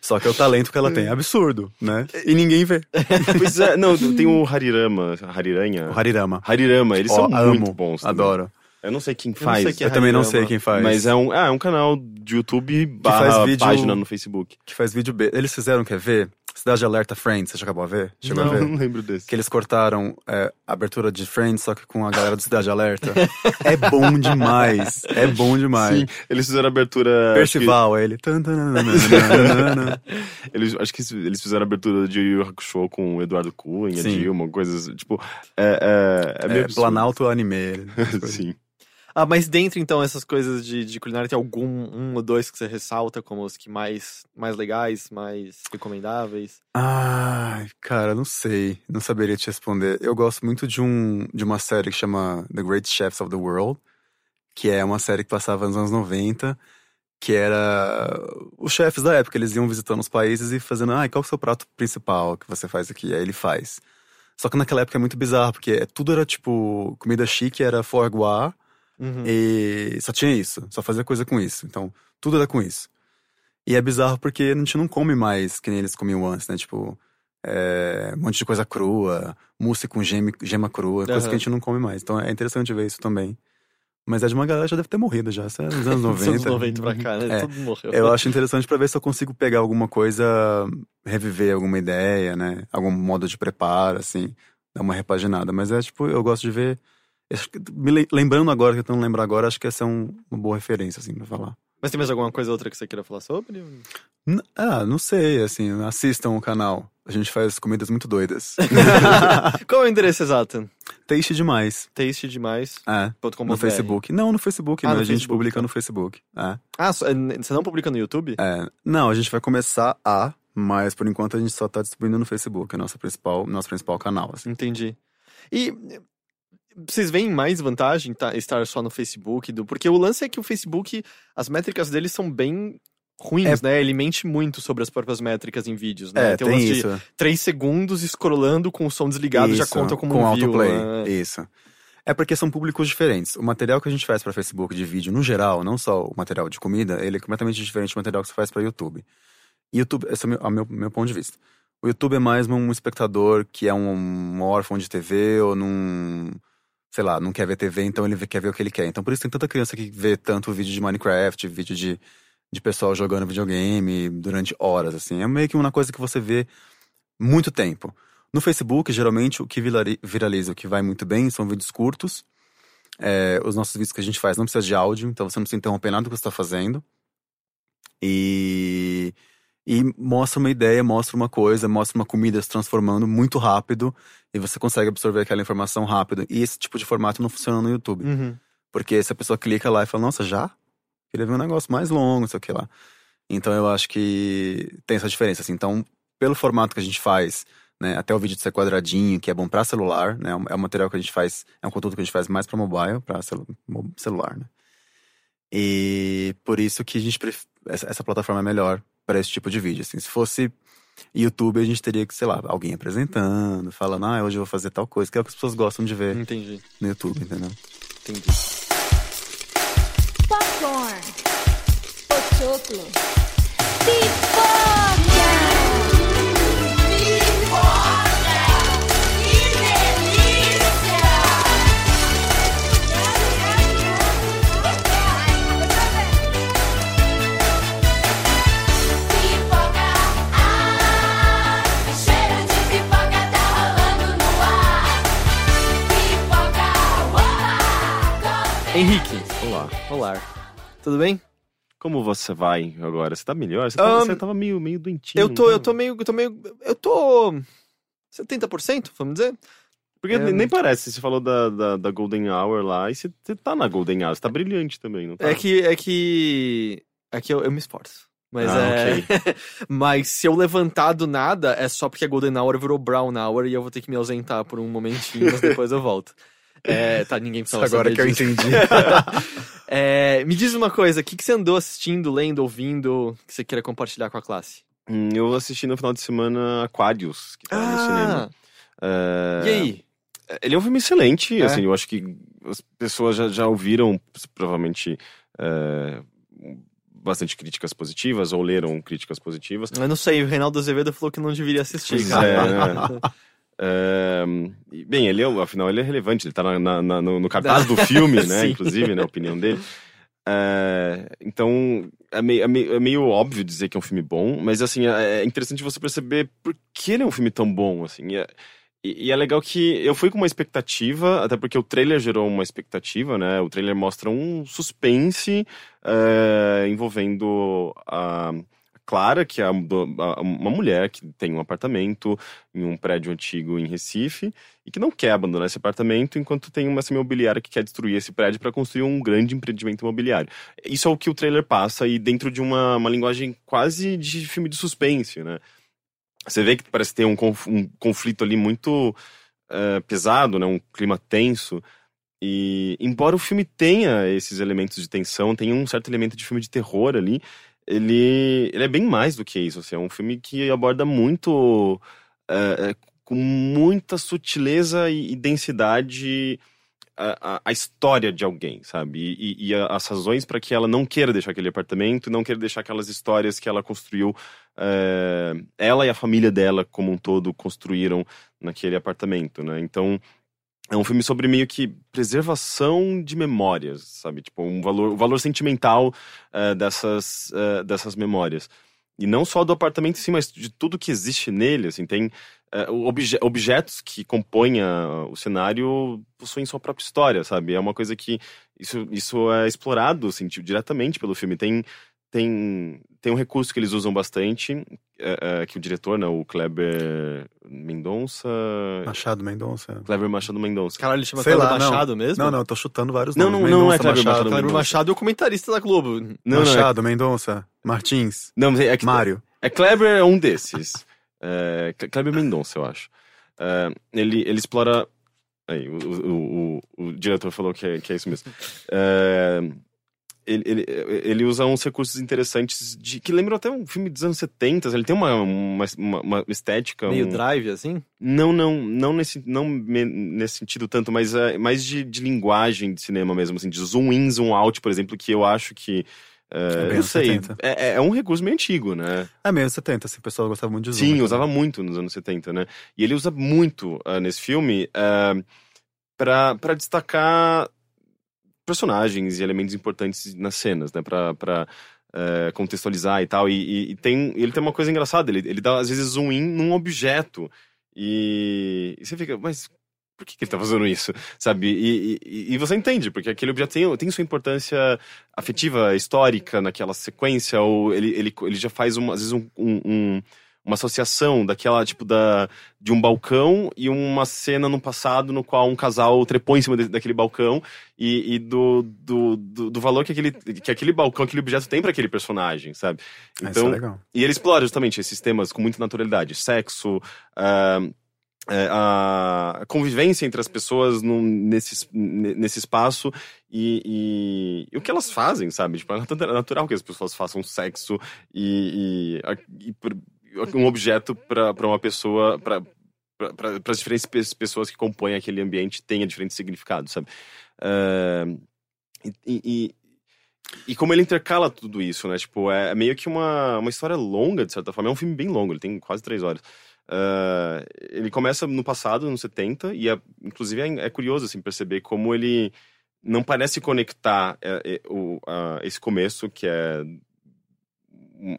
Só que é o talento que ela tem é absurdo, né? E ninguém vê. Pois é, não, tem o Harirama, Hariranha. O Harirama. Harirama, eles Ó, são amo, muito bons. também. Adoro. Eu não sei quem não faz, sei quem Eu também não sei quem faz. mas é um, ah, é um canal de YouTube barra vídeo- página no Facebook. Que faz vídeo B. Eles fizeram, quer ver? Cidade Alerta Friends, você já acabou a ver? Chegou não, a ver? não lembro desse. Que eles cortaram é, a abertura de Friends, só que com a galera do Cidade Alerta. é bom demais. É bom demais. Sim, eles fizeram a abertura. Percival, é ele. Que, eles, acho que eles fizeram a abertura de Yu Hakusho com o Eduardo Cunha, Sim. Dilma, coisas. Tipo, é, é, é meio É. Planalto Anime. Sim. Ah, mas dentro, então, essas coisas de, de culinária, tem algum um ou dois que você ressalta como os que mais, mais legais, mais recomendáveis? Ai, cara, não sei. Não saberia te responder. Eu gosto muito de, um, de uma série que chama The Great Chefs of the World, que é uma série que passava nos anos 90, que era os chefes da época, eles iam visitando os países e fazendo, ah, qual é o seu prato principal que você faz aqui? Aí ele faz. Só que naquela época é muito bizarro, porque tudo era tipo, comida chique era foie gras, Uhum. e só tinha isso, só fazia coisa com isso. Então, tudo era com isso. E é bizarro porque a gente não come mais que nem eles comiam antes, né? Tipo, é, um monte de coisa crua, mousse com gema, gema crua, coisa Aham. que a gente não come mais. Então é interessante ver isso também. Mas é de uma galera que já deve ter morrido já, isso é nos anos 90. Dos anos 90 pra cá, né? É. Todo morreu. Eu acho interessante pra ver se eu consigo pegar alguma coisa, reviver alguma ideia, né? Algum modo de preparo, assim, dar uma repaginada. Mas é tipo, eu gosto de ver. Me le- lembrando agora, que eu tô não lembrar agora, acho que essa é um- uma boa referência, assim, pra falar. Mas tem mais alguma coisa outra que você queira falar sobre? N- Ah, não sei, assim, assistam o canal. A gente faz comidas muito doidas. Qual é o endereço exato? Taste demais. Tastedemais.com.br É. No Facebook. Não, no Facebook, Ah, né? no a gente Facebook, publica tá. no Facebook. É. Ah, é, você não publica no YouTube? É. Não, a gente vai começar a, mas por enquanto a gente só tá distribuindo no Facebook, é nosso principal, nosso principal canal, assim. Entendi. E vocês veem mais vantagem tá, estar só no Facebook? Do, porque o lance é que o Facebook, as métricas dele são bem ruins, né? Ele mente muito sobre as próprias métricas em vídeos, né? É, tem tem, lance isso. de 3 segundos scrollando com o som desligado já Isso, conta como com um view. autoplay. né? Isso. É porque são públicos diferentes. O material que a gente faz para Facebook de vídeo, no geral, não só o material de comida, ele é completamente diferente do material que você faz para YouTube. YouTube, esse é o meu, meu ponto de vista. O YouTube é mais um espectador que é um, um órfão de TV ou num. Sei lá, não quer ver TV, então ele quer ver o que ele quer. Então por isso tem tanta criança que vê tanto vídeo de Minecraft, vídeo de, de pessoal jogando videogame durante horas, assim. É meio que uma coisa que você vê muito tempo. No Facebook, geralmente, o que virali- viraliza, o que vai muito bem, são vídeos curtos. É, os nossos vídeos que a gente faz não precisa de áudio, então você não precisa interromper nada do que você está fazendo. E, e mostra uma ideia, mostra uma coisa, mostra uma comida se transformando muito rápido e você consegue absorver aquela informação rápido. E esse tipo de formato não funciona no YouTube. Uhum. Porque se a pessoa clica lá e fala, nossa, já? Queria ver um negócio mais longo, não sei o que lá. Então eu acho que tem essa diferença, assim. Então, pelo formato que a gente faz, né, até o vídeo de ser quadradinho, que é bom pra celular, né, é um material que a gente faz, é um conteúdo que a gente faz mais pra mobile, pra celu celular, né. E por isso que a gente essa, essa plataforma é melhor para esse tipo de vídeo, assim. Se fosse YouTube, a gente teria que, sei lá, alguém apresentando, falando, ah, hoje eu vou fazer tal coisa, que é o que as pessoas gostam de ver Entendi, no YouTube, entendeu? entendi. Popcorn. Pochoclo. Pipoca! Henrique, Olá. olá. Tudo bem? Como você vai agora? Você tá melhor? Você, tá- você tava meio, meio doentinho. Eu tô, não eu tô meio, eu tô meio, eu tô 70%, vamos dizer? Porque É, nem parece, você falou da, da, da Golden Hour lá, e você, você tá na Golden Hour, você tá brilhante também, não tá? É que, é que, é que eu, eu me esforço. Mas Ah, é. Mas se eu levantar do nada, é só porque a Golden Hour virou Brown Hour e eu vou ter que me ausentar por um momentinho, mas depois eu volto. É, tá, ninguém precisa Agora que eu disso. entendi. É, me diz uma coisa, o que, que você andou assistindo, lendo, ouvindo, que você queira compartilhar com a classe? Hum, Eu assisti no final de semana Aquarius, que tá no cinema. É, E aí? Ele é um filme excelente, É. assim, eu acho que as pessoas já, já ouviram, provavelmente, é, bastante críticas positivas, ou leram críticas positivas. Eu não sei, o Reinaldo Azevedo falou que não deveria assistir, Pois cara. é, né? E, bem, ele é, afinal, ele é relevante, ele tá na- no, no cartaz do filme, né? Inclusive, na opinião dele. É, então, é meio, é, meio, é meio óbvio dizer que é um filme bom, mas assim, é é interessante você perceber por que ele é um filme tão bom, assim. E é, e- e é legal que eu fui com uma expectativa, até porque o trailer gerou uma expectativa, né? O trailer mostra um suspense é, envolvendo a Clara, que é uma mulher que tem um apartamento em um prédio antigo em Recife e que não quer abandonar esse apartamento enquanto tem uma imobiliária que quer destruir esse prédio para construir um grande empreendimento imobiliário. Isso é o que o trailer passa e dentro de uma, uma linguagem quase de filme de suspense, né? Você vê que parece ter um, um conflito ali muito eh, pesado, né? Um clima tenso. E embora o filme tenha esses elementos de tensão, tenha um certo elemento de filme de terror ali, ele, ele é bem mais do que isso. Assim, é um filme que aborda muito, eh, eh, com muita sutileza e, e densidade a, a- a história de alguém, sabe? E, e- as razões para que ela não queira deixar aquele apartamento, não queira deixar aquelas histórias que ela construiu, eh, ela e a família dela como um todo construíram naquele apartamento, né? Então é um filme sobre meio que preservação de memórias, sabe? Tipo, um valor, o valor sentimental eh, dessas, eh, dessas memórias. E não só do apartamento em si, mas de tudo que existe nele, assim, tem eh, obje- objetos que compõem a- o cenário possuem sua própria história, sabe? É uma coisa que isso, isso é explorado, assim, tipo, diretamente pelo filme. Tem, tem, tem um recurso que eles usam bastante, eh, eh, que o diretor, né, o Kleber Mendonça... Machado Mendonça. Kleber Machado Mendonça. Caralho, ele chama Sei Kleber lá, não. Machado mesmo? Não, não, eu tô chutando vários Não, nomes. não, não é Kleber Machado Kleber Mendonça. Machado é o comentarista da Globo. Não, não, é, Machado, Mendonça, Martins, não, mas é que Mário. É Kleber é um desses. É, Kleber Mendonça, eu acho. É, ele, ele explora. Aí, o, o, o, o diretor falou que é, que é isso mesmo. É, ele, ele, ele usa uns recursos interessantes de, que lembram até um filme dos anos 70. Ele tem uma, uma, uma- uma estética. Meio um- drive, assim? Não, não, não nesse, não me- nesse sentido tanto, mas é, mais de, de linguagem de cinema mesmo, assim, de zoom in, zoom out, por exemplo, que eu acho que. é, É anos sei, 70. é, é um recurso meio antigo, né? É meio 70, assim, o pessoal gostava muito de zoom. Sim, né? usava muito nos anos 70, né? E ele usa muito ah, nesse filme pra para destacar personagens e elementos importantes nas cenas, né? Pra, pra eh, contextualizar e tal. E, e- e tem, ele tem uma coisa engraçada, ele, ele dá às vezes zoom in num objeto. E, e você fica, mas por que, que ele tá fazendo isso? Sabe? E, e- e você entende, porque aquele objeto tem, tem sua importância afetiva, histórica naquela sequência, ou ele, ele, ele já faz uma, às vezes um- um- um, uma associação daquela, tipo, da, de um balcão e uma cena no passado no qual um casal trepou em cima de- daquele balcão e, e do, do, do, do valor que aquele, que aquele balcão, aquele objeto tem para aquele personagem, sabe? Ah, isso é Então, legal. e ele explora justamente esses temas com muita naturalidade. Sexo, é, a convivência entre as pessoas nesse, ne- nesse espaço e, e- e o que elas fazem, sabe? Tipo, é nat- natural que as pessoas façam sexo e, e, e um objeto para uma pessoa, para as diferentes pe- pessoas que compõem aquele ambiente tenha diferentes significados, sabe? Ah, e- e- e como ele intercala tudo isso, né? Tipo, é meio que uma, uma história longa, de certa forma. É um filme bem longo, ele tem quase três horas. Ah, ele começa no passado, nos 70, e é- inclusive é, é curioso, assim, perceber como ele não parece conectar é, é, o, a- esse começo, que é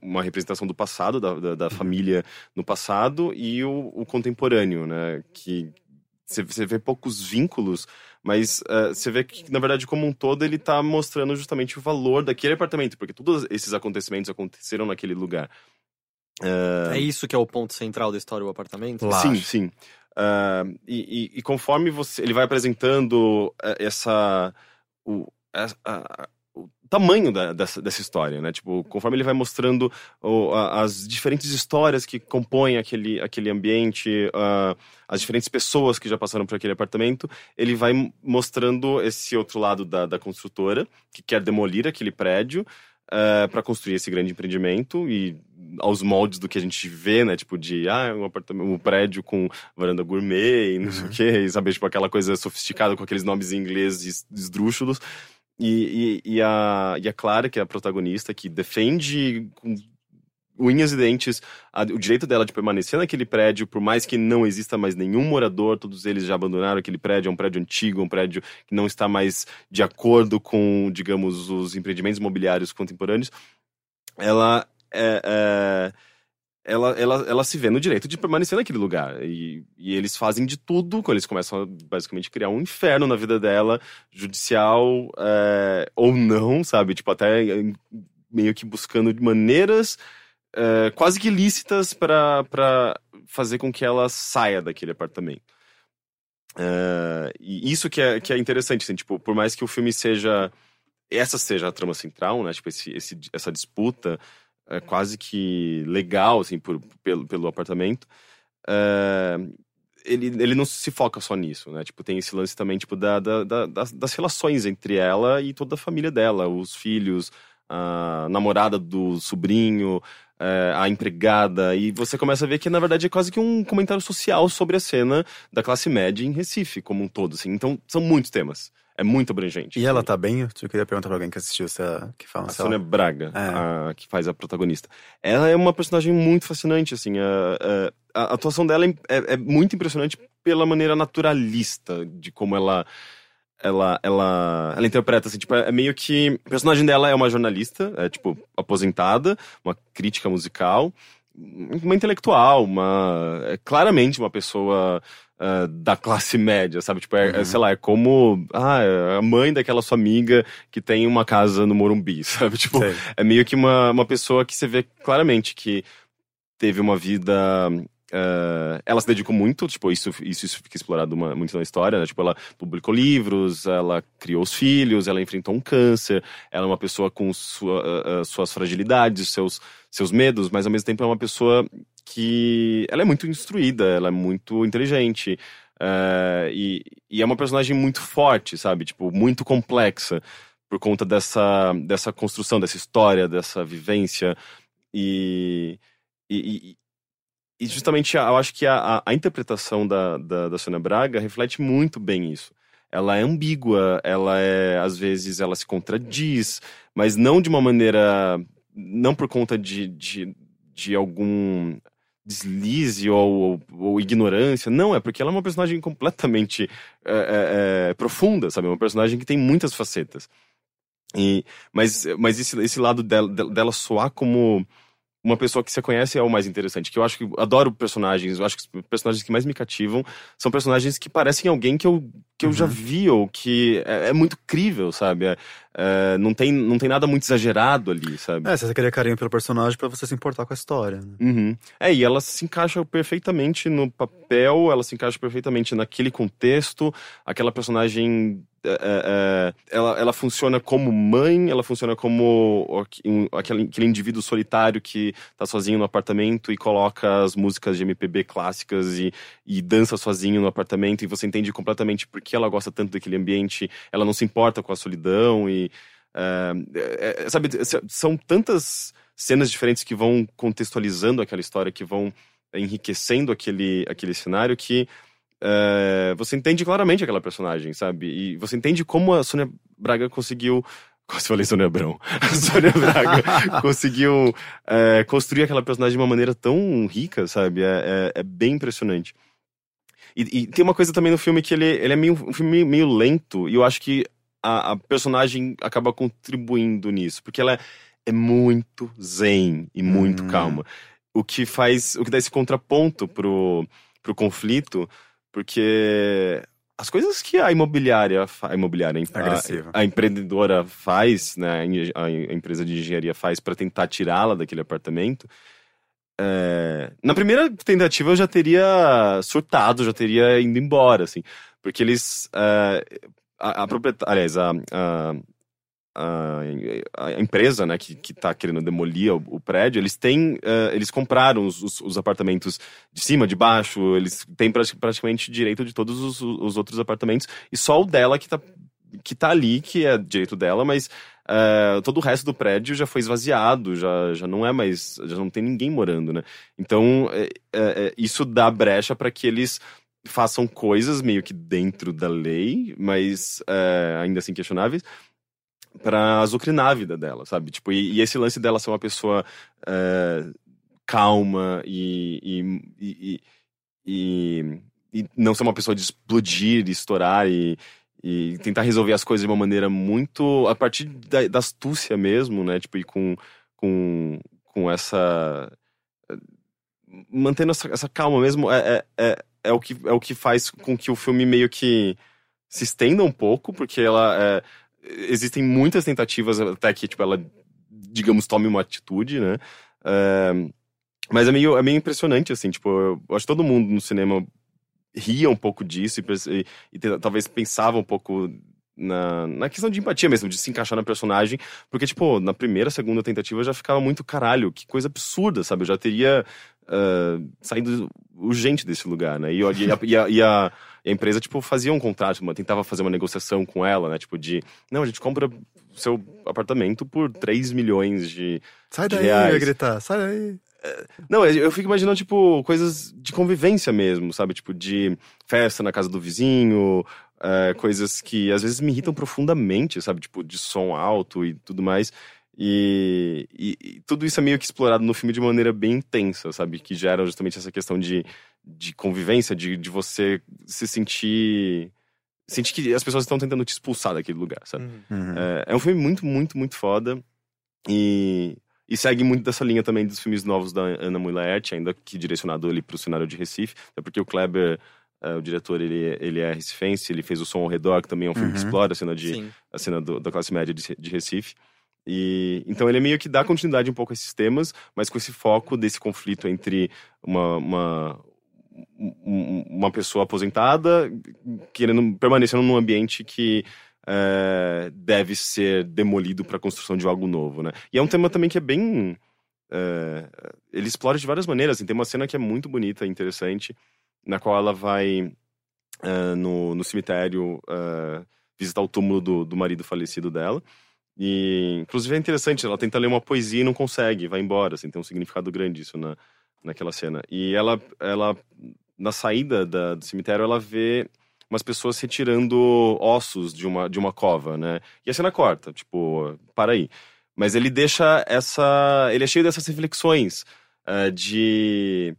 uma representação do passado, da, da, da família no passado, e o, o contemporâneo, né? Que você- você vê poucos vínculos, mas eh, você vê que, na verdade, como um todo, ele tá mostrando justamente o valor daquele apartamento, porque todos esses acontecimentos aconteceram naquele lugar. É isso que é o ponto central da história do apartamento? Lá. Sim, sim. Ah, e, e- e conforme você, ele vai apresentando essa, o, a- a- tamanho da- dessa, dessa história, né? Tipo, conforme ele vai mostrando as diferentes histórias que compõem aquele, aquele ambiente, ah, as diferentes pessoas que já passaram por aquele apartamento, ele vai mostrando esse outro lado da, da construtora, que quer demolir aquele prédio, é, para construir esse grande empreendimento e aos moldes do que a gente vê, né? Tipo de, ah, um apartamento, um prédio com varanda gourmet e não sei o quê, e sabe? Tipo aquela coisa sofisticada com aqueles nomes em inglês es- esdrúxulos. E, e, e, a, e a Clara, que é a protagonista, que defende com unhas e dentes a- o direito dela de permanecer naquele prédio, por mais que não exista mais nenhum morador, todos eles já abandonaram aquele prédio, é um prédio antigo, um prédio que não está mais de acordo com, digamos, os empreendimentos imobiliários contemporâneos. Ela é, é, ela, ela, ela se vê no direito de permanecer naquele lugar. E, e eles fazem de tudo, quando eles começam a basicamente criar um inferno na vida dela, judicial é, ou não, sabe? Tipo, até meio que buscando de maneiras é, quase que lícitas para fazer com que ela saia daquele apartamento. É, e isso que é, que é interessante, assim, tipo, por mais que o filme seja. Essa seja a trama central, né? Tipo, esse, esse, essa disputa é, quase que legal, assim, por, pelo, pelo apartamento. é, ele, ele não se foca só nisso, né? Tipo, tem esse lance também, tipo, da, da, da- das, das relações entre ela e toda a família dela, os filhos, a namorada do sobrinho, é, a empregada, e você começa a ver que, na verdade, é quase que um comentário social sobre a cena da classe média em Recife, como um todo, assim. Então, são muitos temas. É muito abrangente. E ela tá bem? Eu queria perguntar pra alguém que assistiu, se ela, que fala A se ela- Sônia Braga, É. a, que faz a protagonista. Ela é uma personagem muito fascinante, assim. A, a- a atuação dela é, é- é muito impressionante pela maneira naturalista de como ela. Ela, ela, ela interpreta, assim, tipo, é meio que. O personagem dela é uma jornalista, é, tipo, aposentada, uma crítica musical, uma intelectual, uma. É claramente uma pessoa ah, da classe média, sabe? Tipo, é, é, Uhum. sei lá, é como. Ah, é a mãe daquela sua amiga que tem uma casa no Morumbi, sabe? Tipo, Sei. é meio que uma, uma pessoa que você vê claramente que teve uma vida. Eh, ela se dedicou muito, tipo, isso, isso, isso fica explorado uma- muito na história, né? Tipo, ela publicou livros, ela criou os filhos, ela enfrentou um câncer, ela é uma pessoa com sua, eh, suas fragilidades, seus, seus medos, mas ao mesmo tempo é uma pessoa que. Ela é muito instruída, ela é muito inteligente. eh, e, e é uma personagem muito forte, sabe? Tipo, muito complexa por conta dessa, dessa construção, dessa história, dessa vivência. E, e, e- e justamente eu acho que a, a- interpretação da, da, da Sônia Braga reflete muito bem isso. Ela é ambígua, ela é, às vezes, ela se contradiz, mas não de uma maneira. Não por conta de, de, de algum deslize ou, ou- ou ignorância, não, é porque ela é uma personagem completamente é, é, é, profunda, sabe? Uma personagem que tem muitas facetas. E, mas mas esse, esse lado dela, dela soar como uma pessoa que você conhece é o mais interessante. Que eu acho que eu adoro personagens, eu acho que os personagens que mais me cativam são personagens que parecem alguém que eu, que eu já Uhum. vi, ou que é, é muito crível, sabe? É, é, não, tem, não tem nada muito exagerado ali, sabe? É, você queria carinho pelo personagem pra você se importar com a história. Né? Uhum. É, e ela se encaixa perfeitamente no papel, ela se encaixa perfeitamente naquele contexto, aquela personagem. é, é, é, ela, ela funciona como mãe, ela funciona como aqu- aquele, aquele indivíduo solitário que tá sozinho no apartamento e coloca as músicas de MPB clássicas e, e dança sozinho no apartamento, e você entende completamente por que ela gosta tanto daquele ambiente, ela não se importa com a solidão e. é, é, sabe, são tantas cenas diferentes que vão contextualizando aquela história, que vão enriquecendo aquele, aquele cenário que é, você entende claramente aquela personagem, sabe? E você entende como a Sônia Braga conseguiu. Quase falei Sônia Abrão. A Sônia Braga conseguiu é, construir aquela personagem de uma maneira tão rica, sabe? É, é- é bem impressionante. E, e tem uma coisa também no filme que ele, ele é meio, um filme meio, lento, e eu acho que a, a personagem acaba contribuindo nisso, porque ela é, é muito zen e muito Hum. calma. O que faz. O que dá esse contraponto pro, pro conflito, porque as coisas que a imobiliária, a imobiliária, a- a, empreendedora faz, né, a a empresa de engenharia faz para tentar tirá-la daquele apartamento. É, na primeira tentativa eu já teria surtado, já teria ido embora, assim, porque eles é, a, a proprietária, aliás, a, a, a, empresa, né, que, que tá querendo demolir o, o prédio, eles têm, eh, eles compraram os, os, os apartamentos de cima, de baixo, eles têm prati- praticamente direito de todos os, os outros apartamentos, e só o dela que tá, que tá ali, que é direito dela, mas é, todo o resto do prédio já foi esvaziado, já, já não é mais, já não tem ninguém morando, né? Então, é, é, é, isso dá brecha para que eles façam coisas meio que dentro da lei, mas é, ainda assim questionáveis, para azucrinar a vida dela, sabe? Tipo, e, e esse lance dela ser uma pessoa calma e, e, e, e, não ser uma pessoa de explodir, estourar e, e tentar resolver as coisas de uma maneira muito a partir da, da astúcia mesmo, né? Tipo, e com, com, com essa mantendo essa, essa calma mesmo é, é, é, é o que é o que faz com que o filme meio que se estenda um pouco, porque ela é, existem muitas tentativas até que tipo ela digamos tome uma atitude, né? É, mas é meio, é meio impressionante, assim, tipo, eu acho que todo mundo no cinema ria um pouco disso e, e, e talvez pensava um pouco na, na questão de empatia mesmo, de se encaixar na personagem, porque, tipo, na primeira, segunda tentativa eu já ficava muito caralho, que coisa absurda, sabe? Eu já teria ah, saído urgente desse lugar, né? E, e a, e a- e a- a empresa, tipo, fazia um contrato, uma- tentava fazer uma negociação com ela, né? Tipo, de, não, a gente compra seu apartamento por 3 milhões de, Sai de daí, eu reais. ia gritar, sai daí. Não, eu fico imaginando, tipo, coisas de convivência mesmo, sabe? Tipo, de festa na casa do vizinho, é, coisas que às vezes me irritam profundamente, sabe? Tipo, de som alto e tudo mais. E, e- e tudo isso é meio que explorado no filme de maneira bem intensa, sabe? Que gera justamente essa questão de, de convivência, de, de você se sentir. Sentir que as pessoas estão tentando te expulsar daquele lugar, sabe? Uhum. É, é um filme muito, muito, muito foda. E, e segue muito dessa linha também dos filmes novos da Ana Mulaert, ainda que direcionado ali pro cenário de Recife. Até porque o Kleber, é, o diretor, ele, ele é recifense, ele fez o Som ao Redor, que também é um filme que Uhum. explora a cena, de, Sim. a cena do- da classe média de, de Recife. E, então ele meio que dá continuidade um pouco a esses temas, mas com esse foco desse conflito entre uma, uma, um- uma pessoa aposentada querendo permanecendo num ambiente que é, deve ser demolido para a construção de algo novo, né? E é um tema também que é bem é, ele explora de várias maneiras. Assim, tem uma cena que é muito bonita interessante, na qual ela vai é, no, no cemitério visitar o túmulo do, do marido falecido dela. E, inclusive, é interessante, ela tenta ler uma poesia e não consegue, vai embora, assim, tem um significado grande isso na, naquela cena. E ela, ela na saída da- do cemitério, ela vê umas pessoas retirando ossos de uma, de uma cova, né? E a cena corta, tipo, para aí. Mas ele deixa essa. Ele é cheio dessas reflexões eh, de.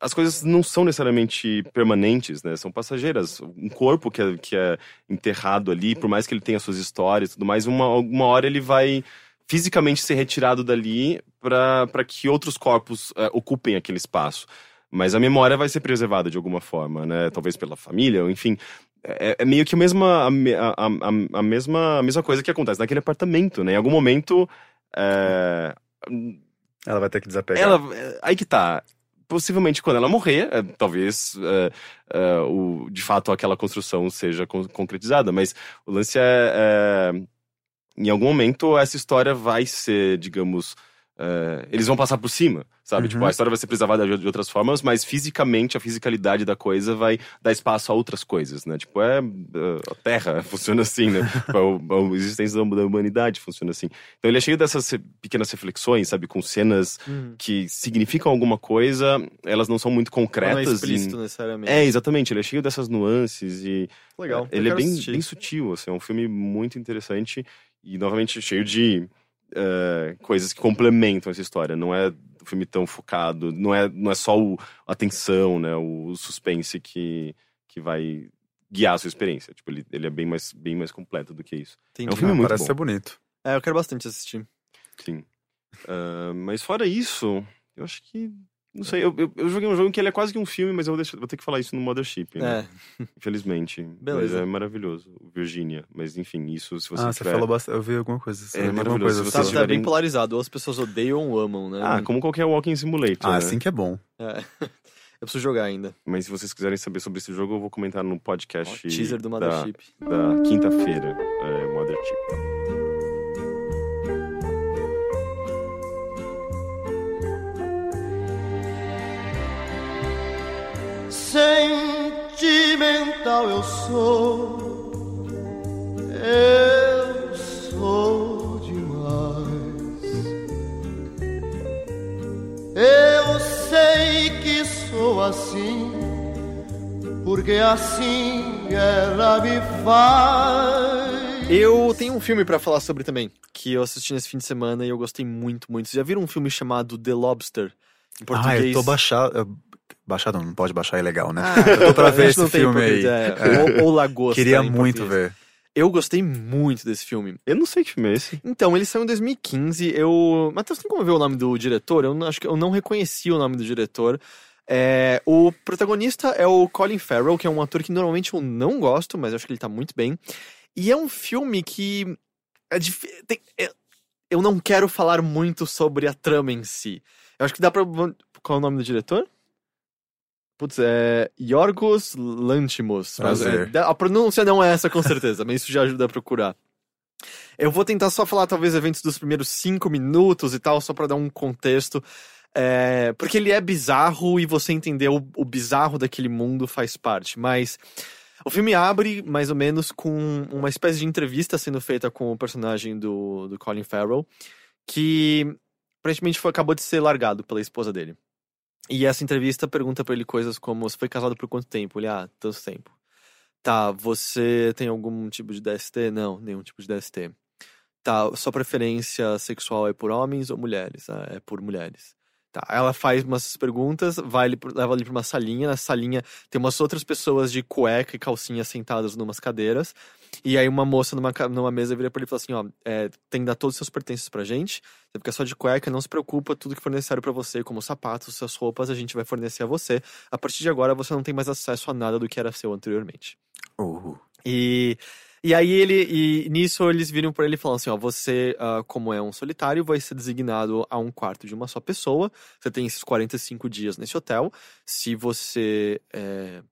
As coisas não são necessariamente permanentes, né? São passageiras. Um corpo que é, que é enterrado ali, por mais que ele tenha suas histórias e tudo mais, uma, uma hora ele vai fisicamente ser retirado dali para que outros corpos eh, ocupem aquele espaço. Mas a memória vai ser preservada de alguma forma, né? Talvez pela família, ou enfim. É, é meio que a mesma, a, a, a- a mesma, a mesma coisa que acontece naquele apartamento, né? Em algum momento. é, Ela vai ter que desapegar. ela, é, aí que tá. Possivelmente quando ela morrer, é, talvez é, o, de fato aquela construção seja con- concretizada. Mas o lance é, é, Em algum momento essa história vai ser, digamos. É, eles vão passar por cima, sabe? Uhum. Tipo, a história vai ser preservada de, de outras formas, mas fisicamente, a fisicalidade da coisa vai dar espaço a outras coisas, né? Tipo, é. é, a Terra funciona assim, né? Tipo, a, a existência da da humanidade funciona assim. Então ele é cheio dessas pequenas reflexões, sabe? Com cenas Hum. que significam alguma coisa, elas não são muito Não é concretas. explícito em- necessariamente. É, exatamente, ele é cheio dessas nuances e Legal. ele eu é bem, bem sutil, assim, é um filme muito interessante e novamente cheio de eh, coisas que complementam essa história. Não é um filme tão focado, não é, não é só o, a tensão, né, o suspense que, que vai guiar a sua experiência. Tipo, ele, ele é bem mais, bem mais completo do que isso. Entendi. É um filme Ah, muito parece bom. ser bonito. É, eu quero bastante assistir. Sim. Ah, mas fora isso, eu acho que. Não sei, eu, eu, eu joguei um jogo que ele é quase que um filme, mas eu vou, deixar- vou ter que falar isso no Mothership, né? É, Infelizmente. Beleza. Mas é maravilhoso. Virginia. Mas enfim, isso se você ah, você tiver... falou bastante. Eu vi alguma coisa. É alguma maravilhoso, coisa se tá, tá bem tiverem- polarizado. Ou as pessoas odeiam ou amam, né? Ah, como qualquer Walking Simulator, Ah, né? assim que é bom. É. Eu preciso jogar ainda. Mas se vocês quiserem saber sobre esse jogo, eu vou comentar no podcast teaser do da, Mothership. da quinta-feira, é, Mothership. sentimental eu sou, eu sou demais. Eu sei que sou assim, porque assim ela me faz. Eu tenho um filme para falar sobre também, que eu assisti nesse fim de semana e eu gostei muito, muito. Vocês já viram um filme chamado The Lobster? Em português. Ah, eu tô baixado. Baixado não, não pode baixar, é legal, né? Ah, eu tô pra ver esse filme aí. é. Ou, ou Lagosta. Queria muito ver. Eu gostei muito desse filme. Eu não sei que filme é esse. Então, ele saiu em 2015. Eu. Matheus, tem como ver o nome do diretor? Eu não- acho que eu não reconheci o nome do diretor. É, o protagonista é o Colin Farrell, que é um ator que normalmente eu não gosto, mas acho que ele tá muito bem. E é um filme que. É dif... tem- é- eu não quero falar muito sobre a trama em si. Eu acho que dá pra. Qual é o nome do diretor? Putz, é. Yorgos Lantimos. Mas, Prazer. é, a pronúncia não é essa com certeza, mas isso já ajuda a procurar. Eu vou tentar só falar, talvez, eventos dos primeiros cinco minutos e tal, só pra dar um contexto. É, porque ele é bizarro e você entender o, o bizarro daquele mundo faz parte. Mas o filme abre, mais ou menos, com uma espécie de entrevista sendo feita com o personagem do, do Colin Farrell, que aparentemente foi, acabou de ser largado pela esposa dele. E essa entrevista pergunta pra ele coisas como: Você foi casado por quanto tempo? Ele, ah, tanto tempo. Tá, você tem algum tipo de DST? Não, nenhum tipo de DST. Tá, sua preferência sexual é por homens ou mulheres? Ah, é por mulheres. Tá, ela faz umas perguntas, vai leva ele pra uma salinha. Na salinha tem umas outras pessoas de cueca e calcinha sentadas numas cadeiras. E aí uma moça numa, numa mesa vira pra ele e fala assim: ó, é, tem que dar todos os seus pertences pra gente. Você fica só de cueca, não se preocupa, tudo que for necessário pra você, como sapatos, suas roupas, a gente vai fornecer a você. A partir de agora você não tem mais acesso a nada do que era seu anteriormente. Uh, E, e aí ele e nisso eles viram pra ele e falaram assim, ó, você, ah, como é um solitário, vai ser designado a um quarto de uma só pessoa. Você tem esses 45 dias nesse hotel. Se você é,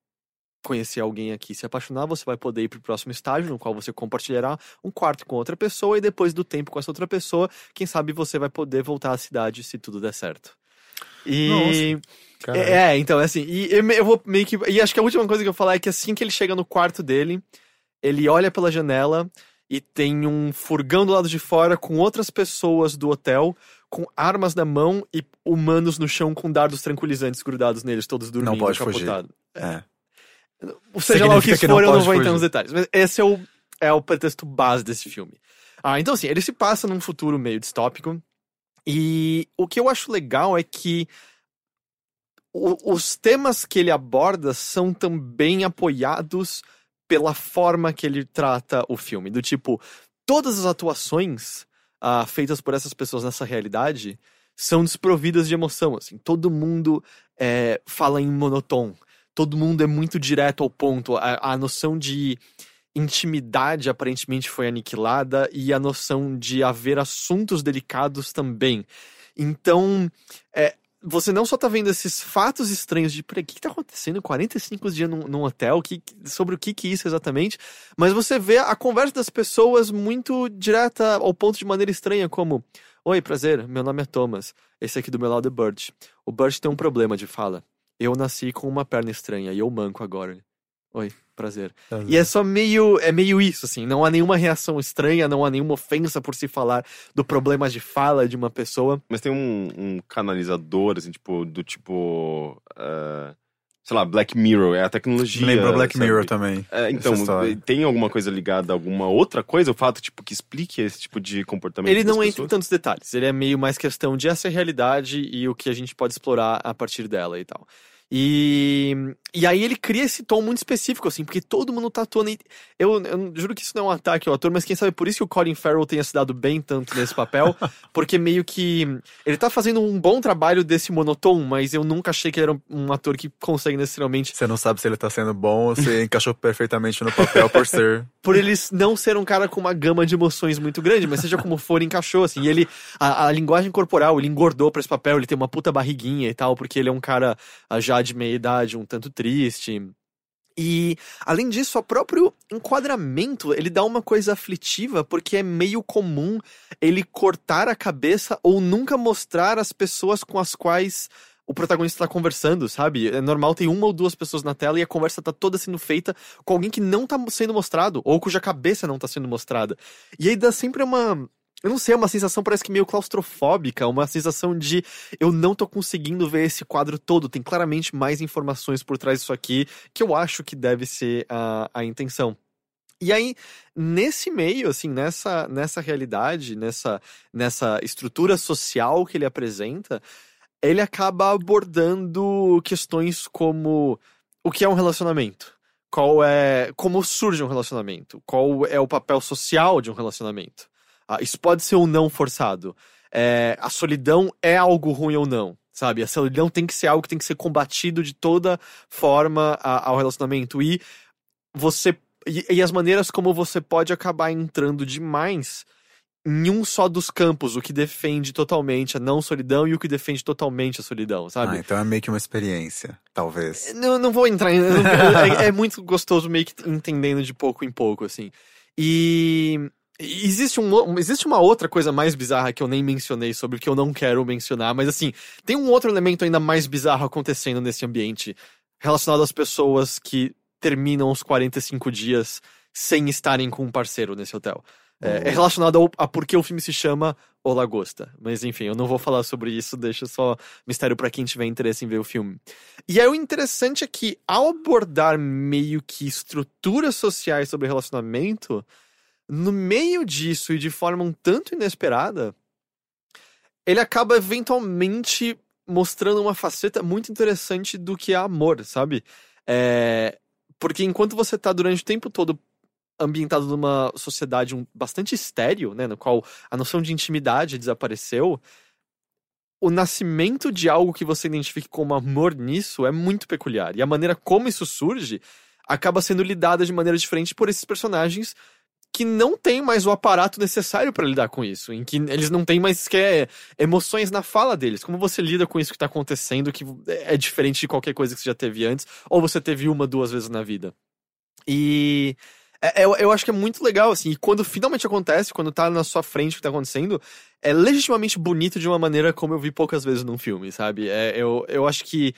conhecer alguém aqui e se apaixonar, você vai poder ir pro próximo estágio, no qual você compartilhará um quarto com outra pessoa, e depois do tempo com essa outra pessoa, quem sabe você vai poder voltar à cidade se tudo der certo. E. É, é, então, é assim, e eu vou meio que. E acho que a última coisa que eu vou falar é que assim que ele chega no quarto dele, ele olha pela janela e tem um furgão do lado de fora com outras pessoas do hotel, com armas na mão e humanos no chão com dardos tranquilizantes grudados neles, todos dormindo, Não pode fugir. capotado. É. Ou seja lá o que que for, não eu não vou entrar fugir. nos detalhes. Mas esse é o, é o pretexto base desse filme. Ah, então assim, ele se passa num futuro meio distópico. E o que eu acho legal é que o- os temas que ele aborda são também apoiados pela forma que ele trata o filme. Do tipo, todas as atuações ah, feitas por essas pessoas nessa realidade são desprovidas de emoção. Assim, todo mundo é, fala em monotom. Todo mundo é muito direto ao ponto. A, a noção de intimidade aparentemente foi aniquilada e a noção de haver assuntos delicados também. Então, é, você não só tá vendo esses fatos estranhos de, peraí, o que, que tá acontecendo? 45 dias num, num hotel, que, sobre o que que isso exatamente, mas você vê a conversa das pessoas muito direta ao ponto de maneira estranha, como, oi, prazer, meu nome é Thomas, esse aqui do meu lado é Bert. O Bert tem um problema de fala. Eu nasci com uma perna estranha e eu manco agora. Oi, prazer. E é só meio. É meio isso, assim. Não há nenhuma reação estranha, não há nenhuma ofensa por se falar do problema de fala de uma pessoa. Mas tem um, um canalizador, assim, tipo, do tipo. eh, sei lá, Black Mirror, é a tecnologia. Me lembrou Black sabe? Mirror também. É, então, tem alguma coisa ligada a alguma outra coisa? O fato, tipo, que explique esse tipo de comportamento Ele das não entra em pessoas? tantos detalhes. Ele é meio mais questão de essa realidade e o que a gente pode explorar a partir dela e tal. E, e aí ele cria esse tom muito específico, assim, porque todo mundo tá atuando. e- Eu, eu juro que isso não é um ataque ao ator, mas quem sabe por isso que o Colin Farrell tenha se dado bem tanto nesse papel, porque meio que. Ele tá fazendo um bom trabalho desse monotom, mas eu nunca achei que ele era um, ator que consegue necessariamente. Você não sabe se ele tá sendo bom ou se encaixou perfeitamente no papel por ser. Por ele não ser um cara com uma gama de emoções muito grande, mas seja como for, encaixou, assim. E ele. A, a linguagem corporal, ele engordou pra esse papel, ele tem uma puta barriguinha e tal, porque ele é um cara ah, já de meia idade, um tanto triste. E, além disso, o próprio enquadramento, ele dá uma coisa aflitiva, porque é meio comum ele cortar a cabeça ou nunca mostrar as pessoas com as quais o protagonista tá conversando, sabe? É normal ter uma ou duas pessoas na tela e a conversa tá toda sendo feita com alguém que não tá sendo mostrado, ou cuja cabeça não tá sendo mostrada. E aí dá sempre uma Eu não sei, é uma sensação parece que meio claustrofóbica, uma sensação de eu não tô conseguindo ver esse quadro todo. Tem claramente mais informações por trás disso aqui que eu acho que deve ser a, a intenção. E aí, nesse meio, assim, nessa, nessa realidade, nessa, nessa estrutura social que ele apresenta, ele acaba abordando questões como o que é um relacionamento, qual é, como surge um relacionamento, qual é o papel social de um relacionamento. Ah, isso pode ser ou não forçado. É, a solidão é algo ruim ou não, sabe? A solidão tem que ser algo que tem que ser combatido de toda forma a- ao relacionamento e você e, e as maneiras como você pode acabar entrando demais em um só dos campos, o que defende totalmente a não solidão e o que defende totalmente a solidão, sabe? Ah, então é meio que uma experiência, talvez. Não, não vou entrar em. é, é muito gostoso meio que entendendo de pouco em pouco, assim. E. Existe, um, existe uma outra coisa mais bizarra que eu nem mencionei sobre que eu não quero mencionar, mas assim, tem um outro elemento ainda mais bizarro acontecendo nesse ambiente, relacionado às pessoas que terminam os 45 dias sem estarem com um parceiro nesse hotel. É, é relacionado ao, a por que o filme se chama O Lagosta. Mas enfim, eu não vou falar sobre isso, deixa só mistério pra quem tiver interesse em ver o filme. E aí o interessante é que, ao abordar meio que estruturas sociais sobre relacionamento, no meio disso e de forma um tanto inesperada, ele acaba eventualmente mostrando uma faceta muito interessante do que é amor, sabe? É, Porque enquanto você tá durante o tempo todo ambientado numa sociedade bastante estéreo, né, no qual a noção de intimidade desapareceu, o nascimento de algo que você identifique como amor nisso é muito peculiar. E a maneira como isso surge acaba sendo lidada de maneira diferente por esses personagens que não têm mais o aparato necessário para lidar com isso, em que eles não têm mais sequer emoções na fala deles. Como você lida com isso que tá acontecendo, que é diferente de qualquer coisa que você já teve antes, ou você teve uma, duas vezes na vida. E é- eu, eu acho que é muito legal, assim, e quando finalmente acontece, quando tá na sua frente o que tá acontecendo, é legitimamente bonito de uma maneira como eu vi poucas vezes num filme, sabe? É, eu, eu acho que,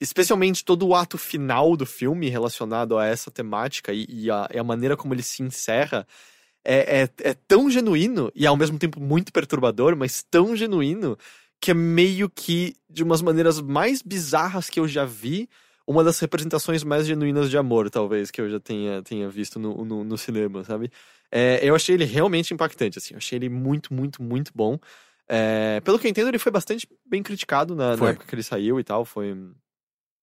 especialmente todo o ato final do filme relacionado a essa temática e, e a, e a maneira como ele se encerra, é, é, é tão genuíno e ao mesmo tempo muito perturbador, mas tão genuíno que é meio que, de umas maneiras mais bizarras que eu já vi, uma das representações mais genuínas de amor, talvez, que eu já tenha, tenha visto no, no, no cinema, sabe? É, eu achei ele realmente impactante, assim. Eu achei ele muito, muito, muito bom. É, pelo que eu entendo, ele foi bastante bem criticado na, na época que ele saiu e tal. Foi.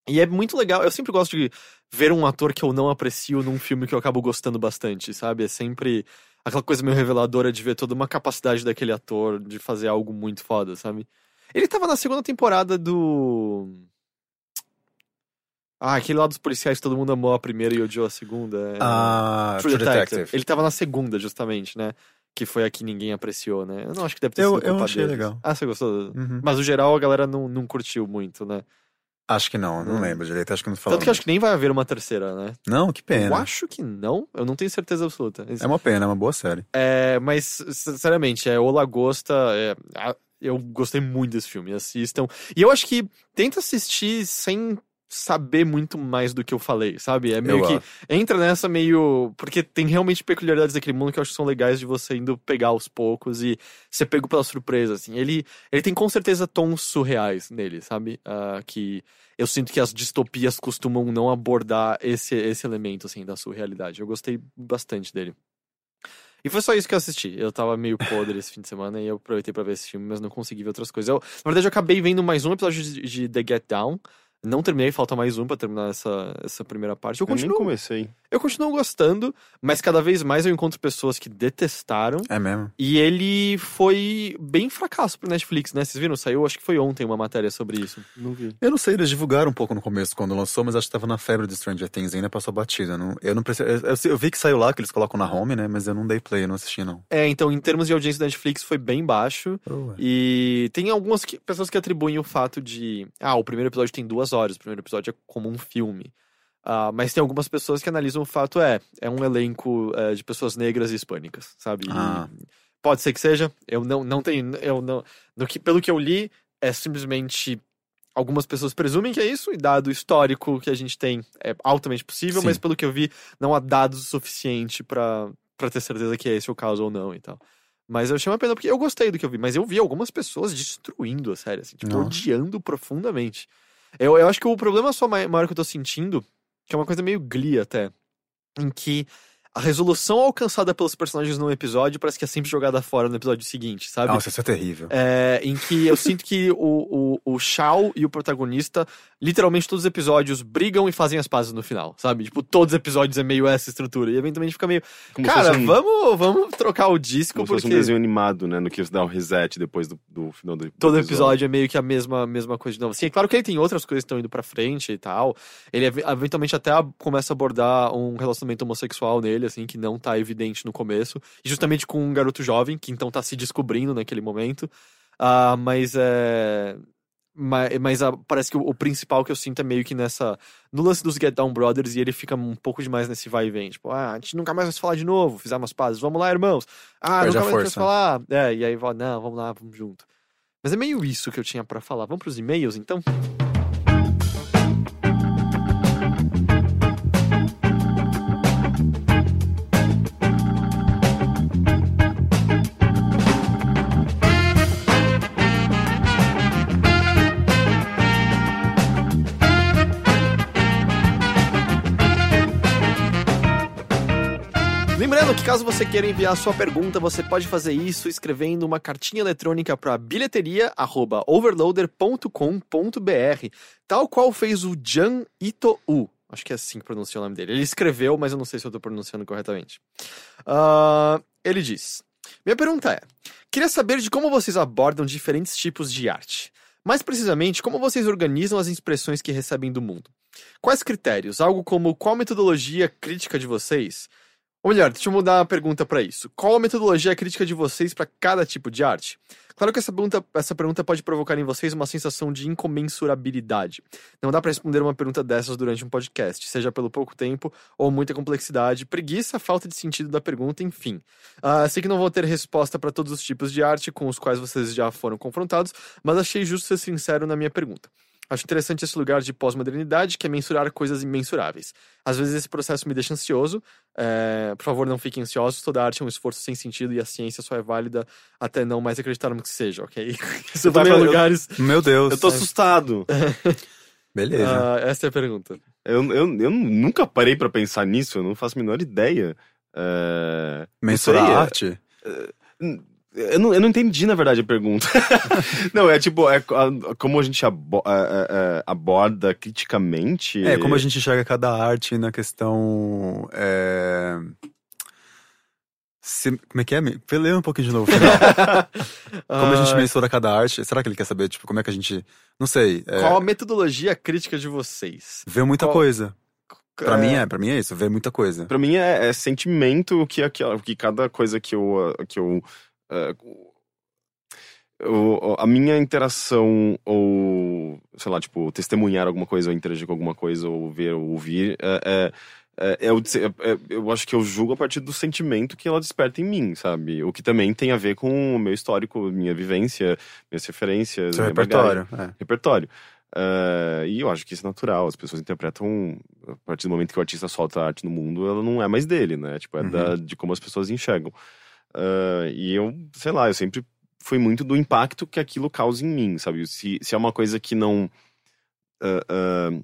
E é muito legal. Eu sempre gosto de ver um ator que eu não aprecio num filme que eu acabo gostando bastante, sabe? É sempre aquela coisa meio reveladora de ver toda uma capacidade daquele ator de fazer algo muito foda, sabe? Ele tava na segunda temporada do. Ah, aquele lá dos policiais que todo mundo amou a primeira e odiou a segunda. é- Ah, True Detective. Ele tava na segunda, justamente, né? Que foi a que ninguém apreciou, né? Eu não acho que deve ter Eu- sido eu achei deles. legal. Ah, você gostou? Uhum. Mas no geral a galera não, não curtiu muito, né? Acho que não, não Hum. lembro direito, acho que não falou. Tanto que eu acho que nem vai haver uma terceira, né? Não, que Eu pena. acho que não, eu não tenho certeza absoluta. É uma pena, é uma boa série. É, mas, sinceramente, é O Lagosta. é, a- eu gostei muito desse filme. Assistam. E eu acho que tenta assistir sem saber muito mais do que eu falei, sabe? É meio Eu que. acho. Entra nessa meio. Porque tem realmente peculiaridades daquele mundo que eu acho que são legais de você indo pegar aos poucos e ser pego pela surpresa, assim. Ele, ele tem com certeza tons surreais nele, sabe? Ah, que eu sinto que as distopias costumam não abordar esse, esse elemento, assim, da surrealidade. Eu gostei bastante dele. E foi só isso que eu assisti. Eu tava meio podre esse fim de semana e eu aproveitei pra ver esse filme, mas não consegui ver outras coisas. Eu, na verdade, eu acabei vendo mais um episódio de, de The Get Down. Não terminei, falta mais um pra terminar essa, essa primeira parte. Eu Eu nem continuo, comecei. eu continuo gostando, mas cada vez mais eu encontro pessoas que detestaram. É mesmo. E ele foi bem fracasso pro Netflix, né? Vocês viram? Saiu, acho que foi ontem uma matéria sobre isso. Não vi. Eu não sei, eles divulgaram um pouco no começo quando lançou, mas acho que tava na febre de Stranger Things ainda passou batida. Não, eu não preciso. Eu, eu- eu vi que saiu lá, que eles colocam na home, né? Mas eu não dei play, eu não assisti, não. É, então, em termos de audiência da Netflix, foi bem baixo. E tem algumas que- pessoas que atribuem o fato de. Ah, o primeiro episódio tem duas horas, o primeiro episódio é como um filme. Ah, mas tem algumas pessoas que analisam o fato, é, é um elenco é, de pessoas negras e hispânicas, sabe? E Ah. Pode ser que seja. Eu não, não tenho. Eu não, no que, pelo que eu li, é simplesmente. Algumas pessoas presumem que é isso, e dado o histórico que a gente tem, é altamente possível, Sim. mas pelo que eu vi, não há dados o suficiente pra ter certeza que é esse o caso ou não e tal. Mas eu achei uma pena porque eu gostei do que eu vi, mas eu vi algumas pessoas destruindo a série, assim, tipo, Nossa. odiando profundamente. Eu, eu acho que o problema só mai- maior que eu tô sentindo, que é uma coisa meio glee até, em que a resolução alcançada pelos personagens num episódio parece que é sempre jogada fora no episódio seguinte, sabe? Nossa, isso é terrível. É, em que eu sinto que o, o, o Shao e o protagonista, literalmente todos os episódios brigam e fazem as pazes no final, sabe? Tipo, todos os episódios é meio essa estrutura. E eventualmente fica meio. Como Cara, um- vamos, vamos trocar o disco, Como se fosse porque um desenho animado, né? No que você dá o reset depois do, do final do, do todo episódio é meio que a mesma, mesma coisa de novo. Sim, é claro que ele tem outras coisas que estão indo pra frente e tal. Ele ev- eventualmente até começa a abordar um relacionamento homossexual nele, assim, que não tá evidente no começo. E justamente com um garoto jovem, que então tá se descobrindo naquele momento. Ah, mas é. ma- Mas, ah, parece que o, o principal que eu sinto é meio que nessa. No lance dos Get Down Brothers, e ele fica um pouco demais nesse vai e vem. Tipo, ah, a gente nunca mais vai se falar de novo, fizemos as pazes, vamos lá, irmãos. Ah, Perde nunca mais vai se falar. É, e aí não, vamos lá, vamos junto. Mas é meio isso que eu tinha pra falar. Vamos pros e-mails, então? Caso você queira enviar sua pergunta, você pode fazer isso escrevendo uma cartinha eletrônica para bilheteria@overloader.com.br, tal qual fez o Jan Ito-u. Acho que é assim que pronuncia o nome dele. Ele escreveu, mas eu não sei se eu tô pronunciando corretamente. Ah, ele diz: Minha pergunta é: queria saber de como vocês abordam diferentes tipos de arte. Mais precisamente, como vocês organizam as expressões que recebem do mundo. Quais critérios? Algo como qual metodologia crítica de vocês? Ou melhor, deixa eu mudar a pergunta para isso. Qual a metodologia crítica de vocês para cada tipo de arte? Claro que essa pergunta, essa pergunta pode provocar em vocês uma sensação de incomensurabilidade. Não dá para responder uma pergunta dessas durante um podcast, seja pelo pouco tempo ou muita complexidade, preguiça, falta de sentido da pergunta, enfim. Ah, sei que não vou ter resposta para todos os tipos de arte com os quais vocês já foram confrontados, mas achei justo ser sincero na minha pergunta. Acho interessante esse lugar de pós-modernidade, que é mensurar coisas imensuráveis. Às vezes esse processo me deixa ansioso. é, por favor, não fiquem ansiosos. Toda arte é um esforço sem sentido e a ciência só é válida até não mais acreditarmos que seja, ok? Eu tava- também é eu- lugares. Meu Deus. Eu tô assustado. Beleza. Ah, essa é a pergunta. Eu, eu, eu nunca parei pra pensar nisso, eu não faço a menor ideia. É... não Mensurar sei, é- a arte? Eu não, eu não entendi, na verdade, a pergunta. não, é tipo, é, a- como a gente abo- é, é, é, aborda criticamente. É, como a gente enxerga cada arte na questão. É... se- como é que é? Lê um pouquinho de novo. Como a gente mensura cada arte? Será que ele quer saber, tipo, como é que a gente. Não sei. É... Qual a metodologia crítica de vocês? Vê muita qual- coisa. Pra É, mim é, pra mim é isso, vê muita coisa. Pra mim é, é sentimento que, aquela- que cada coisa que eu. Que eu o- a minha interação, ou, sei lá, tipo, testemunhar alguma coisa, ou interagir com alguma coisa, ou ver, ou ouvir, é, é, é, é é- é- eu acho que eu julgo a partir do sentimento que ela desperta em mim, sabe? O que também tem a ver com o meu histórico, minha vivência, minhas referências, Seu minha bagagem repertório. Repertório. Ah, e eu acho que isso é natural. As pessoas interpretam, a partir do momento que o artista solta a arte no mundo, ela não é mais dele, né? Tipo, é Uhum. da- de como as pessoas enxergam. Ah, e eu, sei lá, eu sempre fui muito do impacto que aquilo causa em mim, sabe? Se, se é uma coisa que não. ah, ah,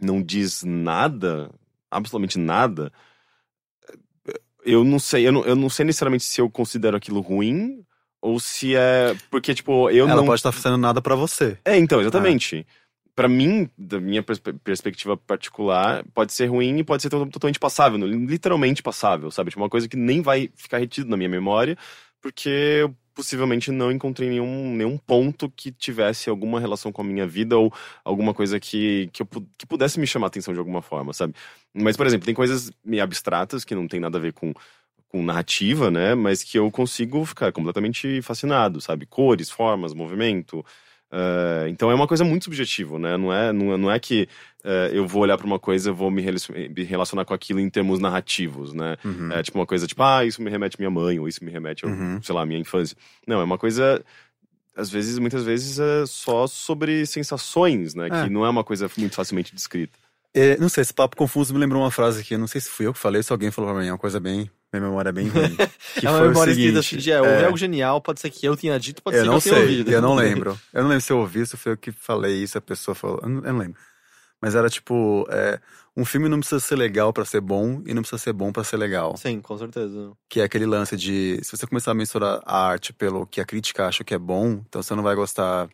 não diz nada, absolutamente nada, eu não sei, eu não, eu não sei necessariamente se eu considero aquilo ruim. Ou se é. Porque, tipo, eu Ela não. pode estar fazendo nada pra você. É, então, exatamente. Pra mim, da minha perspe- perspectiva particular, pode ser ruim e pode ser to- totalmente passável, literalmente passável, sabe? Tipo, uma coisa que nem vai ficar retido na minha memória, porque eu possivelmente não encontrei nenhum, nenhum ponto que tivesse alguma relação com a minha vida ou alguma coisa que, que, eu, que pudesse me chamar a atenção de alguma forma, sabe? Mas, por exemplo, tem coisas meio abstratas que não tem nada a ver com, com narrativa, né? Mas que eu consigo ficar completamente fascinado, sabe? Cores, formas, movimento. Eh, então é uma coisa muito subjetiva, né? Não é, não é, não é que eh, eu vou olhar para uma coisa e vou me relacion- me relacionar com aquilo em termos narrativos, né? Uhum. É tipo uma coisa tipo, ah, isso me remete à minha mãe, ou isso me remete, ao, Uhum. sei lá, à minha infância. Não, é uma coisa, às vezes, muitas vezes, é só sobre sensações, né? É. Que não é uma coisa muito facilmente descrita. É, não sei, esse papo confuso me lembrou uma frase que eu não sei se fui eu que falei, se alguém falou pra mim, é uma coisa bem, Minha memória é bem ruim. Que é uma foi o memória escrita assim de é, é, algo genial, pode ser que eu tenha dito, pode eu ser que eu tenha sei, ouvido. eu não lembro. Eu não lembro se eu ouvi, se foi eu que falei isso, a pessoa falou. Eu não, eu não lembro. Mas era tipo, é, um filme não precisa ser legal pra ser bom e não precisa ser bom pra ser legal. Sim, com certeza. Que é aquele lance de, se você começar a mensurar a arte pelo que a crítica acha que é bom, então você não vai gostar,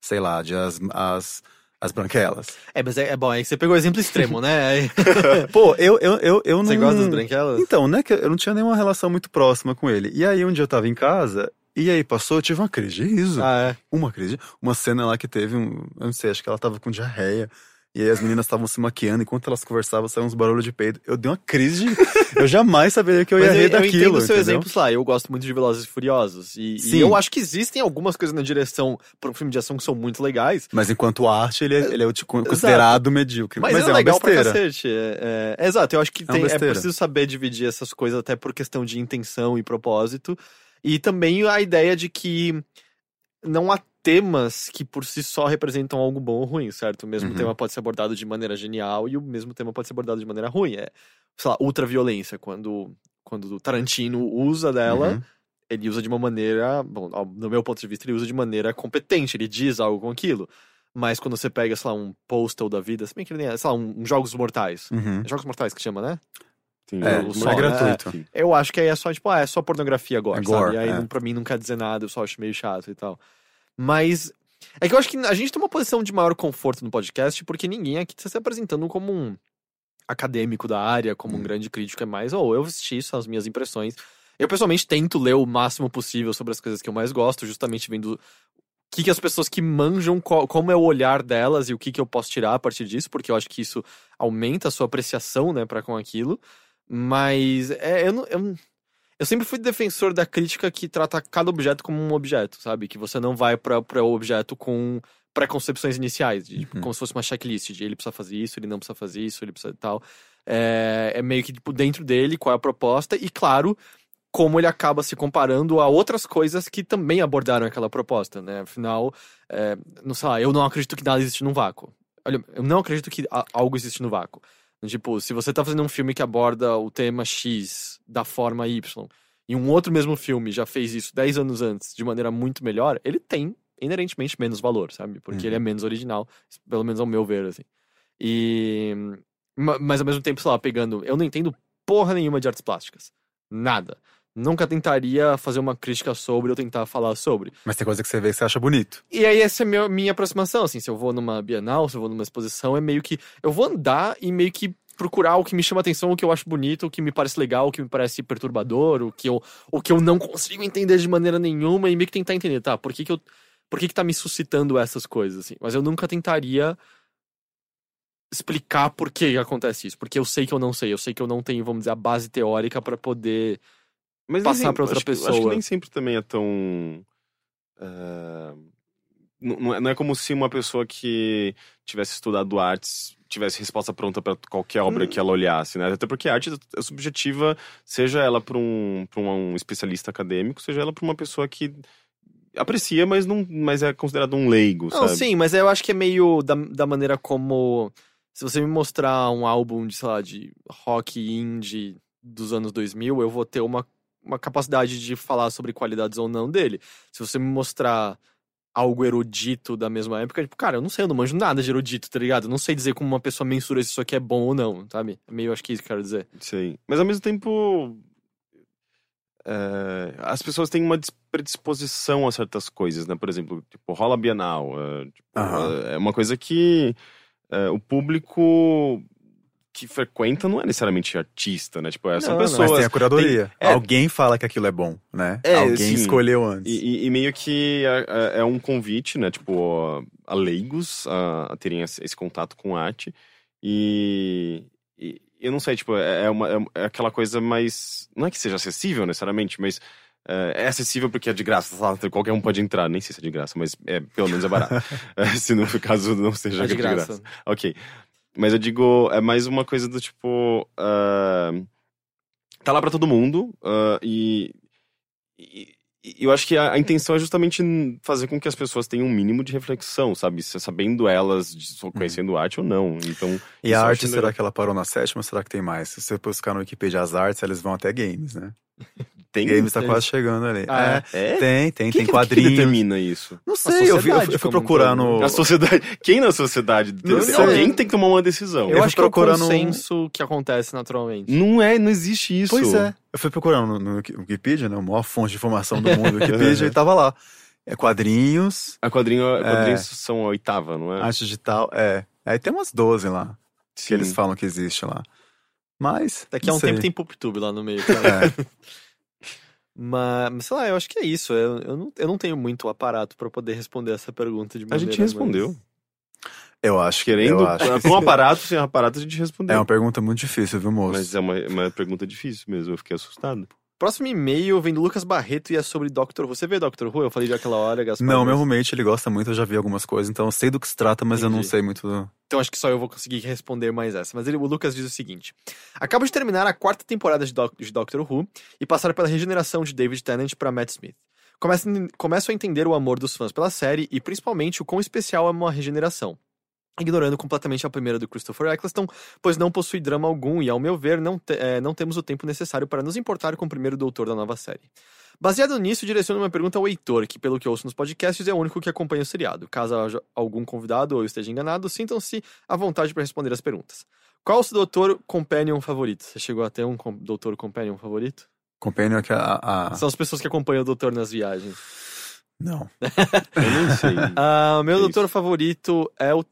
sei lá, de as, as, as branquelas. É, mas é, é bom, aí você pegou o exemplo extremo, né? Pô, eu, eu, eu, eu não... Você gosta das branquelas? Então, né, que eu não tinha nenhuma relação muito próxima com ele. E aí, um dia eu tava em casa, e aí passou, eu tive uma crise de riso. Ah, é. Uma crise. Uma cena lá que teve um. Eu não sei, acho que ela tava com diarreia. E aí as meninas estavam se maquiando, enquanto elas conversavam, saiam uns barulhos de peido. Eu dei uma crise de. eu jamais saberia que eu ia Mas rir eu, eu daquilo. entendo o seu entendeu? exemplo lá. Eu gosto muito de Velozes e Furiosos. E, e Sim. eu acho que existem algumas coisas na direção para um filme de ação que são muito legais. Mas enquanto arte, ele é, ele é tipo, considerado medíocre. Mas, Mas, é, é, uma legal pra besteira. cacete. É, é- exato, eu acho que É tem- é preciso saber dividir essas coisas até por questão de intenção e propósito. E também a ideia de que não há temas que por si só representam algo bom ou ruim, certo? O mesmo Uhum. tema pode ser abordado de maneira genial e o mesmo tema pode ser abordado de maneira ruim. É, sei lá, ultraviolência, quando, quando o Tarantino usa dela, Uhum. ele usa de uma maneira, bom, no meu ponto de vista, ele usa de maneira competente, ele diz algo com aquilo. Mas quando você pega, sei lá, um postal da vida, se bem que ele nem é, sei lá, um, um Jogos Mortais. Uhum. É Jogos Mortais que chama, né? Sim, É, o é gratuito. Eu acho que aí é só, tipo, ah, é só pornografia agora, É sabe? gore, E aí, é. pra mim, não quer dizer nada, eu só acho meio chato e tal. Mas é que eu acho que a gente tem uma posição de maior conforto no podcast, porque ninguém aqui tá se apresentando como um acadêmico da área, como um Hum. grande crítico, é mais, ou eu assisti, são as minhas impressões. Eu, pessoalmente, tento ler o máximo possível sobre as coisas que eu mais gosto, justamente vendo o que, que as pessoas que manjam, qual- como é o olhar delas e o que, que eu posso tirar a partir disso, porque eu acho que isso aumenta a sua apreciação, né, para com aquilo. Mas é, eu, não, eu, não- eu sempre fui defensor da crítica que trata cada objeto como um objeto, sabe? Que você não vai para o objeto com preconcepções iniciais, de, tipo, Uhum. como se fosse uma checklist de ele precisa fazer isso, ele não precisa fazer isso, ele precisa tal. É, é meio que tipo, dentro dele qual é a proposta e, claro, como ele acaba se comparando a outras coisas que também abordaram aquela proposta, né? Afinal, é, não sei lá, eu não acredito que nada existe no vácuo. Olha, eu não acredito que algo existe no vácuo. Tipo, se você tá fazendo um filme que aborda o tema X da forma Y, e um outro mesmo filme já fez isso 10 anos antes de maneira muito melhor, ele tem inerentemente menos valor, sabe? Porque Uhum. ele é menos original, pelo menos ao meu ver, assim. E. ma- Mas ao mesmo tempo, sei lá, pegando. Eu não entendo porra nenhuma de artes plásticas. Nada. Nunca tentaria fazer uma crítica sobre ou tentar falar sobre. Mas tem coisa que você vê que você acha bonito. E aí essa é a minha, aproximação, assim, se eu vou numa Bienal, se eu vou numa exposição, é meio que eu vou andar e meio que procurar o que me chama atenção, o que eu acho bonito, o que me parece legal, o que me parece perturbador, o que eu, o que eu não consigo entender de maneira nenhuma e meio que tentar entender, tá? Por que que eu por que que tá me suscitando essas coisas assim? Mas eu nunca tentaria explicar por que acontece isso, porque eu sei que eu não sei, eu sei que eu não tenho, vamos dizer, a base teórica pra poder Mas passar pra outra acho que- Acho pessoa. que nem sempre também é tão. não, não é, não é como se uma pessoa que tivesse estudado artes tivesse resposta pronta para qualquer obra Hum. que ela olhasse, né? Até porque a arte é subjetiva, seja ela para um, pra um especialista acadêmico, seja ela para uma pessoa que aprecia, mas não mas é considerado um leigo, Não, sabe? sim, mas eu acho que é meio da, da maneira como. Se você me mostrar um álbum de, sei lá, de rock indie dos anos 2000, eu vou ter uma, uma capacidade de falar sobre qualidades ou não dele. Se você me mostrar algo erudito da mesma época, tipo, cara, eu não sei, eu não manjo nada de erudito, tá ligado? Eu não sei dizer como uma pessoa mensura se isso aqui é bom ou não, sabe? É meio, acho que é isso que eu quero dizer. Sei. Mas ao mesmo tempo. é, as pessoas têm uma dis- predisposição a certas coisas, né? Por exemplo, tipo, rola a Bienal. é, tipo, Aham. é uma coisa que é, o público que frequenta não é necessariamente artista, né? Tipo, é, são Não, não. Mas pessoas. tem a curadoria. é- Alguém fala que aquilo é bom, né? É, Alguém sim. escolheu antes. E, e- e meio que é, é- é um convite, né? Tipo, a leigos a, a terem esse, esse contato com arte. E, e eu não sei, tipo, é, é uma, é- aquela coisa mais. Não é que seja acessível necessariamente, mas é, acessível porque é de graça. Qualquer um pode entrar. Nem sei se é de graça, mas é, pelo menos é barato. Se no caso não seja É de graça. Ok. Mas eu digo, é mais uma coisa do tipo. ah, tá lá pra todo mundo. ah, e, e, E eu acho que a, a intenção é justamente fazer com que as pessoas tenham um mínimo de reflexão, sabe? Se- Sabendo elas, só conhecendo arte ou não. Então. Uhum. E a arte, será legal. que ela parou na sétima ou será que tem mais? Se você buscar no Wikipedia as artes, eles vão até games, né? tem? games tá quase chegando ali. Ah, é, É? tem, tem, Quem tem que- quadrinhos. Que determina isso? Não sei, eu, vi- eu, fui- eu fui como procurar no. A sociedade. Quem na sociedade? Não sei. Alguém tem que tomar uma decisão. Eu, Eu acho fui que é o um- consenso que acontece naturalmente. Não é, não existe isso. Pois é. Eu fui procurando no, no Wiki- Wikipedia, né? A maior fonte de informação do mundo, Wikipedia, e tava lá. É quadrinhos, A quadrinho, a É. quadrinhos são a oitava, não é? arte digital, é. Aí tem umas 12 lá, que Sim. eles falam que existe lá. Mas. Daqui a um sei. tempo tem PubTube lá no meio. cara. É. Mas, mas, sei lá, eu acho que é isso. Eu, eu, não, eu não tenho muito aparato pra poder responder essa pergunta de A maneira gente respondeu. mais- Eu acho que. Querendo. Eu acho que Com aparato, sem aparato, a gente respondeu. É uma pergunta muito difícil, viu, moço? Mas é uma, uma pergunta difícil mesmo, eu fiquei assustado. Próximo e-mail vem do Lucas Barreto e é sobre Doctor Who. Você vê Doctor Who? Eu falei de aquela hora, Gaspar. Não, meu roommate, ele gosta muito, eu já vi algumas coisas, então eu sei do que se trata, mas eu não Entendi. sei muito do... Então acho que só eu vou conseguir responder mais essa. Mas ele, o Lucas diz o seguinte: Acabo de terminar a quarta temporada de, Doc- de Doctor Who e passar pela regeneração de David Tennant para Matt Smith. Começo a entender o amor dos fãs pela série e principalmente o quão especial é uma regeneração. Ignorando completamente a primeira do Christopher Eccleston, pois não possui drama algum e, ao meu ver, não, te- eh, não temos o tempo necessário para nos importar com o primeiro doutor da nova série. Baseado nisso, direciono uma pergunta ao Heitor, que, pelo que ouço nos podcasts, é o único que acompanha o seriado. Caso haja algum convidado ou eu esteja enganado, sintam-se à vontade para responder as perguntas. Qual o seu doutor companion favorito? Você chegou a ter um com- doutor companion favorito? Companion é que a... a- São as pessoas que acompanham o doutor nas viagens. Não. Eu nem sei. Ah, meu doutor isso? favorito é o.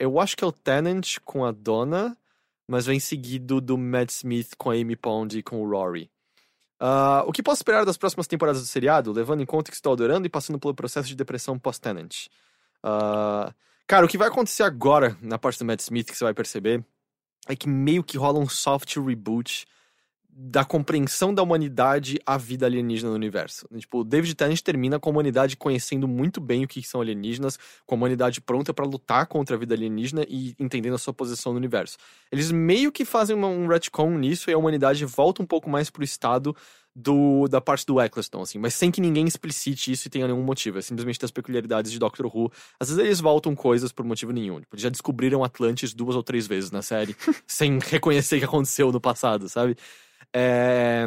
Eu acho que é o Tennant com a Donna, mas vem seguido do Matt Smith com a Amy Pond e com o Rory. Ah, o que posso esperar das próximas temporadas do seriado, levando em conta que estou adorando e passando pelo processo de depressão pós-Tennant? Ah, cara, o que vai acontecer agora na parte do Matt Smith que você vai perceber é que meio que rola um soft reboot da compreensão da humanidade à vida alienígena no universo. Tipo, o David Tennant termina com a humanidade conhecendo muito bem o que são alienígenas, com a humanidade pronta pra lutar contra a vida alienígena e entendendo a sua posição no universo. Eles meio que fazem um retcon nisso e a humanidade volta um pouco mais pro estado do, da parte do Eccleston, assim, mas sem que ninguém explicite isso e tenha nenhum motivo. É simplesmente das peculiaridades de Doctor Who. Às vezes eles voltam coisas por motivo nenhum. Tipo, eles já descobriram Atlantis duas ou três vezes na série, sem reconhecer que aconteceu no passado, sabe? É...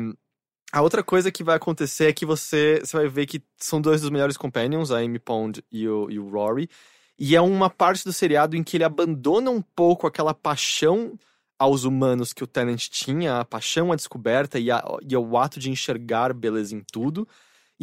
A outra coisa que vai acontecer é que você, você vai ver que são dois dos melhores companions, a Amy Pond e o, e o Rory. E é uma parte do seriado em que ele abandona um pouco aquela paixão aos humanos que o Tennant tinha, a paixão à descoberta e, a, e o ato de enxergar beleza em tudo.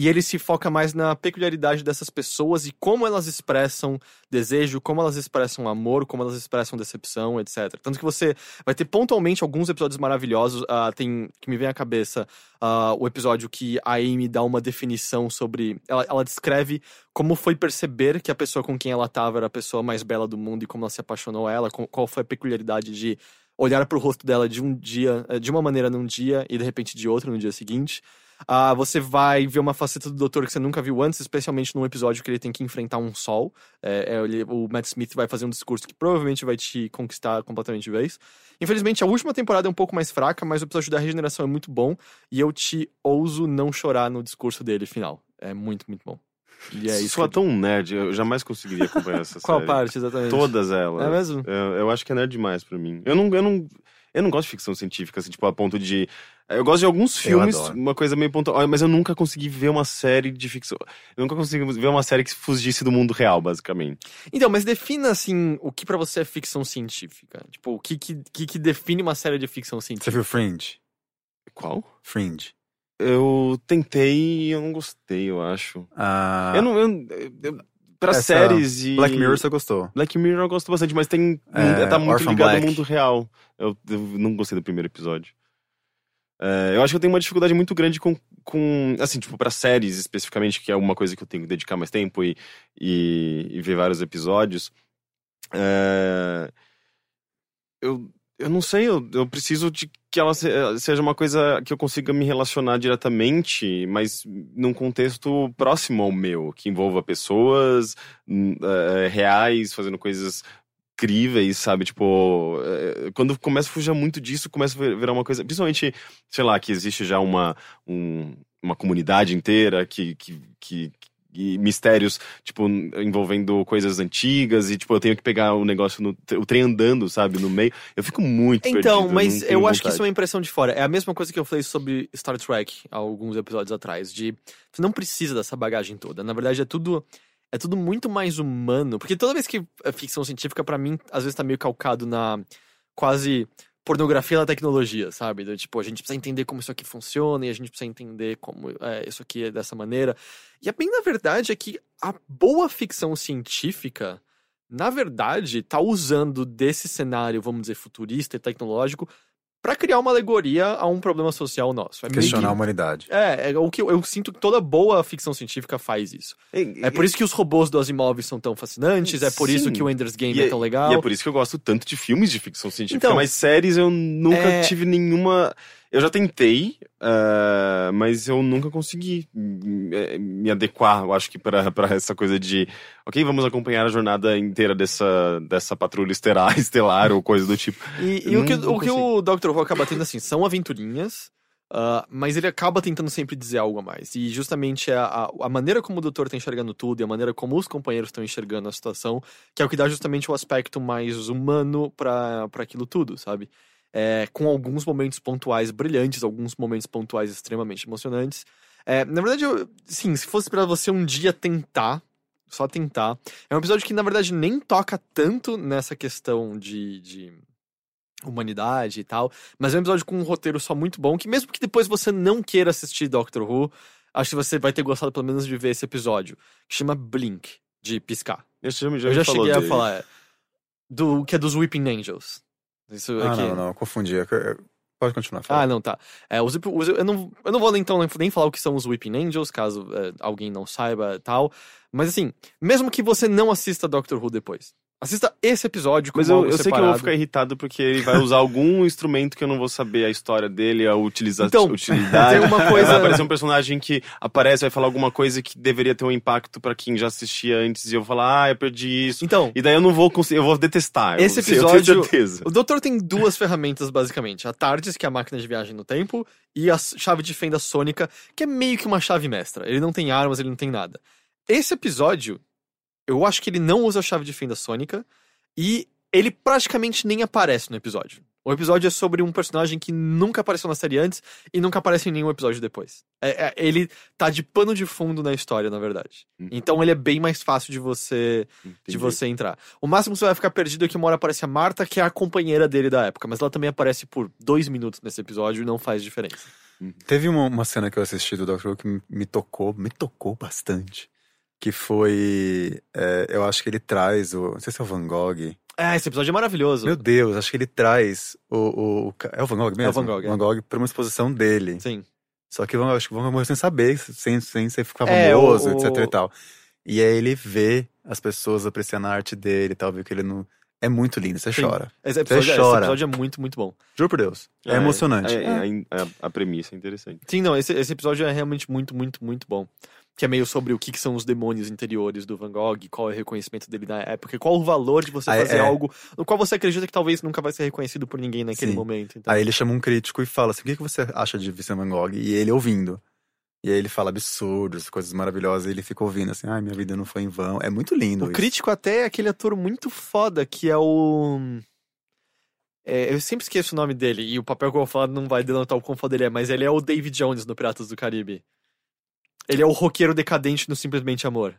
E ele se foca mais na peculiaridade dessas pessoas e como elas expressam desejo, como elas expressam amor, como elas expressam decepção, etc. Tanto que você vai ter pontualmente alguns episódios maravilhosos. ah, tem que me vem à cabeça ah, o episódio que a Amy dá uma definição sobre. Ela, ela descreve como foi perceber que a pessoa com quem ela estava era a pessoa mais bela do mundo e como ela se apaixonou ela, qual foi a peculiaridade de olhar para o rosto dela de um dia, eh, de uma maneira num dia e de repente de outra no dia seguinte. Ah, você vai ver uma faceta do doutor que você nunca viu antes, especialmente num episódio que ele tem que enfrentar um sol. É, é, ele- o Matt Smith vai fazer um discurso que provavelmente vai te conquistar completamente de vez. Infelizmente, a última temporada é um pouco mais fraca, mas o episódio da regeneração é muito bom. E eu te ouso não chorar no discurso dele final. É muito, muito bom. E é isso. Sou que tão nerd, eu jamais conseguiria acompanhar essa Qual série. parte, exatamente? Todas elas. É mesmo? Eu, eu acho que é nerd demais pra mim. Eu não, eu não, eu não gosto de ficção científica, assim, tipo, a ponto de. Eu gosto de alguns filmes, uma coisa meio pontual, mas eu nunca consegui ver uma série de ficção. Eu nunca consegui ver uma série que fugisse do mundo real, basicamente. Então, mas defina, assim, o que pra você é ficção científica. Tipo, o que que, que define uma série de ficção Você científica? viu Fringe? Qual? Fringe. Eu tentei e eu não gostei, eu acho. Ah, eu não. Eu, eu, pra Essa- séries e. Black Mirror você gostou. Black Mirror eu gosto bastante, mas tem. É, tá muito Orphan ligado Black. ao mundo real. Eu, eu não gostei do primeiro episódio. É, eu acho que eu tenho uma dificuldade muito grande com, com. Assim, tipo, pra séries especificamente, que é uma coisa que eu tenho que dedicar mais tempo e, e, e ver vários episódios. É, eu, eu não sei, eu, eu preciso de que ela se- seja uma coisa que eu consiga me relacionar diretamente, mas num contexto próximo ao meu, que envolva pessoas é, reais, fazendo coisas incríveis, sabe? Tipo, é, quando começa a fugir muito disso, começa a vir- virar uma coisa. Principalmente, sei lá, que existe já uma. Um, uma comunidade inteira que, que, que e mistérios, tipo, envolvendo coisas antigas e, tipo, eu tenho que pegar o negócio, no, o trem andando, sabe, no meio. Eu fico muito Então, perdido, mas tenho eu acho que isso é uma impressão de fora. É a mesma coisa que eu falei sobre Star Trek há alguns episódios atrás, de você não precisa dessa bagagem toda. Na verdade, é tudo é tudo muito mais humano, porque toda vez que a ficção científica pra mim às vezes tá meio calcado na quase pornografia da tecnologia, sabe? Do, tipo, a gente precisa entender como isso aqui funciona e a gente precisa entender como é, isso aqui é dessa maneira. E a bem na verdade é que a boa ficção científica na verdade, tá usando desse cenário, vamos dizer, futurista e tecnológico pra criar uma alegoria a um problema social nosso. É Questionar a que- humanidade. É, é o que eu, eu sinto que toda boa ficção científica faz isso. E- É por isso que os robôs do Asimov são tão fascinantes, é por isso Sim. que o Ender's Game E é, é- tão legal. E é por isso que eu gosto tanto de filmes de ficção científica, Então, mas séries eu nunca é- tive nenhuma. Eu já tentei, ah, mas eu nunca consegui me adequar, eu acho que para para essa coisa de, ok, vamos acompanhar a jornada inteira dessa, dessa patrulha estelar, estelar ou coisa do tipo. E, e o que, o, que o Dr. Who acaba tendo, assim, são aventurinhas, ah, mas ele acaba tentando sempre dizer algo a mais. E justamente é a, a, a maneira como o doutor tá enxergando tudo e a maneira como os companheiros estão enxergando a situação, que é o que dá justamente o aspecto mais humano pra aquilo tudo, sabe? É, com alguns momentos pontuais brilhantes, alguns momentos pontuais extremamente emocionantes. É, na verdade, eu, sim, se fosse pra você um dia tentar, só tentar. É um episódio que, na verdade, nem toca tanto nessa questão de, de humanidade e tal, mas é um episódio com um roteiro só muito bom, que mesmo que depois você não queira assistir Doctor Who, acho que você vai ter gostado pelo menos de ver esse episódio, que chama Blink, de piscar. Eu já, Eu já cheguei a dele. falar, é, do, que é dos Weeping Angels. Isso Ah, aqui. não, não, confundi. É Pode continuar Ah, não, tá. É, os, os- eu, não, eu não vou então nem falar o que são os Weeping Angels, caso é, alguém não saiba e tal. Mas assim, mesmo que você não assista Doctor Who depois, assista esse episódio Mas eu, eu sei que eu vou ficar irritado porque ele vai usar algum instrumento que eu não vou saber a história dele, a utiliza Então, utilidade. tem uma coisa- Vai aparecer um personagem que aparece, vai falar alguma coisa que deveria ter um impacto pra quem já assistia antes e eu vou falar, ah, eu perdi isso. Então, E daí eu não vou conseguir, eu vou detestar. eu- Esse eu tenho episódio- certeza. o Doutor tem duas ferramentas, basicamente. A TARDIS, que é a máquina de viagem no tempo, e a chave de fenda sônica, que é meio que uma chave mestra. Ele não tem armas, ele não tem nada. Esse episódio, eu acho que ele não usa a chave de fenda sônica, e ele praticamente nem aparece no episódio. O episódio é sobre um personagem que nunca apareceu na série antes e nunca aparece em nenhum episódio depois. É- é- ele tá de pano de fundo na história, na verdade. Hum. Então ele é bem mais fácil de você de Entendi. você entrar. O máximo que você vai ficar perdido é que uma hora aparece a Marta, que é a companheira dele da época, mas ela também aparece por dois minutos nesse episódio e não faz diferença. Teve uma, uma cena que eu assisti do Doctor Who que me- me tocou, me tocou bastante. Que foi. é, eu acho que ele traz o. Não sei se é o Van Gogh. É, esse episódio é maravilhoso. Meu Deus, acho que ele traz o. o, o é o Van Gogh mesmo? É o Van Gogh, é. Van Gogh pra uma exposição dele. Sim. Só que o Van, acho que o Van Gogh morreu sem saber, sem, sem ser ficar É, famoso, o- etc e tal. E aí ele vê as pessoas apreciando a arte dele e tal, vê que ele não. É muito lindo, você Sim. chora. Esse episódio, esse chora. episódio é muito, muito bom. Juro por Deus. É, emocionante. é- é- é- a premissa é interessante. Sim, não, esse, esse episódio é realmente muito, muito, muito bom. Que é meio sobre o que, que são os demônios interiores do Van Gogh, qual é o reconhecimento dele na época, qual o valor de você Ah, é- fazer é. algo no qual você acredita que talvez nunca vai ser reconhecido por ninguém naquele Sim. momento. Então, Aí ele chama um crítico e fala assim: o que, que você acha de Vincent Van Gogh? E ele ouvindo. E aí ele fala absurdos, coisas maravilosas, e ele fica ouvindo assim, ai, minha vida não foi em vão. É muito lindo. O isso. crítico até é aquele ator muito foda que é o. É, eu sempre esqueço o nome dele, e o papel que eu vou falar não vai denotar o quão foda ele é, mas ele é o David Jones no Piratas do Caribe. Ele é o roqueiro decadente no Simplesmente Amor.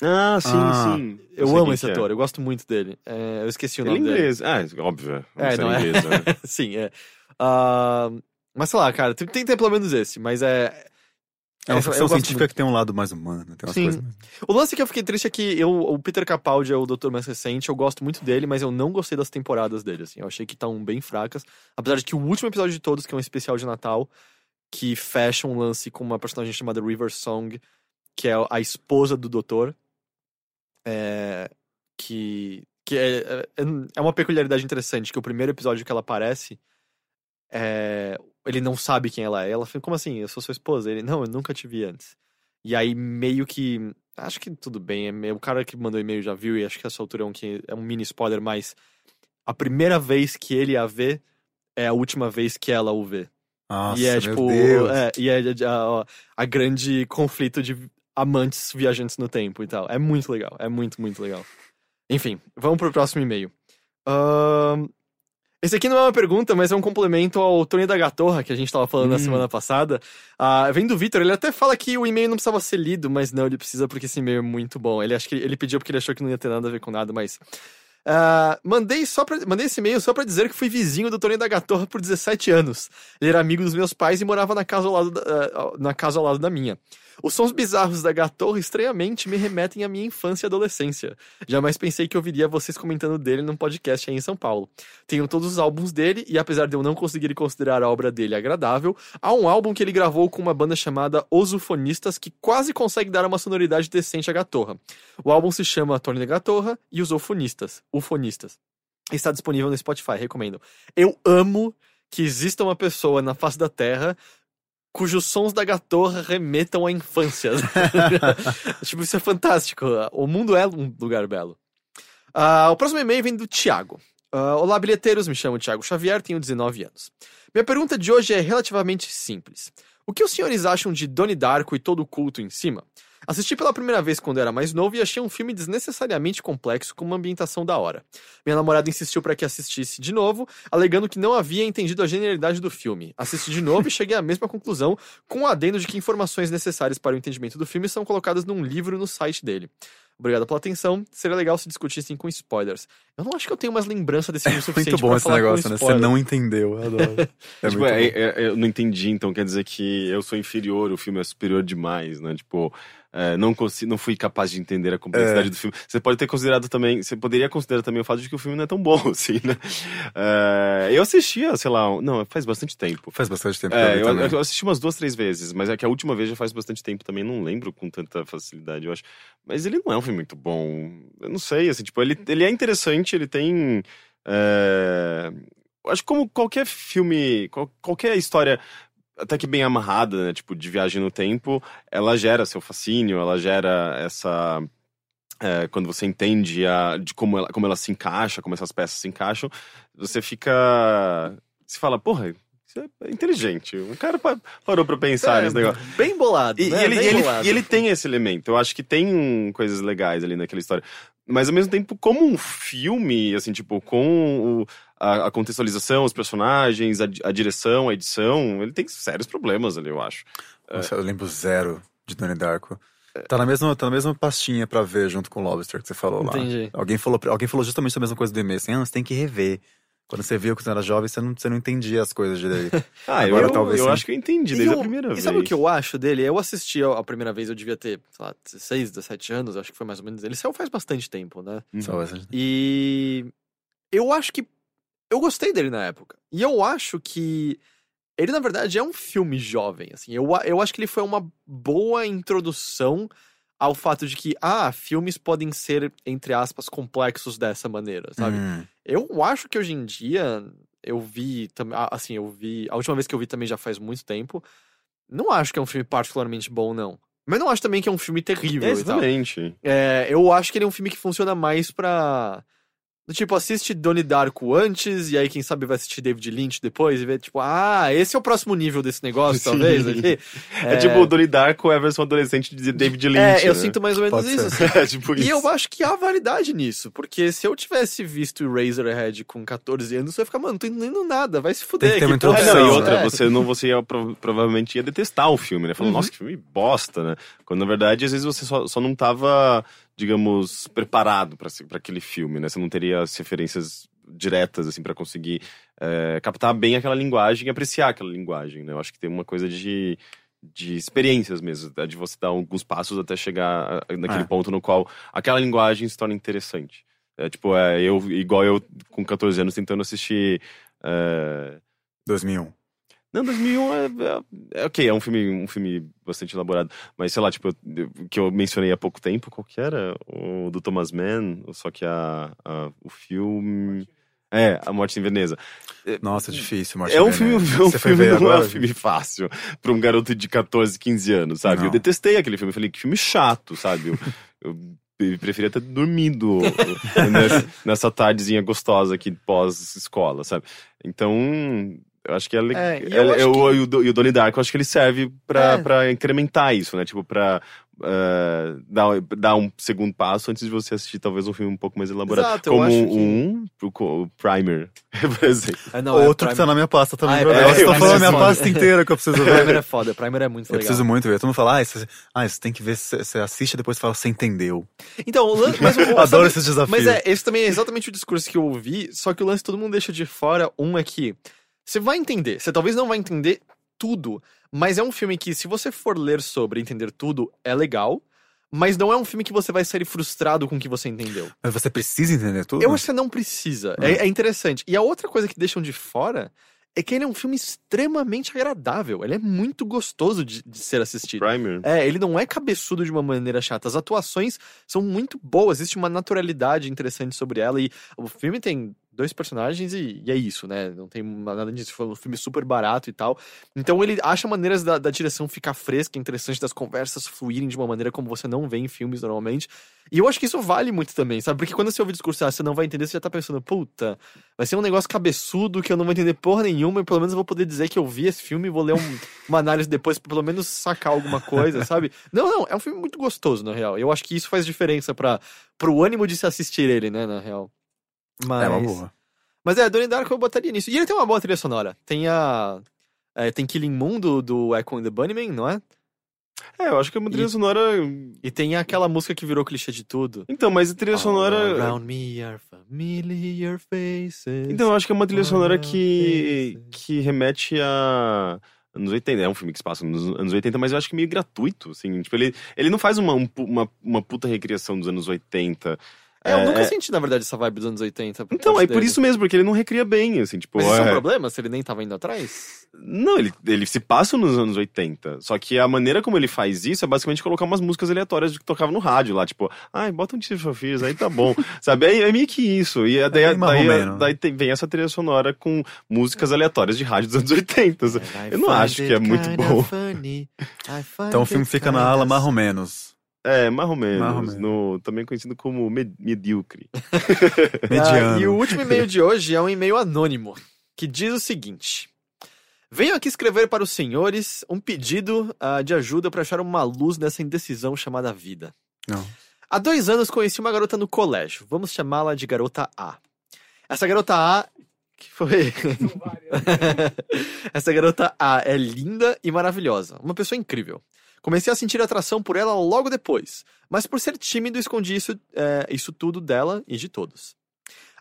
Ah, sim, Ah, sim. Eu, amo esse é. ator, eu gosto muito dele. É, eu esqueci o Ele é nome dele. inglês. Ah, óbvio. É, não é? inglês, né? Sim, é. Ah, mas sei lá, cara, tem, tem que ter pelo menos esse, mas é. É uma eu ficção científica muito. que tem um lado mais humano, tem umas Sim. coisas mais... O lance que eu fiquei triste é que eu, o Peter Capaldi é o doutor mais recente, eu gosto muito dele, mas eu não gostei das temporadas dele, assim. Eu achei que estão bem fracas. Apesar de que o último episódio de todos, que é um especial de Natal, que fecha um lance com uma personagem chamada River Song, que é a esposa do doutor, é, que, que é, é, é uma peculiaridade interessante, que o primeiro episódio que ela aparece, é, ele não sabe quem ela é. Ela fica, como assim? Eu sou sua esposa? Ele, não, eu nunca te vi antes. E aí, meio que. Acho que tudo bem. é O cara que mandou e-mail já viu, e acho que essa altura é um, é um mini spoiler, mas a primeira vez que ele a vê é a última vez que ela o vê. Nossa, e é tipo. É, e é a, a- a grande conflito de amantes viajantes no tempo e tal. É muito legal. É muito, muito legal. Enfim, vamos pro próximo e-mail. Ahn, esse aqui não é uma pergunta, mas é um complemento ao Tony da Gatorra que a gente tava falando na Hum. semana passada. Ah, vem do Vitor, ele até fala que o e-mail não precisava ser lido, mas não, ele precisa porque esse e-mail é muito bom. Ele acho que ele pediu porque ele achou que não ia ter nada a ver com nada, mas. Ah, mandei só pra, mandei esse e-mail só pra dizer que fui vizinho do Tony da Gatorra por 17 anos. Ele era amigo dos meus pais e morava na casa ao lado da, ah, na casa ao lado da minha. Os sons bizarros da Gatorra estranhamente me remetem à minha infância e adolescência. Jamais pensei que ouviria vocês comentando dele num podcast aí em São Paulo. Tenho todos os álbuns dele e apesar de eu não conseguir considerar a obra dele agradável, há um álbum que ele gravou com uma banda chamada Os Ufonistas que quase consegue dar uma sonoridade decente à Gatorra. O álbum se chama Tony da Gatorra e os Ufonistas. Ufonistas. Está disponível no Spotify, recomendo. Eu amo que exista uma pessoa na face da Terra cujos sons da gatorra remetam à infância. tipo, isso é fantástico. O mundo é um lugar belo. Ah, o próximo e-mail vem do Thiago. Ah, Olá, bilheteiros. Me chamo Thiago Xavier, tenho 19 anos. Minha pergunta de hoje é relativamente simples. O que os senhores acham de Donnie Darko e todo o culto em cima? Assisti pela primeira vez quando era mais novo e achei um filme desnecessariamente complexo com uma ambientação da hora. Minha namorada insistiu para que assistisse de novo, alegando que não havia entendido a genialidade do filme. Assisti de novo e cheguei à mesma conclusão, com o adendo de que informações necessárias para o entendimento do filme são colocadas num livro no site dele. Obrigado pela atenção. Seria legal se discutissem com spoilers. Eu não acho que eu tenho umas lembranças desse filme suficiente Muito bom pra esse negócio, né? Você não entendeu. Eu adoro. É tipo, é- bom. é- eu não entendi, então quer dizer que eu sou inferior, o filme é superior demais, né? Tipo, é, não, consigo, não fui capaz de entender a complexidade É. do filme. Você pode ter considerado também, você poderia considerar também o fato de que o filme não é tão bom assim, né? É, eu assistia, sei lá, não, faz bastante tempo. Faz bastante tempo É, eu, também. eu assisti umas duas, três vezes, mas é que a última vez já faz bastante tempo também, não lembro com tanta facilidade, eu acho. Mas ele não é um filme muito bom. Eu não sei, assim, tipo, ele, ele é interessante, ele tem. é, eu acho que como qualquer filme, qual- qualquer história até que bem amarrada, né? Tipo, de viagem no tempo, ela gera seu fascínio, ela gera essa. é, quando você entende a, de como ela, como ela se encaixa, como essas peças se encaixam, você fica. Você fala, porra, isso é inteligente. O cara pa- parou pra pensar É, nesse negócio. Bem bolado, E, né? e ele, Bem ele- bolado. e ele tem esse elemento. Eu acho que tem um, coisas legais ali naquela história. Mas ao mesmo tempo, como um filme, assim, tipo, com o- a, a contextualização, os personagens, a, a direção, a edição, ele tem sérios problemas ali, eu acho. Nossa, eu lembro zero de Donnie Darko. Tá na mesma, tá na mesma pastinha pra ver junto com o Lobster que você falou lá. Entendi. Alguém falou, alguém falou justamente a mesma coisa do e-mail, assim, ah, você tem que rever. Quando você viu que você era jovem, você não, você não entendia as coisas direito. Ah, Agora eu, talvez eu sim. acho que eu entendi E desde eu- a primeira e vez. sabe o que eu acho dele? Eu assisti a a primeira vez, eu devia ter, sei lá, 16, 17 anos, acho que foi mais ou menos. Ele saiu faz bastante tempo, né? Uhum. E eu acho que. Eu gostei dele na época. E eu acho que. Ele, na verdade, é um filme jovem, assim. Eu, eu acho que ele foi uma boa introdução ao fato de que, ah, filmes podem ser, entre aspas, complexos dessa maneira, sabe? Hum, Eu acho que hoje em dia eu vi também, assim, eu vi, a última vez que eu vi também já faz muito tempo. Não acho que é um filme particularmente bom não. Mas não acho também que é um filme terrível tal. exatamente. É, eu acho que ele é um filme que funciona mais pra do tipo, assiste Donnie Darko antes, e aí quem sabe vai assistir David Lynch depois e ver, tipo, ah, esse é o próximo nível desse negócio, talvez. aqui. É, tipo o Donnie Darko é a versão adolescente de David Lynch. É, eu né? sinto mais ou menos Pode isso. assim. É, tipo E isso. eu acho que há validade nisso, porque se eu tivesse visto Razorhead com 14 anos, eu ia ficar, mano, não tô entendendo nada, vai se fuder. Tem que ter uma porra É, é não, e outra? É. você não você ia, pro- provavelmente ia detestar o filme, né? Falando, Uhum. nossa, que filme bosta, né? Quando na verdade, às vezes você só, só não tava, digamos, preparado pra aquele filme, né? Você não teria as referências diretas, assim, pra conseguir é, captar bem aquela linguagem e apreciar aquela linguagem, né? Eu acho que tem uma coisa de, de experiências mesmo, de você dar alguns passos até chegar naquele É. ponto no qual aquela linguagem se torna interessante. É, tipo, é, eu, igual eu com 14 anos tentando assistir. é, 2001. Não, 2001 é, é, é ok, é um filme, um filme bastante elaborado. Mas, sei lá, tipo, eu- que eu mencionei há pouco tempo, qual que era? O do Thomas Mann, só que a, a- o filme... É, A Morte em Veneza. Nossa, difícil, Martin É um Veneza. filme, um Você foi filme não é agora? um filme fácil pra um garoto de 14, 15 anos, sabe? Não. Eu detestei aquele filme, eu falei, que filme chato, sabe? Eu, eu preferia ter dormido nessa, nessa tardezinha gostosa aqui pós-escola, sabe? Então, Eu acho que é legal. É, e eu acho o, e o Do- e o Donnie Darko, eu acho que ele serve pra, É. pra incrementar isso, né? Tipo, pra eh, dar, dar um segundo passo antes de você assistir talvez um filme um pouco mais elaborado. Exato, eu Como acho que- um, o, o Primer, por exemplo. Não, é, Outro que tá Primer- na minha pasta também. Ah, é, meu é, eu eu tô falando a minha pasta inteira que eu preciso Primer ver. é foda, Primer é muito Eu legal. preciso muito ver. Todo mundo fala, ah, isso, ah, isso tem que ver, se você assiste e depois fala, você entendeu. Então, o lance. Mas, o- Adoro sabe- esses desafios. Mas é, esse também é exatamente o discurso que eu ouvi, só que o lance todo mundo deixa de fora. Um é que você vai entender, você talvez não vai entender tudo, mas é um filme que, se você for ler sobre e entender tudo, é legal, mas não é um filme que você vai sair frustrado com o que você entendeu. Mas você precisa entender tudo? Eu acho que você não precisa. É, é interessante. E a outra coisa que deixam de fora é que ele é um filme extremamente agradável. Ele é muito gostoso de, de ser assistido. Primer. É, ele não é cabeçudo de uma maneira chata. As atuações são muito boas, existe uma naturalidade interessante sobre ela. E o filme tem dois personagens e, e é isso, né? Não tem nada disso. Foi um filme super barato e tal. Então ele acha maneiras da, da direção ficar fresca, interessante, das conversas fluírem de uma maneira como você não vê em filmes normalmente. E eu acho que isso vale muito também, sabe? Porque quando você ouve discurso, ah, você não vai entender, você já tá pensando, puta, vai ser um negócio cabeçudo que eu não vou entender porra nenhuma, e pelo menos eu vou poder dizer que eu vi esse filme e vou ler um- uma análise depois pra pelo menos sacar alguma coisa, sabe? Não, não, é um filme muito gostoso, na real. Eu acho que isso faz diferença para pro ânimo de se assistir ele, né, na real. Mas... É uma boa. Mas é, Donnie Darko eu botaria nisso. E ele tem uma boa trilha sonora. Tem a... é, tem Killing Moon do, do Echo and the Bunnymen, não é? É, eu acho que é uma trilha E- sonora. E tem aquela música que virou clichê de tudo. Então, mas a trilha All sonora. Around me are familiar faces. Então, eu acho que é uma trilha sonora que, faces. que remete a. Anos 80, é um filme que se passa nos anos 80, mas eu acho que meio gratuito, assim. Tipo, ele, ele não faz uma, um uma, uma puta recriação dos anos 80. É, eu nunca É, senti, na verdade, essa vibe dos anos 80. por Então, é por dele. isso mesmo, porque ele não recria bem, assim, tipo. Mas isso é um é- problema? Se ele nem tava indo atrás? Não, ele, ele se passa nos anos 80. Só que a maneira como ele faz isso é basicamente colocar umas músicas aleatórias de que tocava no rádio lá, tipo, ai, bota um Tears for Fears, aí tá bom. Sabe? É, é meio que isso. E daí, bem daí, marromeno. daí tem- vem essa trilha sonora com músicas aleatórias de rádio dos anos 80. Eu não acho que é muito bom. Então o filme fica na ala mais ou menos. É, mais ou menos. Mais ou menos. No, também conhecido como med- medíocre. Mediano. Ah, e o último e-mail de hoje é um e-mail anônimo, que diz o seguinte: Venho aqui escrever para os senhores um pedido ah, de ajuda para achar uma luz nessa indecisão chamada vida. Não. Há dois anos conheci uma garota no colégio, vamos chamá-la de garota A. Essa garota A. Que foi. Essa garota A é linda e maravilhosa, uma pessoa incrível. Comecei a sentir atração por ela logo depois, mas por ser tímido escondi isso, é, isso tudo dela e de todos.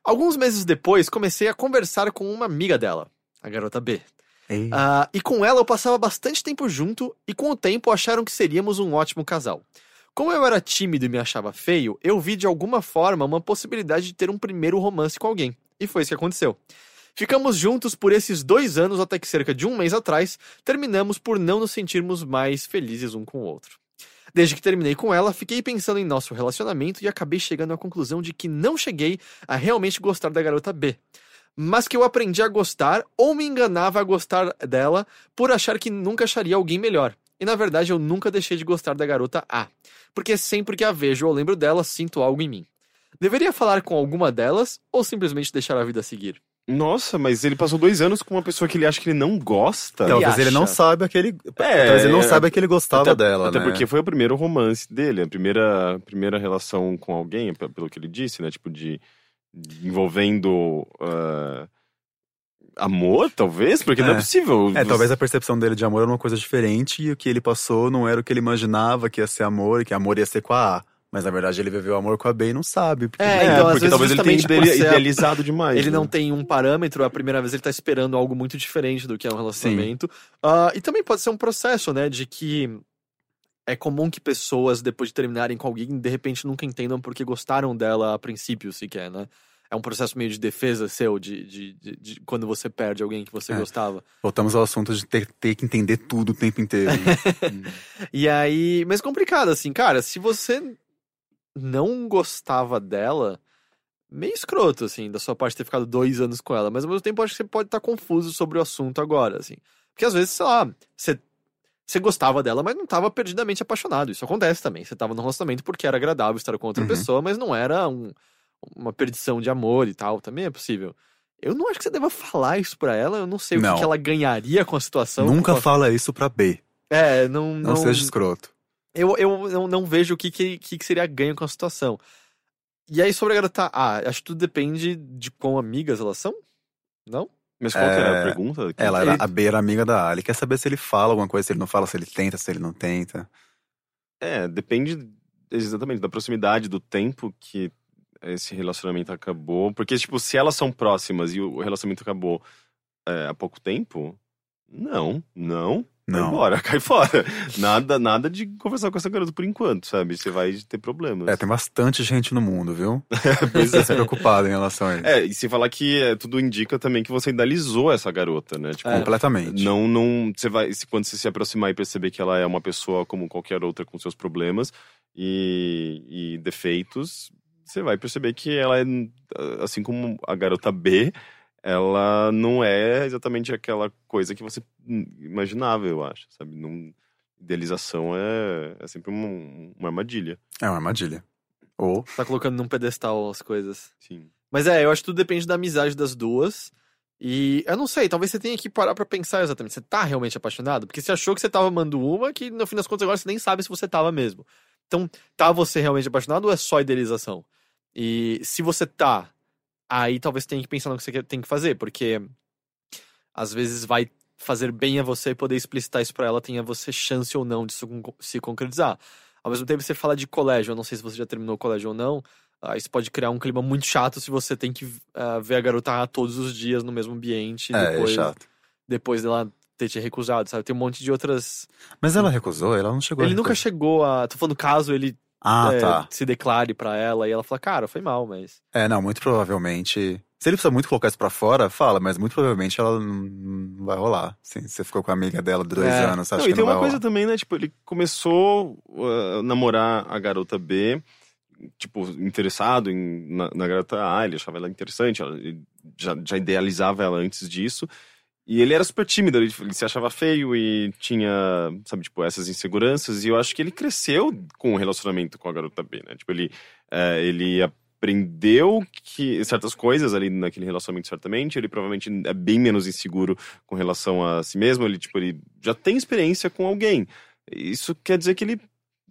Alguns meses depois, comecei a conversar com uma amiga dela, a garota B. Ei. Ah, e com ela eu passava bastante tempo junto, e com o tempo acharam que seríamos um ótimo casal. Como eu era tímido e me achava feio, eu vi de alguma forma uma possibilidade de ter um primeiro romance com alguém. E foi isso que aconteceu. Ficamos juntos por esses dois anos até que cerca de um mês atrás terminamos por não nos sentirmos mais felizes um com o outro. Desde que terminei com ela, fiquei pensando em nosso relacionamento e acabei chegando à conclusão de que não cheguei a realmente gostar da garota B. Mas que eu aprendi a gostar ou me enganava a gostar dela por achar que nunca acharia alguém melhor. E na verdade eu nunca deixei de gostar da garota A. Porque sempre que a vejo ou lembro dela, sinto algo em mim. Deveria falar com alguma delas ou simplesmente deixar a vida seguir? Nossa, mas ele passou dois anos com uma pessoa que ele acha que ele não gosta. Talvez acha? ele não saiba que ele. É, talvez ele não é. saiba que ele gostava até, dela, até né? porque foi o primeiro romance dele, a primeira, primeira relação com alguém, pe- pelo que ele disse, né? Tipo, de. de envolvendo. ah, amor, talvez? Porque não é É. possível. É, talvez a percepção dele de amor era uma coisa diferente e o que ele passou não era o que ele imaginava que ia ser amor e que amor ia ser com a A. Mas na verdade ele viveu amor com a B e não sabe. Porque... É, É, então, às porque talvez ele tenha ideali- idealizado demais. Ele né? não tem um parâmetro, a primeira vez ele tá esperando algo muito diferente do que é um relacionamento. Ah, e também pode ser um processo, né, de que é comum que pessoas, depois de terminarem com alguém, de repente nunca entendam porque gostaram dela a princípio, sequer, né? É um processo meio de defesa seu, de, de, de- de quando você perde alguém que você É. gostava. Voltamos ao assunto de ter, ter que entender tudo o tempo inteiro. né? E aí, mas complicado, assim, cara, se você não gostava dela, meio escroto, assim, da sua parte ter ficado dois anos com ela, mas ao mesmo tempo acho que você pode estar confuso sobre o assunto agora, assim. Porque às vezes, sei lá, você, você gostava dela, mas não estava perdidamente apaixonado. Isso acontece também. Você estava num relacionamento porque era agradável estar com outra Uhum. pessoa, mas não era um- uma perdição de amor e tal. Também é possível. Eu não acho que você deva falar isso pra ela. Eu não sei o que Não. que ela ganharia com a situação. Nunca Com- fala isso pra B. É, não. Não, Não, seja escroto. Eu, eu, eu não vejo o que, que, que seria ganho com a situação. E aí, sobre a garota A, acho que tudo depende de quão amigas elas são? Não? Mas qual que era a É, pergunta? Ela era, Ele- a B era amiga da A. Ele quer saber se ele fala alguma coisa, se ele não fala, se ele tenta, se ele não tenta. É, depende exatamente da proximidade, do tempo que esse relacionamento acabou. Porque, tipo, se elas são próximas e o relacionamento acabou é, há pouco tempo, não, não. Vai Não. embora, cai fora. Nada, nada de conversar com essa garota por enquanto, sabe? Você vai ter problemas. É, tem bastante gente no mundo, viu? Pois Você se preocupado em relação a isso. É, e sem falar que é, tudo indica também que você idealizou essa garota, né? Tipo, É. Completamente. Não, não. Você vai. se- Quando você se aproximar e perceber que ela é uma pessoa como qualquer outra com seus problemas e, e defeitos, você vai perceber que ela é. Assim como a garota B, ela não é exatamente aquela coisa que você imaginava, eu acho, sabe? Não, idealização é, é sempre uma, uma armadilha. É uma armadilha. Ou, Tá colocando num pedestal as coisas. Sim. Mas é, eu acho que tudo depende da amizade das duas. E eu não sei, talvez você tenha que parar pra pensar exatamente. Você tá realmente apaixonado? Porque você achou que você tava amando uma, que no fim das contas agora você nem sabe se você tava mesmo. Então, tá você realmente apaixonado ou é só idealização? E se você tá, aí talvez tenha que pensar no que você tem que fazer, porque às vezes vai fazer bem a você poder explicitar isso pra ela, tenha você chance ou não con- se concretizar. Ao mesmo tempo, você fala de colégio, eu não sei se você já terminou o colégio ou não, ah, isso pode criar um clima muito chato se você tem que ah, ver a garota todos os dias no mesmo ambiente, é, depois, é chato. depois dela ter te recusado, sabe? Tem um monte de outras. Mas ela recusou? Ela não chegou a Ele nunca chegou a. Tô falando caso ele Ah, é, tá. se declare pra ela e ela fala, cara, foi mal, mas. É, não, muito provavelmente. Se ele precisa muito colocar isso pra fora, fala, mas muito provavelmente ela não, vai rolar. Sim, você ficou com a amiga dela de dois É. anos, acho Não, que e tem não uma coisa rolar. também, né? Tipo, ele começou uh, a namorar a garota B, tipo, interessado em, na, na garota A, ele achava ela interessante, ela- ele já, já idealizava ela antes disso. E ele era super tímido, ele, ele se achava feio e tinha, sabe, tipo, essas inseguranças. E eu acho que ele cresceu com o relacionamento com a garota B, né? Tipo, ele, eh, ele aprendeu que certas coisas ali naquele relacionamento, certamente. Ele provavelmente é bem menos inseguro com relação a si mesmo. Ele, tipo, ele já tem experiência com alguém. Isso quer dizer que ele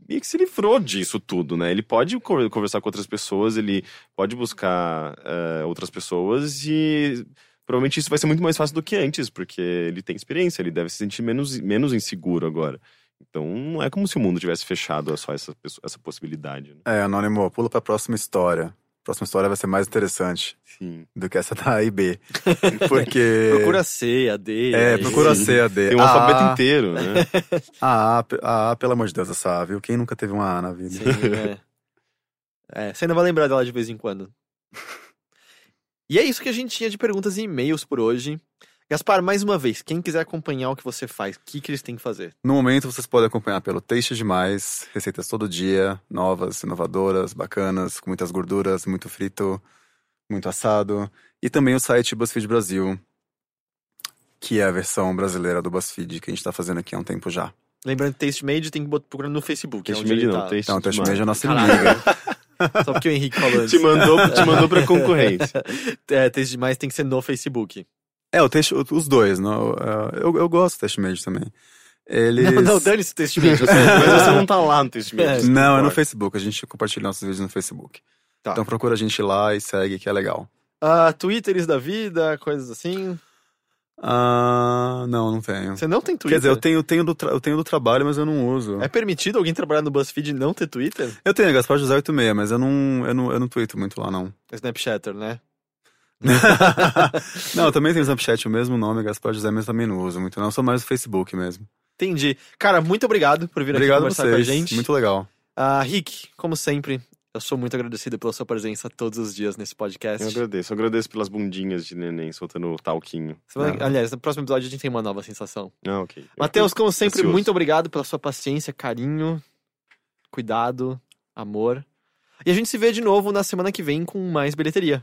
meio que se livrou disso tudo, né? Ele pode co- conversar com outras pessoas, ele pode buscar eh, outras pessoas e provavelmente isso vai ser muito mais fácil do que antes, porque ele tem experiência, ele deve se sentir menos, menos inseguro agora. Então não é como se o mundo tivesse fechado a só essa, essa possibilidade. Né? É, Anônimo, pula pra próxima história. A próxima história vai ser mais interessante Sim. do que essa da A e B. Porque. Procura C, a D. É, aí- procura Sim. C, A, D. Tem um A, alfabeto inteiro, né? A, A, a, A, pelo amor de Deus, essa A, viu? Quem nunca teve uma A na vida? Sim, é. É, você ainda vai lembrar dela de vez em quando. E é isso que a gente tinha de perguntas e e-mails por hoje. Gaspar, mais uma vez, quem quiser acompanhar o que você faz, o que, que eles têm que fazer? No momento, vocês podem acompanhar pelo Taste Demais, receitas todo dia, novas, inovadoras, bacanas, com muitas gorduras, muito frito, muito assado. E também o site BuzzFeed Brasil, que é a versão brasileira do BuzzFeed, que a gente tá fazendo aqui há um tempo já. Lembrando que Taste Made tem que procurar no Facebook. é Taste onde Made ele não, tá. Taste Então, o Taste. Made é a nossa inimiga. Só porque o Henrique falou antes. Te mandou, te mandou pra concorrência. É, Taste Demais tem que ser no Facebook. É, o Taste, os dois, não, é, eu, eu gosto do Taste Made também. Eles... Não, não, dane-se o Taste Made. Você- Mas você não tá lá no Taste Made. É. Não, é no. Facebook, a gente compartilha nossos vídeos no Facebook. Tá. Então procura a gente lá e segue, que é legal. Ah, Twitters da vida, coisas assim. Ah, não, não tenho. Você não tem Twitter? Quer dizer, eu tenho, tenho, do eu tenho do trabalho, mas eu não uso. É permitido alguém trabalhar no BuzzFeed e não ter Twitter? Eu tenho, Gaspar José 86, mas eu não, eu não, eu não tweeto muito lá, não. Snapchatter, né? não, eu também tenho Snapchat, o mesmo nome, Gaspar José, mas também não uso muito, não. Eu sou mais do Facebook mesmo. Entendi. Cara, muito obrigado por vir Obrigado aqui conversar vocês. com a gente. Muito legal. Ah, Rick, como sempre, eu sou muito agradecido pela sua presença todos os dias nesse podcast. Eu agradeço. Eu agradeço pelas bundinhas de neném soltando o talquinho. Semana- Não. Aliás, no próximo episódio a gente tem uma nova sensação. Ah, ok. Eu Matheus, como sempre, ansioso. muito obrigado pela sua paciência, carinho, cuidado, amor. E a gente se vê de novo na semana que vem com mais bilheteria.